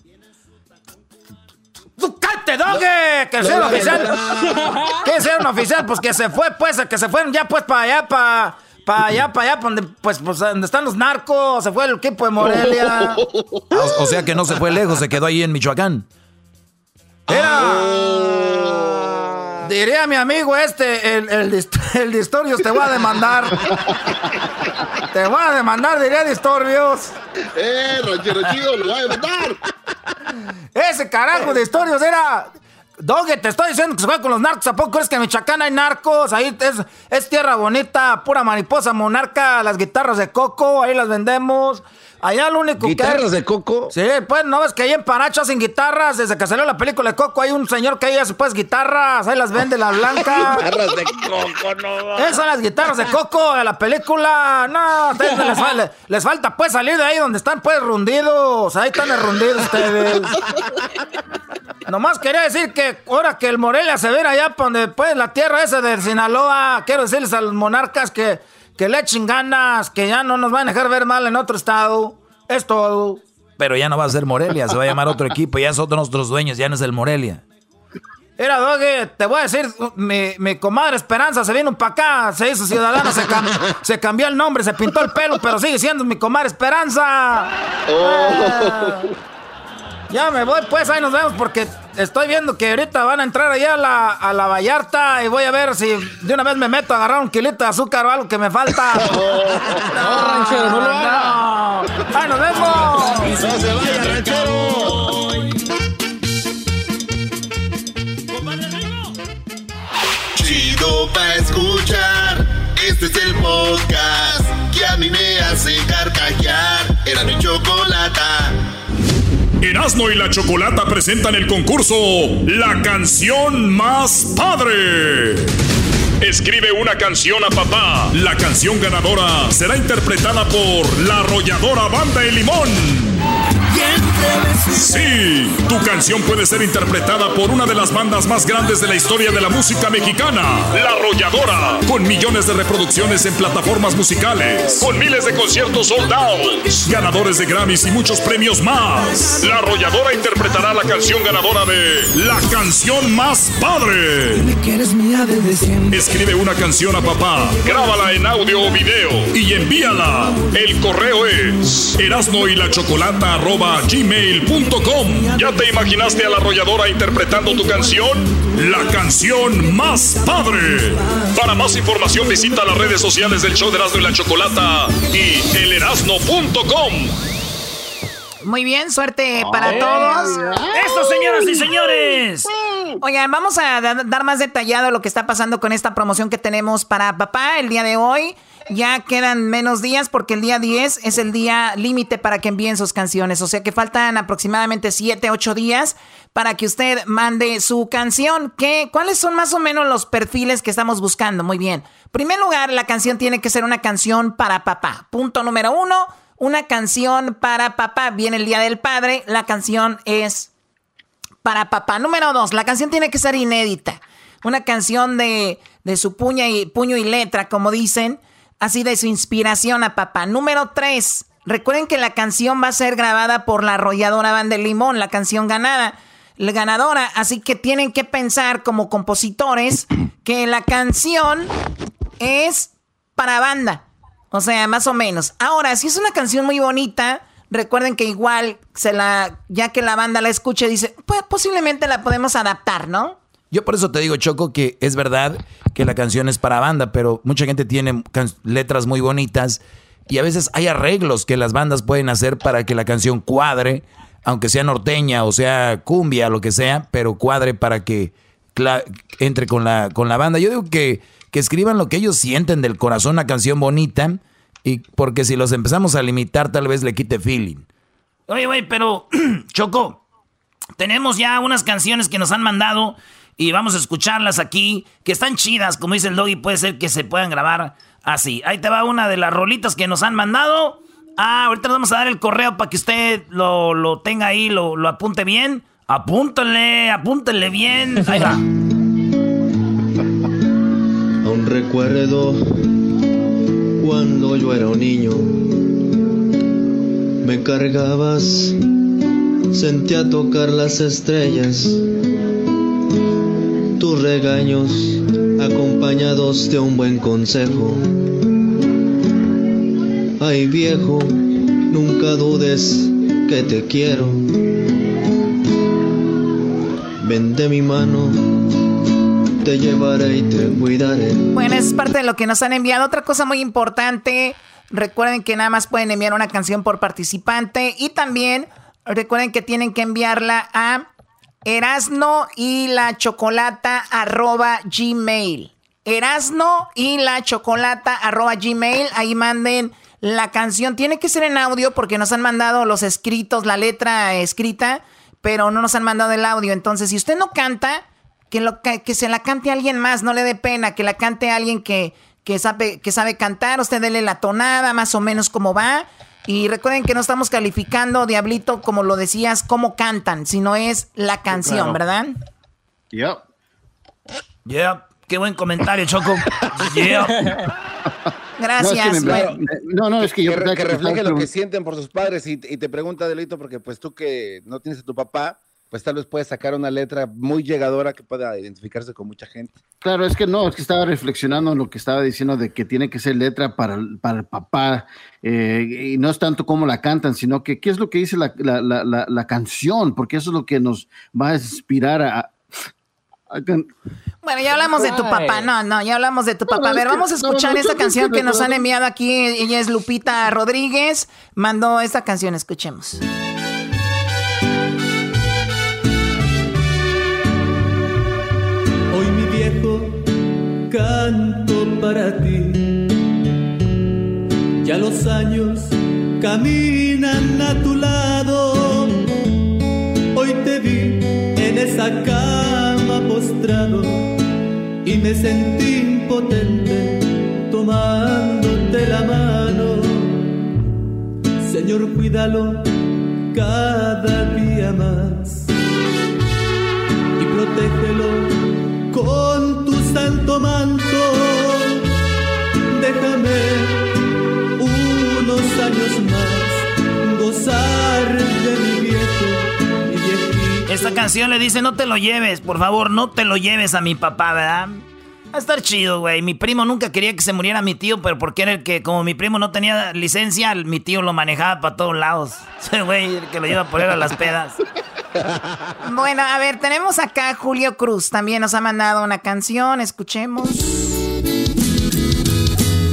S15: ¡Cállate, doge! ¡Que hicieron oficial! [LAUGHS] ¿Qué hicieron oficial? Pues que se fue, pues, que se fueron ya pues para allá, para para allá, para allá, donde, pues, pues, donde están los narcos, se fue el equipo de Morelia.
S3: O, sea que no se fue lejos, se quedó ahí en Michoacán.
S15: Era. Ah. Diría mi amigo este, el, el, el Distorbios, te voy a demandar. te voy a demandar, diría Distorbios.
S21: Eh, ranchero chido, lo voy a demandar.
S15: Ese carajo de Distorbios era Doge, te estoy diciendo que se fue con los narcos. ¿A poco crees que en Michoacán hay narcos? Ahí es, es tierra bonita, pura mariposa monarca, las guitarras de coco, ahí las vendemos. Allá lo único
S4: que. ¿Guitarras de coco?
S15: Sí, pues no ves que ahí en Paracho hacen guitarras. Desde que salió la película de Coco, hay un señor que ahí hace pues guitarras. Ahí las vende la [LAUGHS] blanca.
S4: guitarras de coco, no.
S15: Esas son las guitarras de Coco de la película. No, les, les, falta pues salir de ahí donde están pues rundidos. Ahí están rundidos ustedes. Nomás quería decir que ahora que el Morelia se ve allá donde pues la tierra esa de Sinaloa, quiero decirles a los monarcas que que le echen ganas, que ya no nos van a dejar ver mal en otro estado. Es todo.
S3: Pero ya no va a ser Morelia, se va a llamar otro equipo, ya son nuestros dueños, ya no es el Morelia.
S15: Era, Doge, te voy a decir, mi, comadre Esperanza se vino para acá, se hizo ciudadana, [LAUGHS] se, cambió el nombre, se pintó el pelo, pero sigue siendo mi comadre Esperanza. Oh. Ya me voy, pues ahí nos vemos porque estoy viendo que ahorita van a entrar allá a la, a la Vallarta y voy a ver si de una vez me meto a agarrar un kilito de azúcar o algo que me falta. [LAUGHS]
S20: no, ranchero, no lo haga.
S15: ¡Ahí nos vemos!
S21: ¡No se vaya, ranchero!
S1: Chido pa' escuchar. Este es el podcast que a mí me hace carcajear. Era mi chocolata.
S2: Erasmo y la Chocolata presentan el concurso La canción más padre. Escribe una canción a papá. La canción ganadora será interpretada por la arrolladora Banda de Limón.
S1: ¿Quién
S2: Sí, tu canción puede ser interpretada por una de las bandas más grandes de la historia de la música mexicana, La Arrolladora, con millones de reproducciones en plataformas musicales, con miles de conciertos sold out, ganadores de Grammys y muchos premios más. La Arrolladora interpretará la canción ganadora de La canción más padre. Escribe una canción a papá, grábala en audio o video y envíala. El correo es erasno y la chocolata gmail.com. ¿Ya te imaginaste a la arrolladora interpretando tu canción? La canción más padre. Para más información visita las redes sociales del show de Erasmo y la Chocolata y elerasno.com.
S11: Muy bien, suerte para todos.
S15: ¡Eso, señoras y señores!
S11: Oigan, vamos a dar más detallado lo que está pasando con esta promoción que tenemos para papá el día de hoy. Ya quedan menos días porque el día 10 es el día límite para que envíen sus canciones. O sea que faltan aproximadamente 7, 8 días para que usted mande su canción. ¿Qué, ¿Cuáles son más o menos los perfiles que estamos buscando? Muy bien. En primer lugar, la canción tiene que ser una canción para papá. Punto número uno, una canción para papá. Viene el Día del Padre, la canción es para papá. Número dos, la canción tiene que ser inédita. Una canción de, de su puño y, puño y letra, como dicen así de su inspiración a papá. Número tres, recuerden que la canción va a ser grabada por la arrolladora Banda de Limón, la canción ganada, la ganadora, así que tienen que pensar como compositores que la canción es para banda, o sea, más o menos. Ahora, si es una canción muy bonita, recuerden que igual se la, ya que la banda la escuche, dice, pues posiblemente la podemos adaptar, ¿no?
S3: Yo por eso te digo, Choco, que es verdad que la canción es para banda, pero mucha gente tiene letras muy bonitas y a veces hay arreglos que las bandas pueden hacer para que la canción cuadre, aunque sea norteña o sea cumbia, lo que sea, pero cuadre para que entre con la, con la banda. Yo digo que, que escriban lo que ellos sienten del corazón, una canción bonita, y porque si los empezamos a limitar tal vez le quite feeling.
S15: Oye, güey, pero [CLEARS THROAT] Choco, tenemos ya unas canciones que nos han mandado y vamos a escucharlas aquí, que están chidas, como dice el doggy, puede ser que se puedan grabar así. Ahí te va una de las rolitas que nos han mandado. Ah, ahorita nos vamos a dar el correo para que usted lo, tenga ahí, lo, lo apunte bien. Apúntale, apúntale bien. Ahí va. [LAUGHS]
S32: Aún recuerdo cuando yo era un niño. Me cargabas, sentía tocar las estrellas tus regaños acompañados de un buen consejo. Ay viejo, nunca dudes que te quiero. Ven de mi mano, te llevaré y te cuidaré.
S11: Bueno, es parte de lo que nos han enviado. Otra cosa muy importante, recuerden que nada más pueden enviar una canción por participante y también recuerden que tienen que enviarla a Erasno y la chocolata arroba gmail. Erasno y la chocolata arroba gmail. Ahí manden la canción. Tiene que ser en audio porque nos han mandado los escritos, la letra escrita, pero no nos han mandado el audio. Entonces, si usted no canta, que, lo, que, se la cante a alguien más, no le dé pena, que la cante a alguien que, que, sabe, que sabe cantar. Usted dele la tonada, más o menos como va. Y recuerden que no estamos calificando, Diablito, como lo decías, cómo cantan, sino es la canción, ¿verdad?
S7: Yep.
S15: Yep. Qué buen comentario, Choco. Yep.
S11: Gracias.
S4: No, no, es que yo que, que, refleje lo que sienten por sus padres y, y te pregunta, Delito, porque pues tú que no tienes a tu papá, pues tal vez puede sacar una letra muy llegadora que pueda identificarse con mucha gente.
S7: Claro, es que no, es que estaba reflexionando en lo que estaba diciendo de que tiene que ser letra para, para el papá, eh, y no es tanto cómo la cantan, sino que qué es lo que dice la, la, la, canción, porque eso es lo que nos va a inspirar a...
S11: bueno, ya hablamos de tu papá, no, no, ya hablamos de tu papá. a ver, vamos a escuchar esta canción que nos han enviado aquí. Ella es Lupita Rodríguez, mandó esta canción, escuchemos.
S33: Canto para ti. Ya los años caminan a tu lado. Hoy te vi en esa cama postrado y me sentí impotente tomándote la mano. Señor, cuídalo cada día más. Y protégelo con manto. Déjame unos años más gozar de.
S15: Esta canción le dice, no te lo lleves, por favor, no te lo lleves a mi papá, ¿verdad? Va a estar chido, güey. Mi primo nunca quería que se muriera mi tío, pero porque era el que, como mi primo no tenía licencia, mi tío lo manejaba para todos lados. [LAUGHS] Ese güey, el que lo iba a poner a las pedas. [LAUGHS]
S11: Bueno, a ver, tenemos acá Julio Cruz. También nos ha mandado una canción. Escuchemos.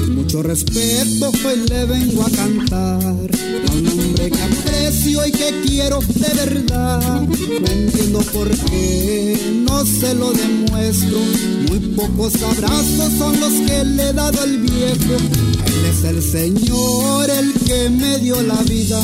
S34: Mucho respeto hoy le vengo a cantar a un hombre que aprecio y que quiero de verdad. No entiendo por qué no se lo demuestro. Muy pocos abrazos son los que le he dado al viejo. Él es el Señor, el que me dio la vida.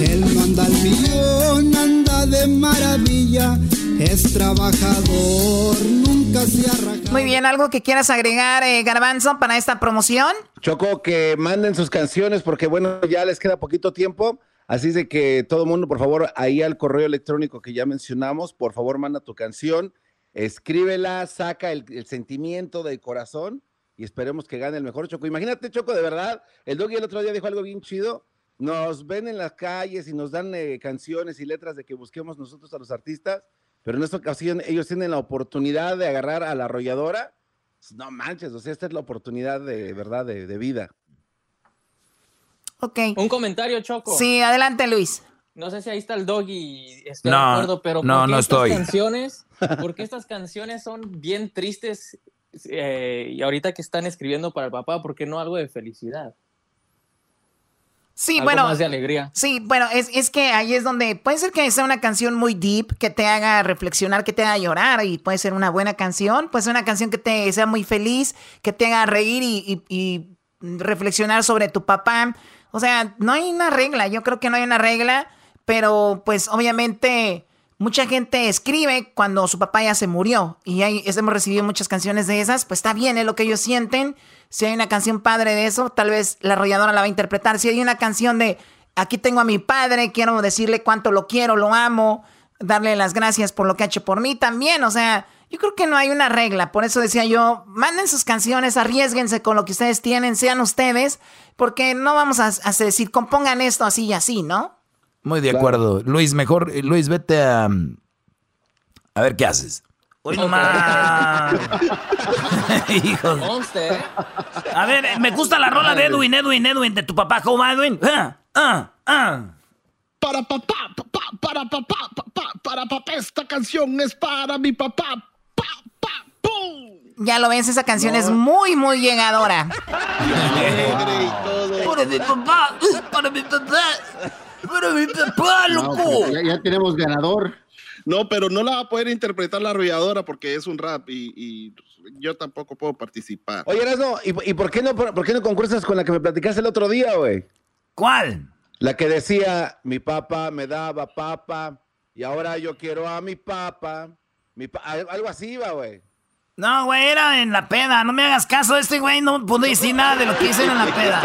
S34: Él no anda al millón, anda de maravilla. Es trabajador, nunca se arraja.
S11: Muy bien, ¿algo que quieras agregar, eh, Garbanzo, para esta promoción?
S4: Choco, que manden sus canciones porque, bueno, ya les queda poquito tiempo. Así de que todo el mundo, por favor, ahí al correo electrónico que ya mencionamos, por favor, manda tu canción, escríbela, saca el, el sentimiento del corazón y esperemos que gane el mejor Choco. Imagínate, Choco, de verdad, el Doggy el otro día dijo algo bien chido. Nos ven en las calles y nos dan eh, canciones y letras de que busquemos nosotros a los artistas, pero en esta ocasión ellos tienen la oportunidad de agarrar a la arrolladora. No manches, o sea, esta es la oportunidad de verdad de, de vida.
S11: Ok.
S20: Un comentario, Choco.
S11: Sí, adelante, Luis.
S20: No sé si ahí está el dog y estoy
S3: No,
S20: de acuerdo, pero
S3: no,
S20: ¿por qué
S3: no
S20: estas
S3: estoy.
S20: canciones, [LAUGHS] porque estas canciones son bien tristes eh, y ahorita que están escribiendo para el papá, ¿por qué no algo de felicidad?
S11: Sí,
S20: Algo
S11: bueno.
S20: más de alegría.
S11: Sí, bueno, es, es que ahí es donde puede ser que sea una canción muy deep, que te haga reflexionar, que te haga llorar, y puede ser una buena canción, puede ser una canción que te sea muy feliz, que te haga reír y, y- y reflexionar sobre tu papá. O sea, no hay una regla, yo creo que no hay una regla, pero pues obviamente mucha gente escribe cuando su papá ya se murió y hay, hemos recibido muchas canciones de esas, pues está bien, es lo que ellos sienten. Si hay una canción padre de eso, tal vez la arrolladora la va a interpretar. Si hay una canción de aquí tengo a mi padre, quiero decirle cuánto lo quiero, lo amo, darle las gracias por lo que ha hecho por mí también. O sea, yo creo que no hay una regla. Por eso decía yo, manden sus canciones, arriesguense con lo que ustedes tienen, sean ustedes, porque no vamos a, a decir, compongan esto así y así, ¿no?
S3: Muy de acuerdo. Luis, mejor, eh, Luis, vete a... A ver qué haces.
S15: Hoy nomás. Hijos. A ver, me gusta la rola de Edwin, Edwin, Edwin, de tu papá, ¿cómo va, Edwin? Ah, ah, ah.
S21: Para papá, papá, para papá, papá, para papá, esta canción es para mi papá.
S11: Ya lo ves, esa canción es muy, muy llegadora.
S15: Para mi papá, para mi papá, para mi papá, loco.
S7: pues ya, ya tenemos ganador.
S21: No, pero no la va a poder interpretar la arrolladora porque es un rap y, y yo tampoco puedo participar.
S4: Oye, Erasmo, ¿y, y por, qué no, por, por qué no concursas con la que me platicaste el otro día, güey?
S15: ¿Cuál?
S4: La que decía, mi papá me daba papa y ahora yo quiero a mi papá. Mi pa- algo así iba, güey.
S15: No, güey, era en la peda. No me hagas caso, este güey no pudo decir nada de lo que hice en la [LAUGHS] peda.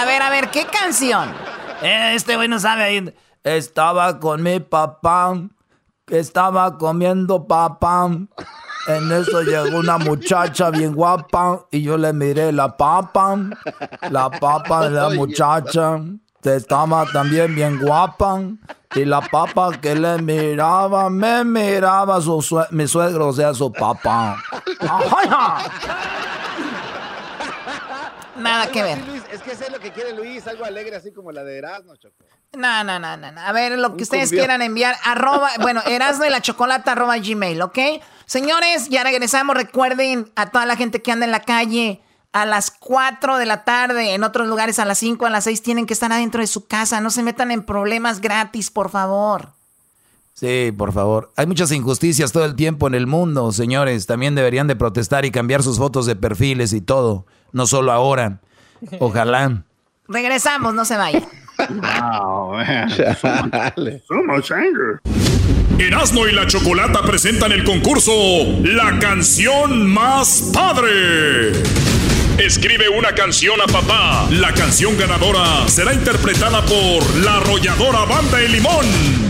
S11: A ver, a ver, ¿qué canción?
S15: Eh, este güey no sabe ahí. Estaba con mi papá, estaba comiendo papá. En eso llegó una muchacha bien guapa y yo le miré la papa. La papa de la muchacha estaba también bien guapa. Y la papa que le miraba, me miraba su sue- mi suegro, o sea, su papá.
S11: Nada que ver.
S4: Es que sé lo que quiere Luis, algo alegre así como la de Erasmo, Choco.
S11: No, no, no, no. A ver, lo que
S4: Un
S11: ustedes quieran enviar, arroba, [LAUGHS] bueno, erasno y la chocolata arroba gmail, ¿ok? Señores, ya regresamos. Recuerden a toda la gente que anda en la calle a las 4 de la tarde, en otros lugares a las 5, a las 6, tienen que estar adentro de su casa. No se metan en problemas gratis, por favor.
S3: Sí, por favor. Hay muchas injusticias todo el tiempo en el mundo, señores. También deberían de protestar y cambiar sus fotos de perfiles y todo. No solo ahora. Ojalá.
S11: Regresamos, no se vayan.
S7: Wow, man.
S2: So much anger. Erasmo y la Chocolata presentan el concurso La canción más padre. Escribe una canción a papá. La canción ganadora será interpretada por la arrolladora Banda de Limón.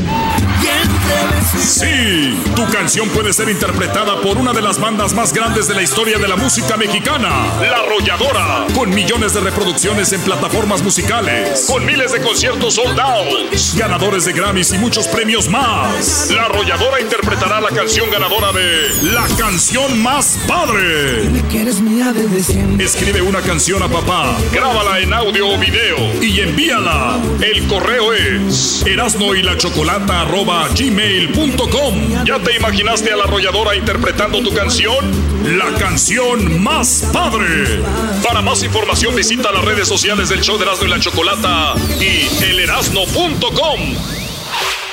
S2: Sí, tu canción puede ser interpretada por una de las bandas más grandes de la historia de la música mexicana, La Arrolladora, con millones de reproducciones en plataformas musicales, con miles de conciertos soldados, ganadores de Grammys y muchos premios más. La Arrolladora interpretará la canción ganadora de La canción más padre. Escribe una canción a papá, grábala en audio o video y envíala. El correo es erasno y la chocolata gmail.com. ¿Ya te imaginaste a la arrolladora interpretando tu canción? La canción más padre. Para más información visita las redes sociales del show de Erasmo y la Chocolata y elerasno.com.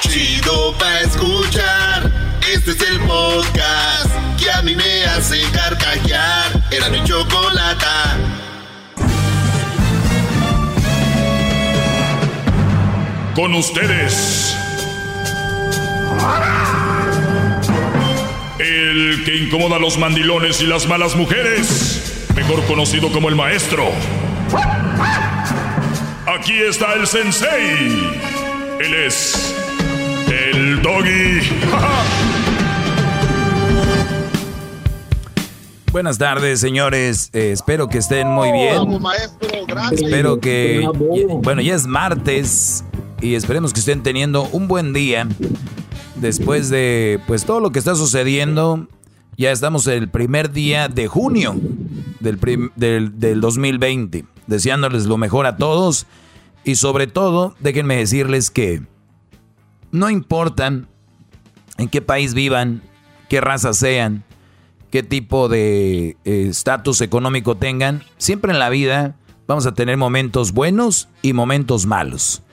S1: Chido pa' escuchar. Este es el podcast que a mí me hace carcajear. Era mi chocolata.
S2: Con ustedes. El que incomoda a los mandilones y las malas mujeres, mejor conocido como el maestro. Aquí está el sensei. Él es el doggy. [LAUGHS]
S3: Buenas tardes, señores. Eh, espero que estén muy bien.
S21: Vamos, maestro, gracias.
S3: Espero que, bueno, ya es martes y esperemos que estén teniendo un buen día después de pues todo lo que está sucediendo. Ya estamos el primer día de junio del, del, del 2020. Deseándoles lo mejor a todos. Y sobre todo, déjenme decirles que no importan en qué país vivan, qué raza sean, qué tipo de estatus económico tengan, siempre en la vida vamos a tener momentos buenos y momentos malos.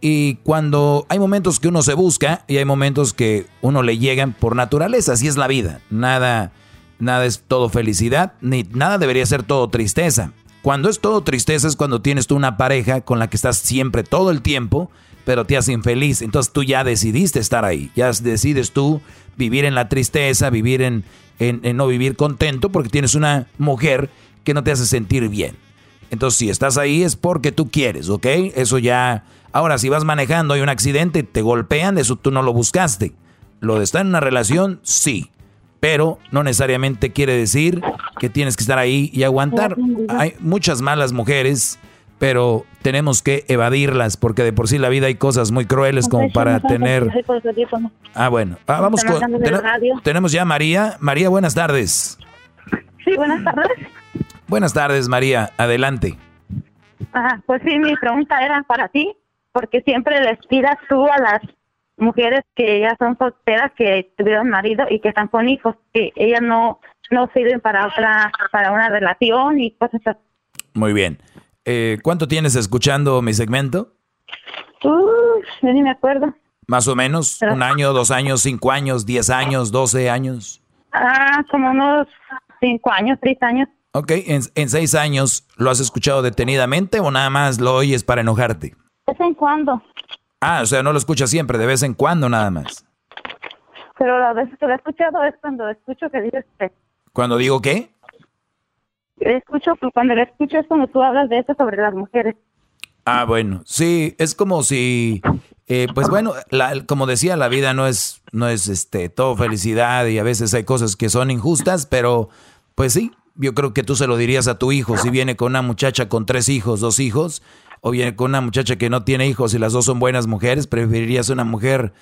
S3: Y cuando hay momentos que uno se busca y hay momentos que uno le llegan por naturaleza, así es la vida. Nada, nada es todo felicidad, ni nada debería ser todo tristeza. Cuando es todo tristeza es cuando tienes tú una pareja con la que estás siempre todo el tiempo, pero te hace infeliz. Entonces tú ya decidiste estar ahí, ya decides tú vivir en la tristeza, vivir en, no vivir contento porque tienes una mujer que no te hace sentir bien. Entonces si estás ahí es porque tú quieres, ¿ok? Eso ya Ahora, si vas manejando, hay un accidente, te golpean, eso tú no lo buscaste. Lo de estar en una relación, sí. Pero no necesariamente quiere decir que tienes que estar ahí y aguantar. Hay muchas malas mujeres, pero tenemos que evadirlas porque de por sí la vida hay cosas muy crueles como para tener... Ah, bueno. Ah, vamos con... Tenemos ya María. María, buenas tardes.
S35: Sí, buenas tardes.
S3: Buenas tardes, María. Adelante.
S35: Ah, pues sí, mi pregunta era para ti porque siempre les pidas tú a las mujeres que ya son solteras, que tuvieron marido y que están con hijos, que ellas no, no sirven para otra, para una relación y cosas así.
S3: Muy bien. Eh, ¿Cuánto tienes escuchando mi segmento?
S35: Uh, ni me acuerdo.
S3: Más o menos, un año, dos años, cinco años, diez años, doce años.
S35: Ah, como unos cinco años, seis años.
S3: Ok, en, en seis años, ¿lo has escuchado detenidamente o nada más lo oyes para enojarte?
S35: De vez en cuando.
S3: Ah, o sea, no lo escuchas siempre, de vez en cuando nada más.
S35: Pero la vez que lo he escuchado es cuando escucho que dices.
S3: ¿Cuando digo qué?
S35: Escucho, cuando lo escucho es cuando tú hablas de eso sobre las mujeres.
S3: Ah, bueno, sí, es como si, eh, pues bueno, la, como decía, la vida no es, no es este, todo felicidad y a veces hay cosas que son injustas, pero pues sí, yo creo que tú se lo dirías a tu hijo si viene con una muchacha con tres hijos, dos hijos, o viene con una muchacha que no tiene hijos y las dos son buenas mujeres, preferirías una mujer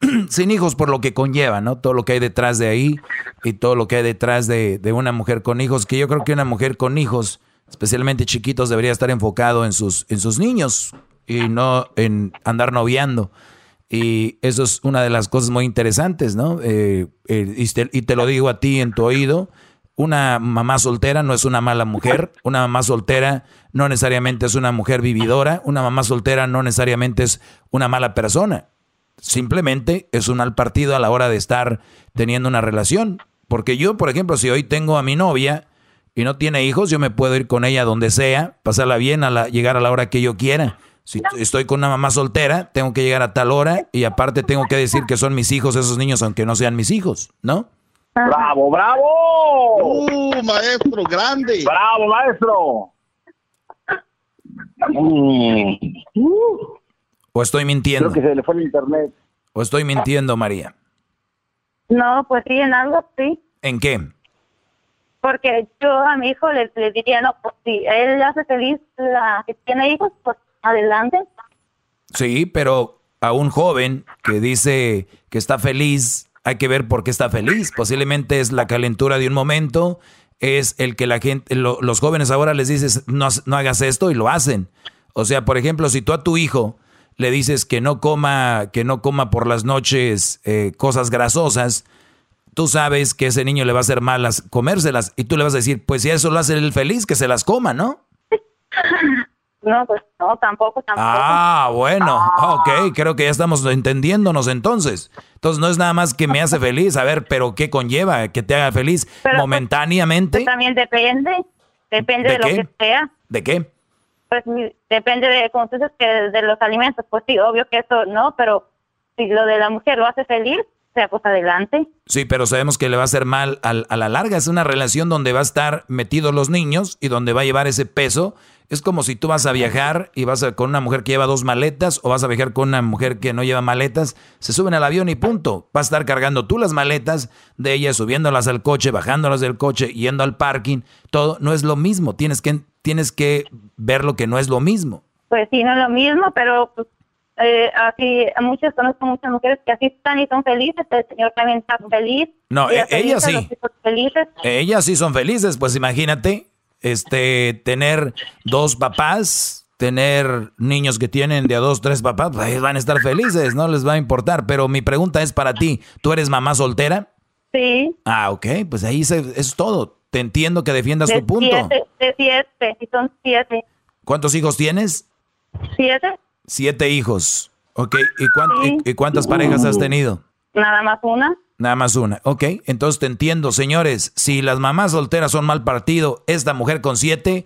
S3: [CLEARS THROAT] sin hijos por lo que conlleva, ¿no? Todo lo que hay detrás de ahí y todo lo que hay detrás de, de, una mujer con hijos, que yo creo que una mujer con hijos, especialmente chiquitos, debería estar enfocado en sus, en sus niños y no en andar noviando. Y eso es una de las cosas muy interesantes, ¿no? Eh, eh, y, te, y te lo digo a ti en tu oído una mamá soltera no es una mala mujer, una mamá soltera no necesariamente es una mujer vividora, una mamá soltera no necesariamente es una mala persona. Simplemente es un mal partido a la hora de estar teniendo una relación. Porque yo, por ejemplo, si hoy tengo a mi novia y no tiene hijos, yo me puedo ir con ella donde sea, pasarla bien, a la, llegar a la hora que yo quiera. Si estoy con una mamá soltera, tengo que llegar a tal hora y aparte tengo que decir que son mis hijos esos niños, aunque no sean mis hijos, ¿no?
S24: ¡Bravo, bravo!
S21: ¡Uh, maestro, grande!
S24: ¡Bravo, maestro! Mm.
S3: ¿O estoy mintiendo?
S24: Creo que se le fue el internet.
S3: ¿O estoy mintiendo, María?
S35: No, pues sí, en algo sí.
S3: ¿En qué?
S35: Porque yo a mi hijo le, le diría, no, pues si él hace feliz la que tiene hijos, pues adelante.
S3: Sí, pero a un joven que dice que está feliz, hay que ver por qué está feliz. Posiblemente es la calentura de un momento, es el que la gente, lo- los jóvenes ahora les dices no, no hagas esto y lo hacen. O sea, por ejemplo, si tú a tu hijo le dices que no coma, que no coma por las noches eh, cosas grasosas, tú sabes que ese niño le va a hacer malas comérselas y tú le vas a decir, pues si eso lo hace él feliz, que se las coma, ¿no? [LAUGHS]
S35: No, pues no, tampoco, tampoco.
S3: Ah, bueno, ok, creo que ya estamos entendiéndonos entonces. Entonces no es nada más que me hace feliz, a ver, pero ¿qué conlleva que te haga feliz
S35: Pero, pues,
S3: momentáneamente?
S35: Pues también depende, depende
S3: ¿De
S35: de, lo que sea.
S3: ¿De qué?
S35: Pues depende de, como tú dices, que de los alimentos, pues sí, obvio que eso no, pero si lo de la mujer lo hace feliz, sea, pues adelante.
S3: Sí, pero sabemos que le va a hacer mal al- a, la larga. Es una relación donde va a estar metidos los niños y donde va a llevar ese peso. Es como si tú vas a viajar y vas a- con una mujer que lleva dos maletas o vas a viajar con una mujer que no lleva maletas. Se suben al avión y punto. Vas a estar cargando tú las maletas de ella, subiéndolas al coche, bajándolas del coche, yendo al parking. Todo no es lo mismo. Tienes que, tienes que ver lo que no es lo mismo.
S35: Pues sí, no es lo mismo, pero pues, eh, así, muchas, conozco muchas mujeres que así están y son felices, el señor también está feliz.
S3: No, e- ella
S35: feliz,
S3: sí. Ellas sí son felices, pues imagínate, este, tener dos papás, tener niños que tienen de a dos, tres papás, pues van a estar felices, no les va a importar. Pero mi pregunta es para ti, ¿tú eres mamá soltera?
S35: Sí.
S3: Ah, ok, pues ahí se, es todo. Te entiendo que defiendas
S35: de
S3: tu punto.
S35: Siete, de siete, y son siete.
S3: ¿Cuántos hijos tienes?
S35: Siete,
S3: Siete hijos. Ok, ¿y, cuán-
S35: Sí.
S3: y- y cuántas parejas has tenido?
S35: nada más una.
S3: Nada más una. Ok, entonces te entiendo, señores. Si las mamás solteras son mal partido, esta mujer con siete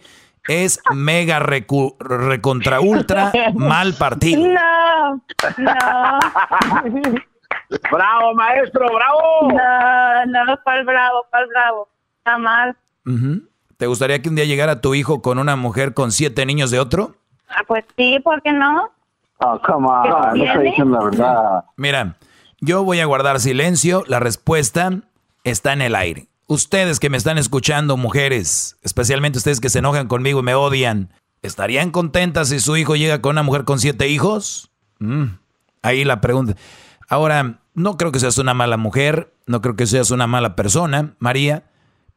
S3: es mega recu- recontra ultra mal partido.
S35: No, no.
S24: ¡Bravo, maestro, bravo!
S35: No, no, cuál bravo, cuál bravo. Está mal.
S3: Ujú. ¿Te gustaría que un día llegara tu hijo con una mujer con siete niños de otro?
S35: Ah, pues sí, ¿por qué no?
S24: Oh, come
S35: ¿Qué
S24: on, no diciendo la verdad.
S3: Mira, yo voy a guardar silencio. La respuesta está en el aire. Ustedes que me están escuchando, mujeres, especialmente ustedes que se enojan conmigo y me odian, ¿estarían contentas si su hijo llega con una mujer con siete hijos? Mm, ahí la pregunta. Ahora, no creo que seas una mala mujer, no creo que seas una mala persona, María,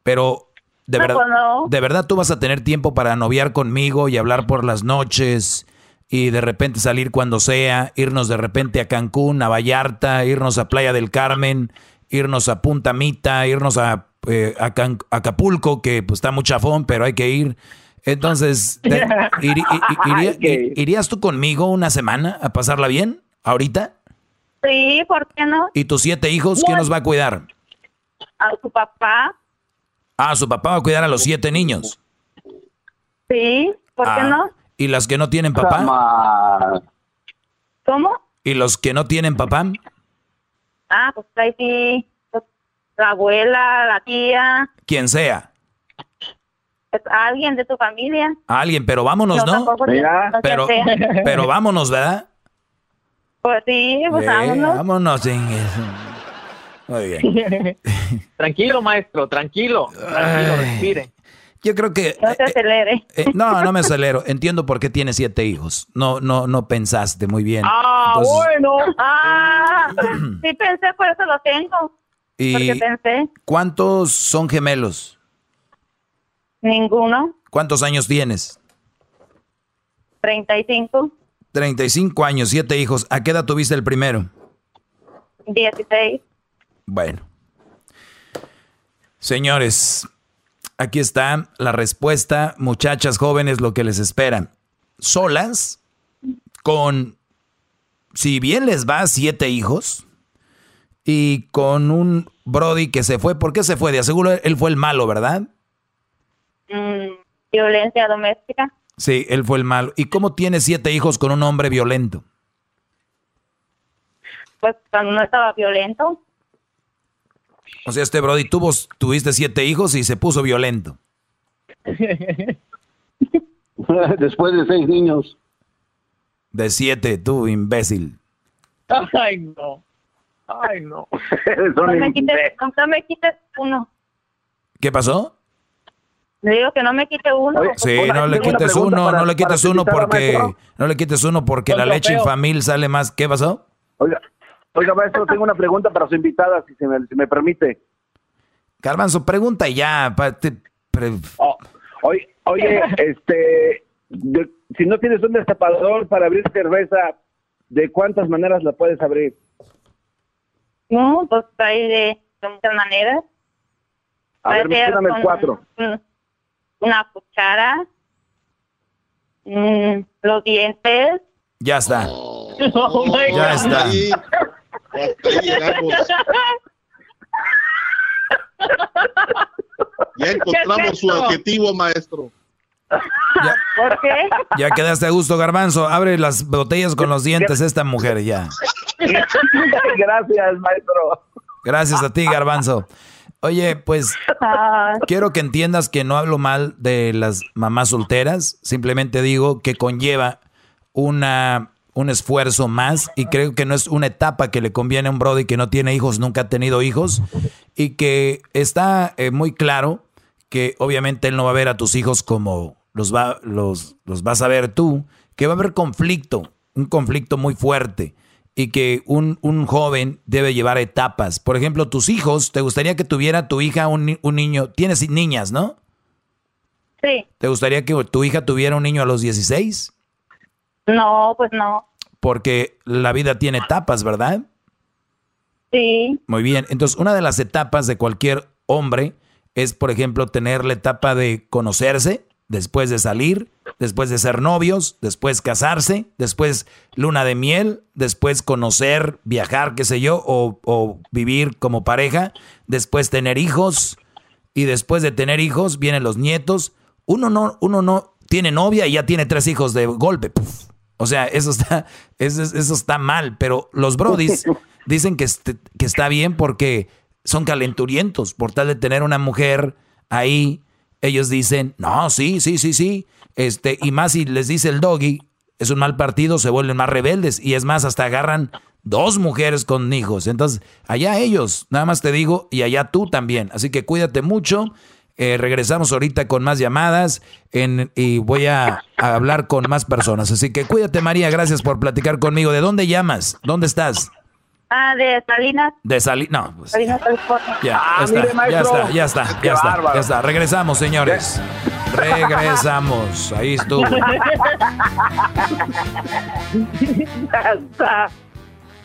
S3: pero de
S35: No,
S3: verdad,
S35: pues no.
S3: de verdad tú vas a tener tiempo para noviar conmigo y hablar por las noches y de repente salir cuando sea, irnos de repente a Cancún, a Vallarta, irnos a Playa del Carmen, irnos a Punta Mita, irnos a, eh, a Acapulco, que pues está muy chafón, pero hay que ir. Entonces, te- [LAUGHS]
S24: ir.
S3: ¿irías tú conmigo una semana a pasarla bien? ¿Ahorita?
S35: Sí, ¿por qué no?
S3: ¿Y tus siete hijos quién los va a cuidar?
S35: A su papá.
S3: Ah, su papá va a cuidar a los siete niños.
S35: Sí, ¿por qué
S3: Ah,
S35: no?
S3: ¿Y las que no tienen papá?
S35: ¿Cómo?
S3: ¿Y los que no tienen papá?
S35: Ah, pues ahí sí. la abuela, la tía,
S3: Quien sea.
S35: pues, alguien de tu familia.
S3: A alguien, pero vámonos, ¿no? Pero, [LAUGHS] pero vámonos, ¿verdad?
S35: Pues sí, pues
S3: Eh,
S35: vámonos.
S3: vámonos, chingue. Muy bien. [LAUGHS]
S20: tranquilo, maestro, tranquilo. Tranquilo, respire.
S3: Yo creo que...
S35: No se acelere.
S3: eh, no, no me acelero. Entiendo por qué tiene siete hijos. No, no, no pensaste muy bien.
S35: Ah,
S3: Entonces,
S35: bueno. Ah, [CLEARS THROAT] sí pensé, por eso lo tengo.
S3: ¿Y
S35: Porque pensé,
S3: cuántos son gemelos?
S35: ninguno.
S3: ¿Cuántos años tienes?
S35: 35,
S3: 35 años, siete hijos. ¿A qué edad tuviste el primero?
S35: 16.
S3: Bueno. Señores, aquí está la respuesta, muchachas jóvenes, lo que les espera. Solas, con, si bien les va, siete hijos, y con un Brody que se fue. ¿Por qué se fue? De aseguro él fue el malo, ¿verdad?
S35: Mm, violencia doméstica.
S3: Sí, él fue el malo. ¿Y cómo tiene siete hijos con un hombre violento?
S35: Pues cuando no estaba violento.
S3: O sea, este Brody tuvo, tuviste siete hijos y se puso violento. [LAUGHS]
S7: Después de seis niños.
S3: De siete, tú, imbécil.
S36: Ay, no. Ay, no. [LAUGHS]
S35: No me quites, no me quites uno.
S3: ¿Qué pasó?
S35: Le digo que no me quite uno.
S3: Sí, no le quites uno, no le quites uno porque no le quites uno porque la leche infamil sale más. ¿Qué pasó?
S37: Oiga, oiga, maestro, tengo una pregunta para su invitada, si, me, si me permite.
S3: Garbanzo, pregunta ya.
S37: Oh, oye, oye, este, si no tienes un destapador para abrir cerveza, ¿de cuántas maneras la puedes abrir?
S35: No, pues hay de, muchas maneras.
S37: A ver, mencióname cuatro.
S35: Una cuchara, mm, los dientes.
S3: Ya está.
S36: Oh
S3: ya está.
S21: Ahí, hasta ahí llegamos. Ya encontramos su adjetivo, maestro.
S35: ¿Por qué?
S3: Ya quedaste a gusto, Garbanzo. Abre las botellas con los dientes esta mujer ya.
S37: Gracias, maestro.
S3: Gracias a ti, Garbanzo. Oye, pues
S35: Ah,
S3: quiero que entiendas que no hablo mal de las mamás solteras, simplemente digo que conlleva una, un esfuerzo más y creo que no es una etapa que le conviene a un Brody que no tiene hijos, nunca ha tenido hijos y que está eh, muy claro que obviamente él no va a ver a tus hijos como los, va, los, los vas a ver tú, que va a haber conflicto, un conflicto muy fuerte y que un, un joven debe llevar etapas. Por ejemplo, tus hijos, ¿te gustaría que tuviera tu hija un, un niño? Tienes niñas, ¿no?
S35: sí.
S3: ¿Te gustaría que tu hija tuviera un niño a los 16?
S35: No, pues no.
S3: Porque la vida tiene etapas, ¿verdad?
S35: Sí.
S3: Muy bien. Entonces, una de las etapas de cualquier hombre es, por ejemplo, tener la etapa de conocerse, después de salir, después de ser novios, después casarse, después luna de miel, después conocer, viajar, qué sé yo, o, o vivir como pareja, después tener hijos, y después de tener hijos vienen los nietos. Uno no, uno no tiene novia y ya tiene tres hijos de golpe. puf. O sea, eso está, [LAUGHS] eso, eso está mal, pero los brodis [LAUGHS] dicen que, este- que está bien porque son calenturientos, por tal de tener una mujer ahí, ellos dicen, no, sí, sí, sí, sí, este, y más si les dice el doggy, es un mal partido, se vuelven más rebeldes, y es más, hasta agarran dos mujeres con hijos, entonces, allá ellos, nada más te digo, y allá tú también, así que cuídate mucho, eh, regresamos ahorita con más llamadas en- y voy a, a hablar con más personas, así que cuídate María, gracias por platicar conmigo, ¿de dónde llamas? ¿Dónde estás?
S35: Ah, de Salinas.
S3: De salir, no, pues
S35: Salinas, California.
S3: ya,
S35: Ah,
S3: ya está,
S35: mire,
S3: ya está, ya está,
S35: Qué
S3: ya está,
S35: bárbaro.
S3: ya está. Regresamos, señores. Regresamos. Ahí estuvo. [LAUGHS]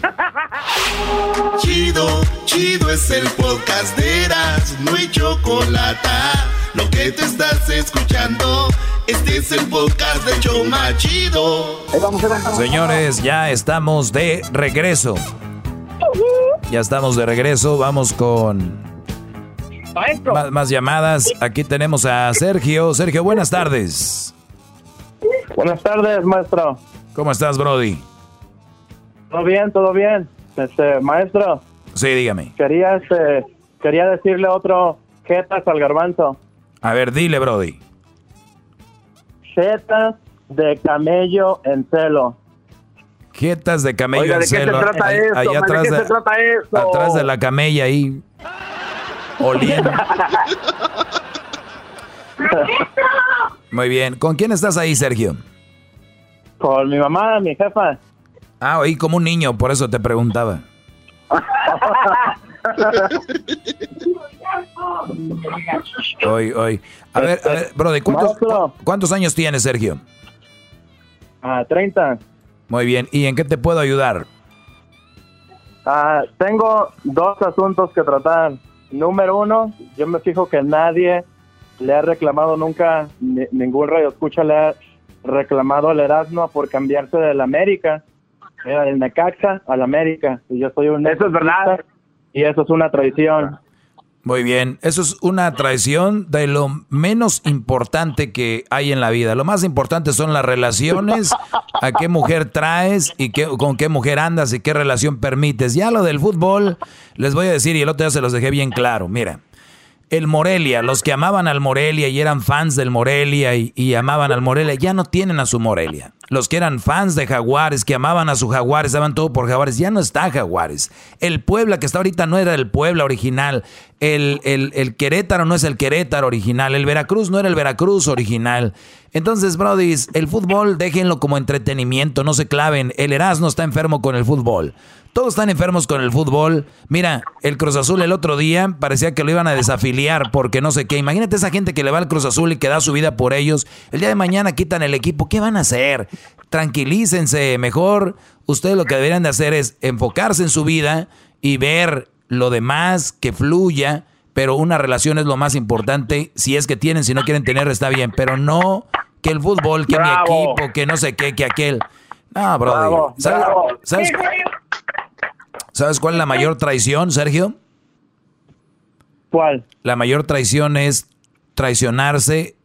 S3: [LAUGHS]
S1: Chido, chido es el podcast de Eras, no hay chocolate. Lo que te estás escuchando, este es el podcast de Choma Chido.
S3: Señores, ya estamos de regreso. Ya estamos de regreso. Vamos con más, más llamadas. Aquí tenemos a Sergio. Sergio, buenas tardes.
S37: Buenas tardes, maestro.
S3: ¿Cómo estás, Brody?
S37: ¿Todo bien? ¿Todo bien? Este, maestro,
S3: Sí, dígame.
S37: quería, este, quería decirle otro jetas al garbanzo.
S3: A ver, dile, Brody.
S37: Jetas de camello en celo.
S3: Jetas de camello
S37: Oiga,
S3: en
S37: ¿de qué se
S3: celo.
S37: trata
S3: Ahí-
S37: esto,
S3: ahí
S37: man? ¿De qué
S3: de,
S37: se trata esto?
S3: atrás de la camella ahí. Oliendo. [LAUGHS] Muy bien. ¿Con quién estás ahí, Sergio?
S37: Con mi mamá, mi jefa.
S3: Ah, oí como un niño, por eso te preguntaba. [LAUGHS] Hoy, hoy. A ver, a ver, Brody, ¿cuántos, cu- ¿cuántos años tienes, Sergio?
S37: Ah, 30.
S3: Muy bien. ¿Y en qué te puedo ayudar?
S37: Ah, tengo dos asuntos que tratar. Número uno, yo me fijo que nadie le ha reclamado nunca, ni- ningún radio escucha le ha reclamado al Erasmo por cambiarse del América, era del Necaxa al América. Y yo soy un Eso es verdad. Y eso es una traición.
S3: Muy bien, eso es una traición de lo menos importante que hay en la vida. Lo más importante son las relaciones, a qué mujer traes y qué, con qué mujer andas y qué relación permites. Ya lo del fútbol, les voy a decir, y el otro día se los dejé bien claro. Mira, el Morelia, los que amaban al Morelia y eran fans del Morelia y, amaban al Morelia, ya no tienen a su Morelia. Los que eran fans de Jaguares, que amaban a su Jaguares, daban todo por Jaguares, ya no está Jaguares. El Puebla que está ahorita no era el Puebla original. El, el, Querétaro no es el Querétaro original. El Veracruz no era el Veracruz original. Entonces, Brody, el fútbol déjenlo como entretenimiento, no se claven. El Erasmo está enfermo con el fútbol. Todos están enfermos con el fútbol. Mira, el Cruz Azul el otro día parecía que lo iban a desafiliar porque no sé qué. Imagínate esa gente que le va al Cruz Azul y que da su vida por ellos. El día de mañana quitan el equipo. ¿Qué van a hacer? Tranquilícense. Mejor ustedes lo que deberían de hacer es enfocarse en su vida y ver lo demás que fluya. Pero una relación es lo más importante. Si es que tienen, si no quieren tener, está bien. Pero no que el fútbol, que mi equipo, que no sé qué, que aquel. No, bro. ¿Sabes? ¿Sabes cuál es la mayor traición, Sergio?
S37: ¿Cuál?
S3: La mayor traición es traicionarse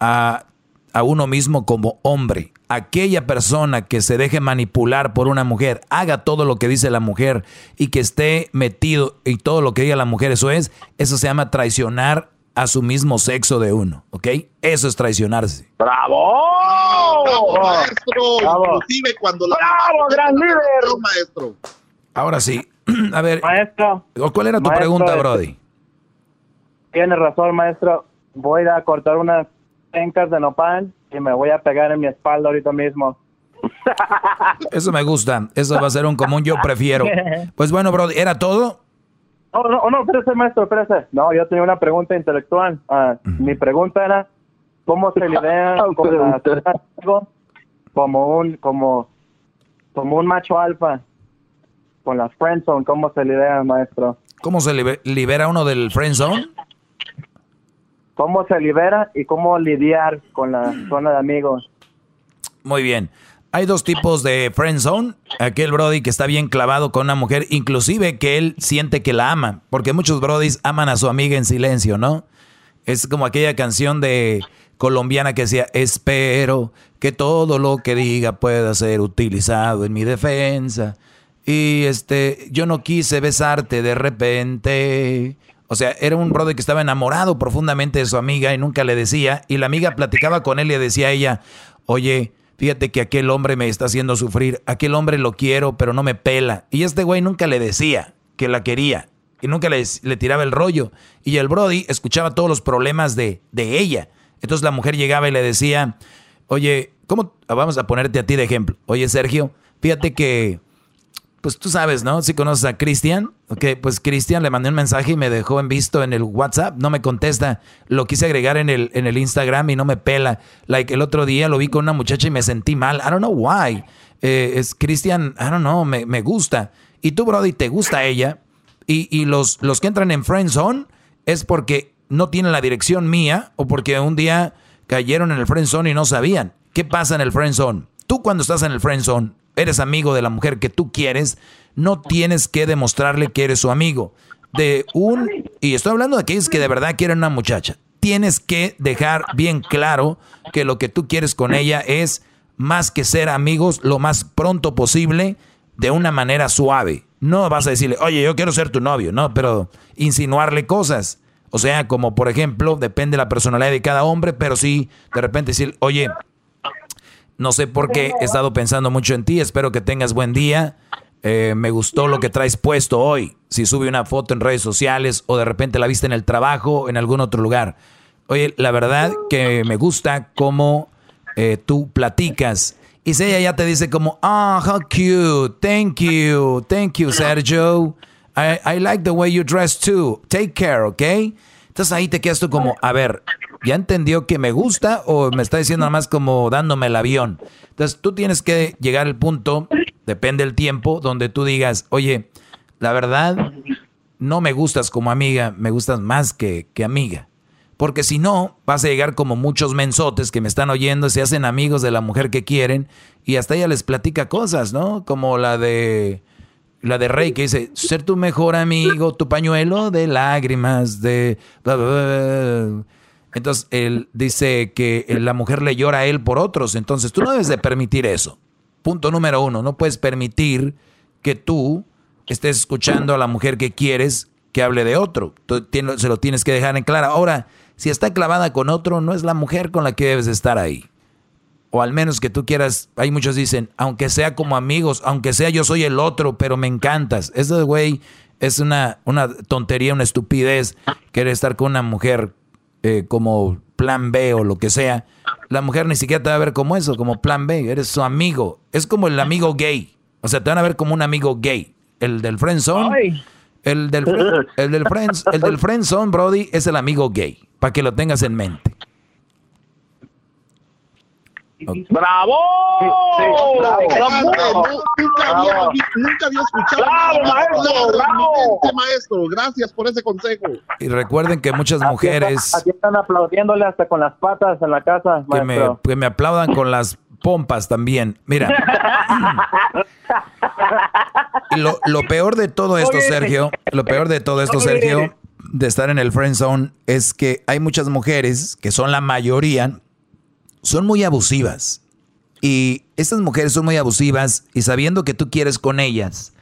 S3: a, a, uno mismo como hombre. Aquella persona que se deje manipular por una mujer, haga todo lo que dice la mujer y que esté metido y todo lo que diga la mujer, eso es, eso se llama traicionar a su mismo sexo de uno, ¿ok? Eso es traicionarse.
S1: ¡Bravo! maestro! Inclusive cuando la...
S37: ¡Bravo, gran líder!
S1: maestro!
S3: Ahora sí. [CLEARS THROAT] A ver.
S37: Maestro.
S3: ¿Cuál era tu pregunta, este, Brody?
S37: Tiene razón, maestro. Voy a cortar unas pencas de nopal y me voy a pegar en mi espalda ahorita mismo. [LAUGHS]
S3: Eso me gusta. Eso va a ser un común yo prefiero. [LAUGHS] Pues bueno, Brody, ¿era todo?
S37: No, no, no, espérese, maestro, espérese. No, yo tenía una pregunta intelectual. Ah, mi pregunta era, ¿cómo se lidia [LAUGHS] con como un, como, como un macho alfa con la friendzone, ¿cómo se libera, maestro?
S3: ¿Cómo se libera uno del friendzone?
S37: ¿Cómo se libera y cómo lidiar con la zona de amigos?
S3: Muy bien. Hay dos tipos de friendzone. Aquel brody que está bien clavado con una mujer, inclusive que él siente que la ama, porque muchos brodis aman a su amiga en silencio, ¿no? Es como aquella canción de colombiana que decía, espero que todo lo que diga pueda ser utilizado en mi defensa. Y este, yo no quise besarte de repente. O sea, era un brother que estaba enamorado profundamente de su amiga y nunca le decía. Y la amiga platicaba con él y decía a ella, oye, fíjate que aquel hombre me está haciendo sufrir. Aquel hombre lo quiero, pero no me pela. Y este güey nunca le decía que la quería. Y nunca le, le tiraba el rollo. Y el Brody escuchaba todos los problemas de, de ella. Entonces la mujer llegaba y le decía, oye, ¿cómo? Vamos a ponerte a ti de ejemplo. Oye, Sergio, fíjate que pues tú sabes, ¿no? Si conoces a Cristian, ok, pues Cristian le mandé un mensaje y me dejó en visto en el WhatsApp, no me contesta, lo quise agregar en el, en el Instagram y no me pela. Like el otro día lo vi con una muchacha y me sentí mal, I don't know why. Eh, es Cristian, I don't know, me, me, gusta. Y tú, Brody, te gusta ella. Y, y los, los que entran en Friend Zone es porque no tienen la dirección mía o porque un día cayeron en el Friend Zone y no sabían. ¿Qué pasa en el Friend Zone? Tú cuando estás en el Friend Zone, eres amigo de la mujer que tú quieres, no tienes que demostrarle que eres su amigo. De un, y estoy hablando de aquellos que de verdad quieren una muchacha, tienes que dejar bien claro que lo que tú quieres con ella es más que ser amigos lo más pronto posible de una manera suave. No vas a decirle, oye, yo quiero ser tu novio, no, pero insinuarle cosas. O sea, como por ejemplo, depende de la personalidad de cada hombre, pero sí, de repente decir, oye, no sé por qué he estado pensando mucho en ti. Espero que tengas buen día. Eh, me gustó lo que traes puesto hoy. Si sube una foto en redes sociales o de repente la viste en el trabajo o en algún otro lugar. Oye, la verdad que me gusta cómo eh, tú platicas. Y si ella ya te dice como, ah, how cute, thank you, thank you, Sergio. I, I like the way you dress too. Take care, ¿ok? Entonces ahí te quedas tú como, a ver, ¿ya entendió que me gusta o me está diciendo nada más como dándome el avión? Entonces tú tienes que llegar al punto, depende del tiempo, donde tú digas, oye, la verdad, no me gustas como amiga, me gustas más que, que amiga. Porque si no, vas a llegar como muchos mensotes que me están oyendo, se hacen amigos de la mujer que quieren y hasta ella les platica cosas, ¿no? Como la de La de Rey que dice, ser tu mejor amigo, tu pañuelo de lágrimas, de... Entonces él dice que la mujer le llora a él por otros. Entonces tú no debes de permitir eso. Punto número uno, no puedes permitir que tú estés escuchando a la mujer que quieres que hable de otro. se lo tienes que dejar en clara. Ahora, si está clavada con otro, no es la mujer con la que debes de estar ahí. O al menos que tú quieras, hay muchos dicen, aunque sea como amigos, aunque sea yo soy el otro, pero me encantas. Eso, güey, es una, una tontería, una estupidez querer estar con una mujer eh, como plan B o lo que sea. La mujer ni siquiera te va a ver como eso, como plan B, eres su amigo. Es como el amigo gay. O sea, te van a ver como un amigo gay. El del friendzone. El del, el del, friends, el del friendzone, Brody, es el amigo gay. Para que lo tengas en mente.
S36: ¡Bravo!
S21: Nunca, había, escuchado. ¡Bravo, maestro! ¡Bravo! maestro! Gracias por ese consejo.
S3: Y recuerden que muchas mujeres.
S37: Aquí están, aplaudiéndole hasta con las patas en la casa,
S3: que me, que me aplaudan con las pompas también. Mira. [LAUGHS] lo, lo, peor de todo esto, Sergio, lo peor de todo esto, Sergio, de estar en el friend zone, es que hay muchas mujeres, que son la mayoría, son muy abusivas. Y estas mujeres son muy abusivas y sabiendo que tú quieres con ellas,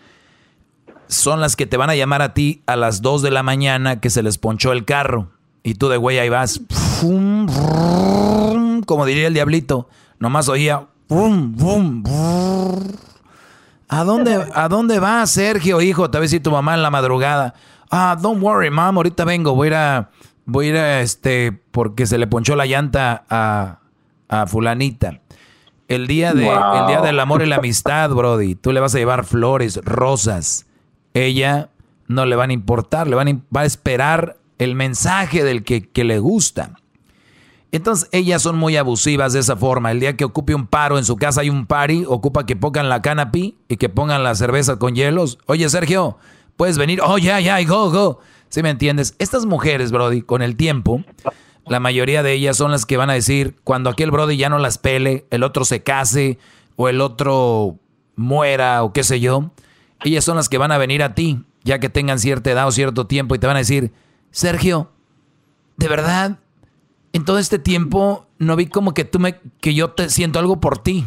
S3: son las que te van a llamar a ti a las 2 de la mañana que se les ponchó el carro. Y tú de güey ahí vas, como diría el diablito, nomás oía, ¿A dónde, ¿A dónde vas, Sergio, hijo? Te va a tu mamá en la madrugada. Ah, don't worry, mom, ahorita vengo, voy a ir a, voy a, ir a este, porque se le ponchó la llanta a, a fulanita. El día, de, el día del amor y la amistad, Brody, tú le vas a llevar flores, rosas. Ella no le van a importar, le van a, va a esperar el mensaje del que, que le gusta. Entonces ellas son muy abusivas de esa forma. El día que ocupe un paro en su casa hay un party, ocupa que pongan la canopy y que pongan la cerveza con hielos. Oye, Sergio, puedes venir. Oh, ya, ya, go, go. ¿Sí me entiendes? Estas mujeres, Brody, con el tiempo, la mayoría de ellas son las que van a decir, cuando aquel Brody ya no las pele, el otro se case o el otro muera o qué sé yo, ellas son las que van a venir a ti, ya que tengan cierta edad o cierto tiempo y te van a decir, Sergio, de verdad, en todo este tiempo no vi como que tú me, que yo te siento algo por ti.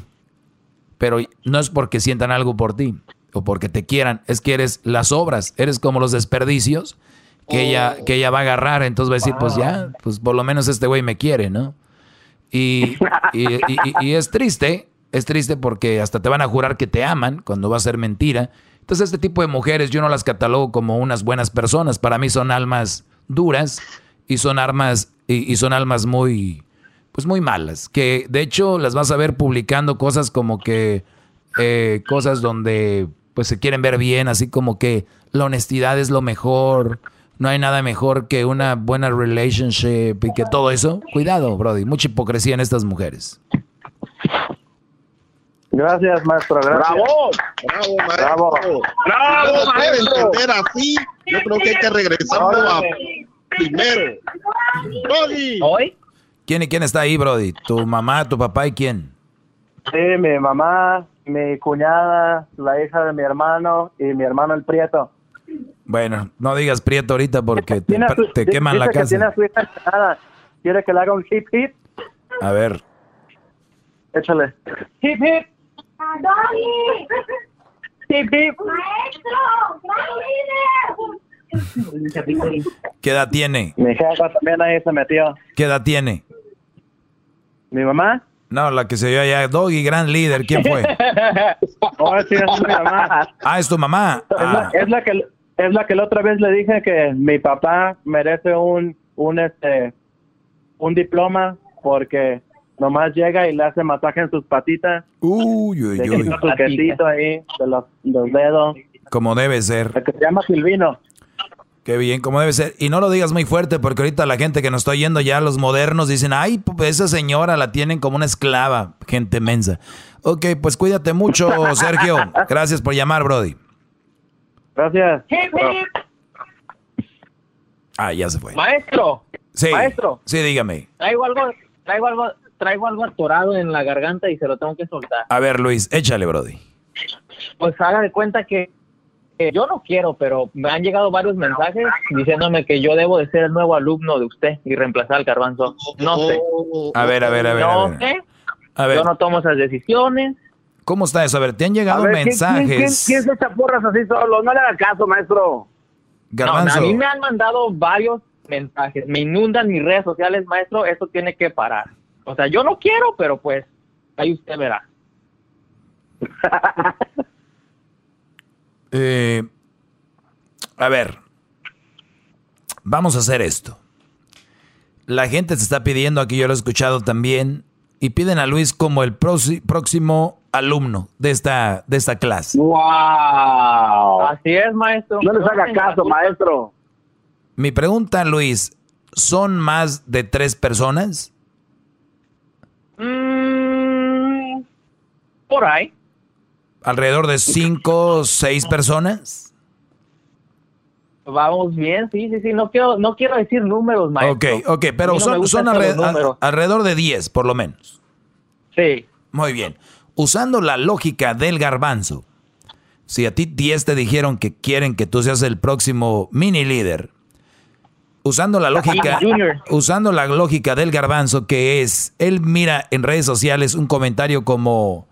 S3: Pero no es porque sientan algo por ti o porque te quieran, es que eres las obras, eres como los desperdicios que, ella, que ella va a agarrar, entonces va a decir, pues ya, pues por lo menos este güey me quiere, ¿no? Y, y, es triste, es triste porque hasta te van a jurar que te aman cuando va a ser mentira. Entonces este tipo de mujeres yo no las catalogo como unas buenas personas, para mí son almas duras y son armas y, son almas muy pues muy malas, que de hecho las vas a ver publicando cosas como que eh, cosas donde pues se quieren ver bien, así como que la honestidad es lo mejor, no hay nada mejor que una buena relationship y que todo eso. Cuidado, Brody, mucha hipocresía en estas mujeres.
S37: Gracias, maestro. Gracias.
S21: ¡Bravo! ¡Bravo, maestro! ¡Bravo, ¡Bravo maestro! entender así, yo creo que hay que regresar a primero. Brody.
S3: ¿Hoy? ¿Quién y quién está ahí, Brody? ¿Tu mamá, tu papá y quién?
S37: Sí, mi mamá, mi cuñada, la hija de mi hermano y mi hermano el Prieto.
S3: Bueno, no digas prieto ahorita porque te, queman la casa.
S37: ¿Quiere que le haga un hip hip?
S3: A ver.
S37: Échale. Hip hip. Hip hip.
S3: ¿Qué edad tiene?
S37: Mi jefa también ahí se metió.
S3: ¿Qué edad tiene?
S37: ¿Mi mamá?
S3: No, la que se dio allá, Doggy, gran líder, ¿quién fue? [LAUGHS]
S37: oh, sí, es mi mamá.
S3: Ah, es tu mamá.
S37: Ah. es la que es la que la otra vez le dije que mi papá merece un, un, este, un diploma porque nomás llega y le hace masaje en sus patitas.
S3: Uy, uy,
S37: uy. Un ahí de los, dedos.
S3: Como debe ser.
S37: que se llama Silvino.
S3: Qué bien, como debe ser. Y no lo digas muy fuerte porque ahorita la gente que nos está oyendo ya, los modernos, dicen, ay, esa señora la tienen como una esclava, gente mensa. Ok, pues cuídate mucho, Sergio. Gracias por llamar, Brody.
S37: Gracias.
S3: Ah, ya se fue.
S36: Maestro.
S3: Sí.
S36: Maestro.
S3: Sí, dígame.
S36: Traigo algo, traigo algo, traigo algo atorado en la garganta y se lo tengo que soltar.
S3: A ver, Luis, échale, Brody.
S36: Pues haga de cuenta que
S20: Eh, yo no quiero, pero me han llegado varios mensajes diciéndome que yo debo de ser el nuevo alumno de usted y reemplazar al garbanzo. No sé.
S3: A ver, a ver, a ver.
S20: No sé. A ver. Yo no tomo esas decisiones.
S3: ¿Cómo está eso? A ver, te han llegado mensajes.
S20: ¿quién, quién, se echa porras así solo? No le haga caso, maestro.
S3: Garbanzo.
S20: a mí me han mandado varios mensajes. Me inundan mis redes sociales, maestro. Eso tiene que parar. O sea, yo no quiero, pero pues ahí usted verá. [LAUGHS]
S3: Eh, a ver, vamos a hacer esto. La gente se está pidiendo, aquí yo lo he escuchado también, y piden a Luis como el próximo alumno de esta, de esta clase.
S20: ¡Wow! Así es, maestro.
S23: No les haga caso, maestro.
S3: Mi pregunta, Luis, ¿son más de tres personas?
S20: Mm, por ahí
S3: alrededor de cinco, seis personas.
S20: Vamos bien, sí, sí, sí. No quiero, no quiero decir números, maestro.
S3: Ok, ok, pero son, alrededor de diez, por lo menos.
S20: Sí.
S3: Muy bien. Usando la lógica del garbanzo, si a ti diez te dijeron que quieren que tú seas el próximo mini líder, usando la lógica, usando la lógica del garbanzo, que es, él mira en redes sociales un comentario como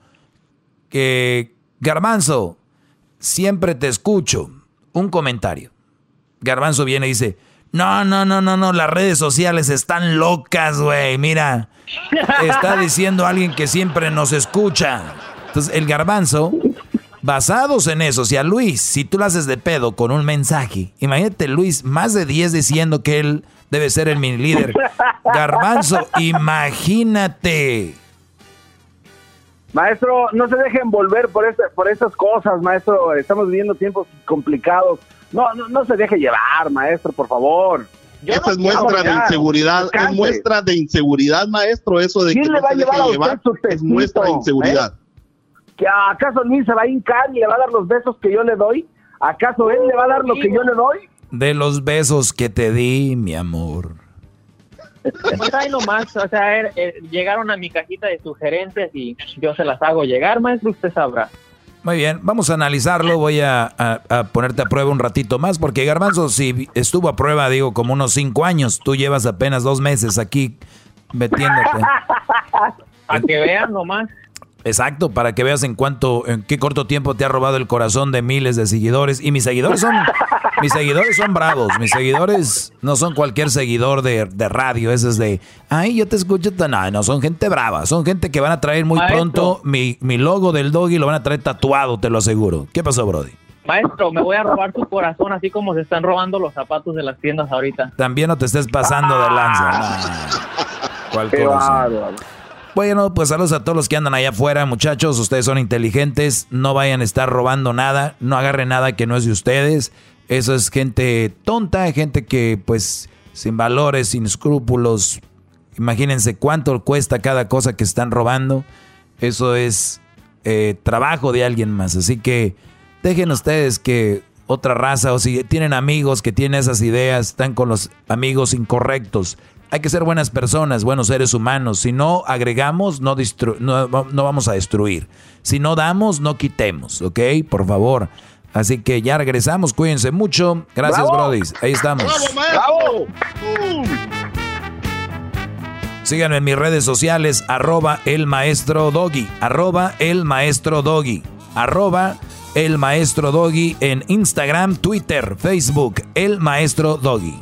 S3: que Garbanzo, siempre te escucho. Un comentario. Garbanzo viene y dice, no, no, no, no, no, las redes sociales están locas, güey. Mira, está [LAUGHS] diciendo alguien que siempre nos escucha. Entonces, el garbanzo, basados en eso, o sea, Luis, si tú lo haces de pedo con un mensaje, imagínate Luis, más de 10 diciendo que él debe ser el mini líder. Garbanzo, imagínate.
S23: Maestro, no se dejen volver por, este, por estas cosas, maestro. Estamos viviendo tiempos complicados. No, no, no se deje llevar, maestro, por favor.
S21: Esa es muestra de inseguridad, es muestra de inseguridad, maestro, eso de que
S23: le va a llevar a
S21: llevar, es muestra de inseguridad.
S23: ¿Eh? ¿Que ¿Acaso Luis se va a hincar y le va a dar los besos que yo le doy? ¿Acaso él le va a dar lo que yo le doy?
S3: De los besos que te di, mi amor.
S20: Pues ahí nomás, o sea, er, er, llegaron a mi cajita de sugerencias y yo se las hago llegar, maestro, usted sabrá.
S3: Muy bien, vamos a analizarlo, voy a, ponerte a prueba un ratito más, porque Garbanzo, si estuvo a prueba, digo, como unos cinco años, tú llevas apenas dos meses aquí metiéndote. [LAUGHS]
S20: Para que vean nomás.
S3: Exacto, para que veas en cuánto, en qué corto tiempo te ha robado el corazón de miles de seguidores. Y mis seguidores son, mis seguidores son bravos. Mis seguidores no son cualquier seguidor de, radio. Ese es de, ay, yo te escucho. No, no, son gente brava. Son gente que van a traer muy pronto mi, mi logo del doggy, lo van a traer tatuado, te lo aseguro. ¿Qué pasó, Brody?
S20: Maestro, me voy a robar tu corazón así como se están robando los zapatos de las tiendas ahorita.
S3: También no te estés pasando de lanza. [LAUGHS] ¿Cuál corazón? Bueno, pues saludos a todos los que andan allá afuera, muchachos. Ustedes son inteligentes, no vayan a estar robando nada, no agarren nada que no es de ustedes. Eso es gente tonta, gente que pues sin valores, sin escrúpulos. Imagínense cuánto cuesta cada cosa que están robando. Eso es eh, trabajo de alguien más. Así que dejen ustedes que otra raza o si tienen amigos que tienen esas ideas, están con los amigos incorrectos. Hay que ser buenas personas, buenos seres humanos. Si no agregamos, no, no, vamos a destruir. Si no damos, no quitemos, ¿ok? Por favor. Así que ya regresamos, cuídense mucho. Gracias, Brody. Ahí estamos. ¡Bravo! Síganme en mis redes sociales, arroba el maestro doggy, arroba el maestro doggy, arroba el maestro doggy en Instagram, Twitter, Facebook, el maestro doggy.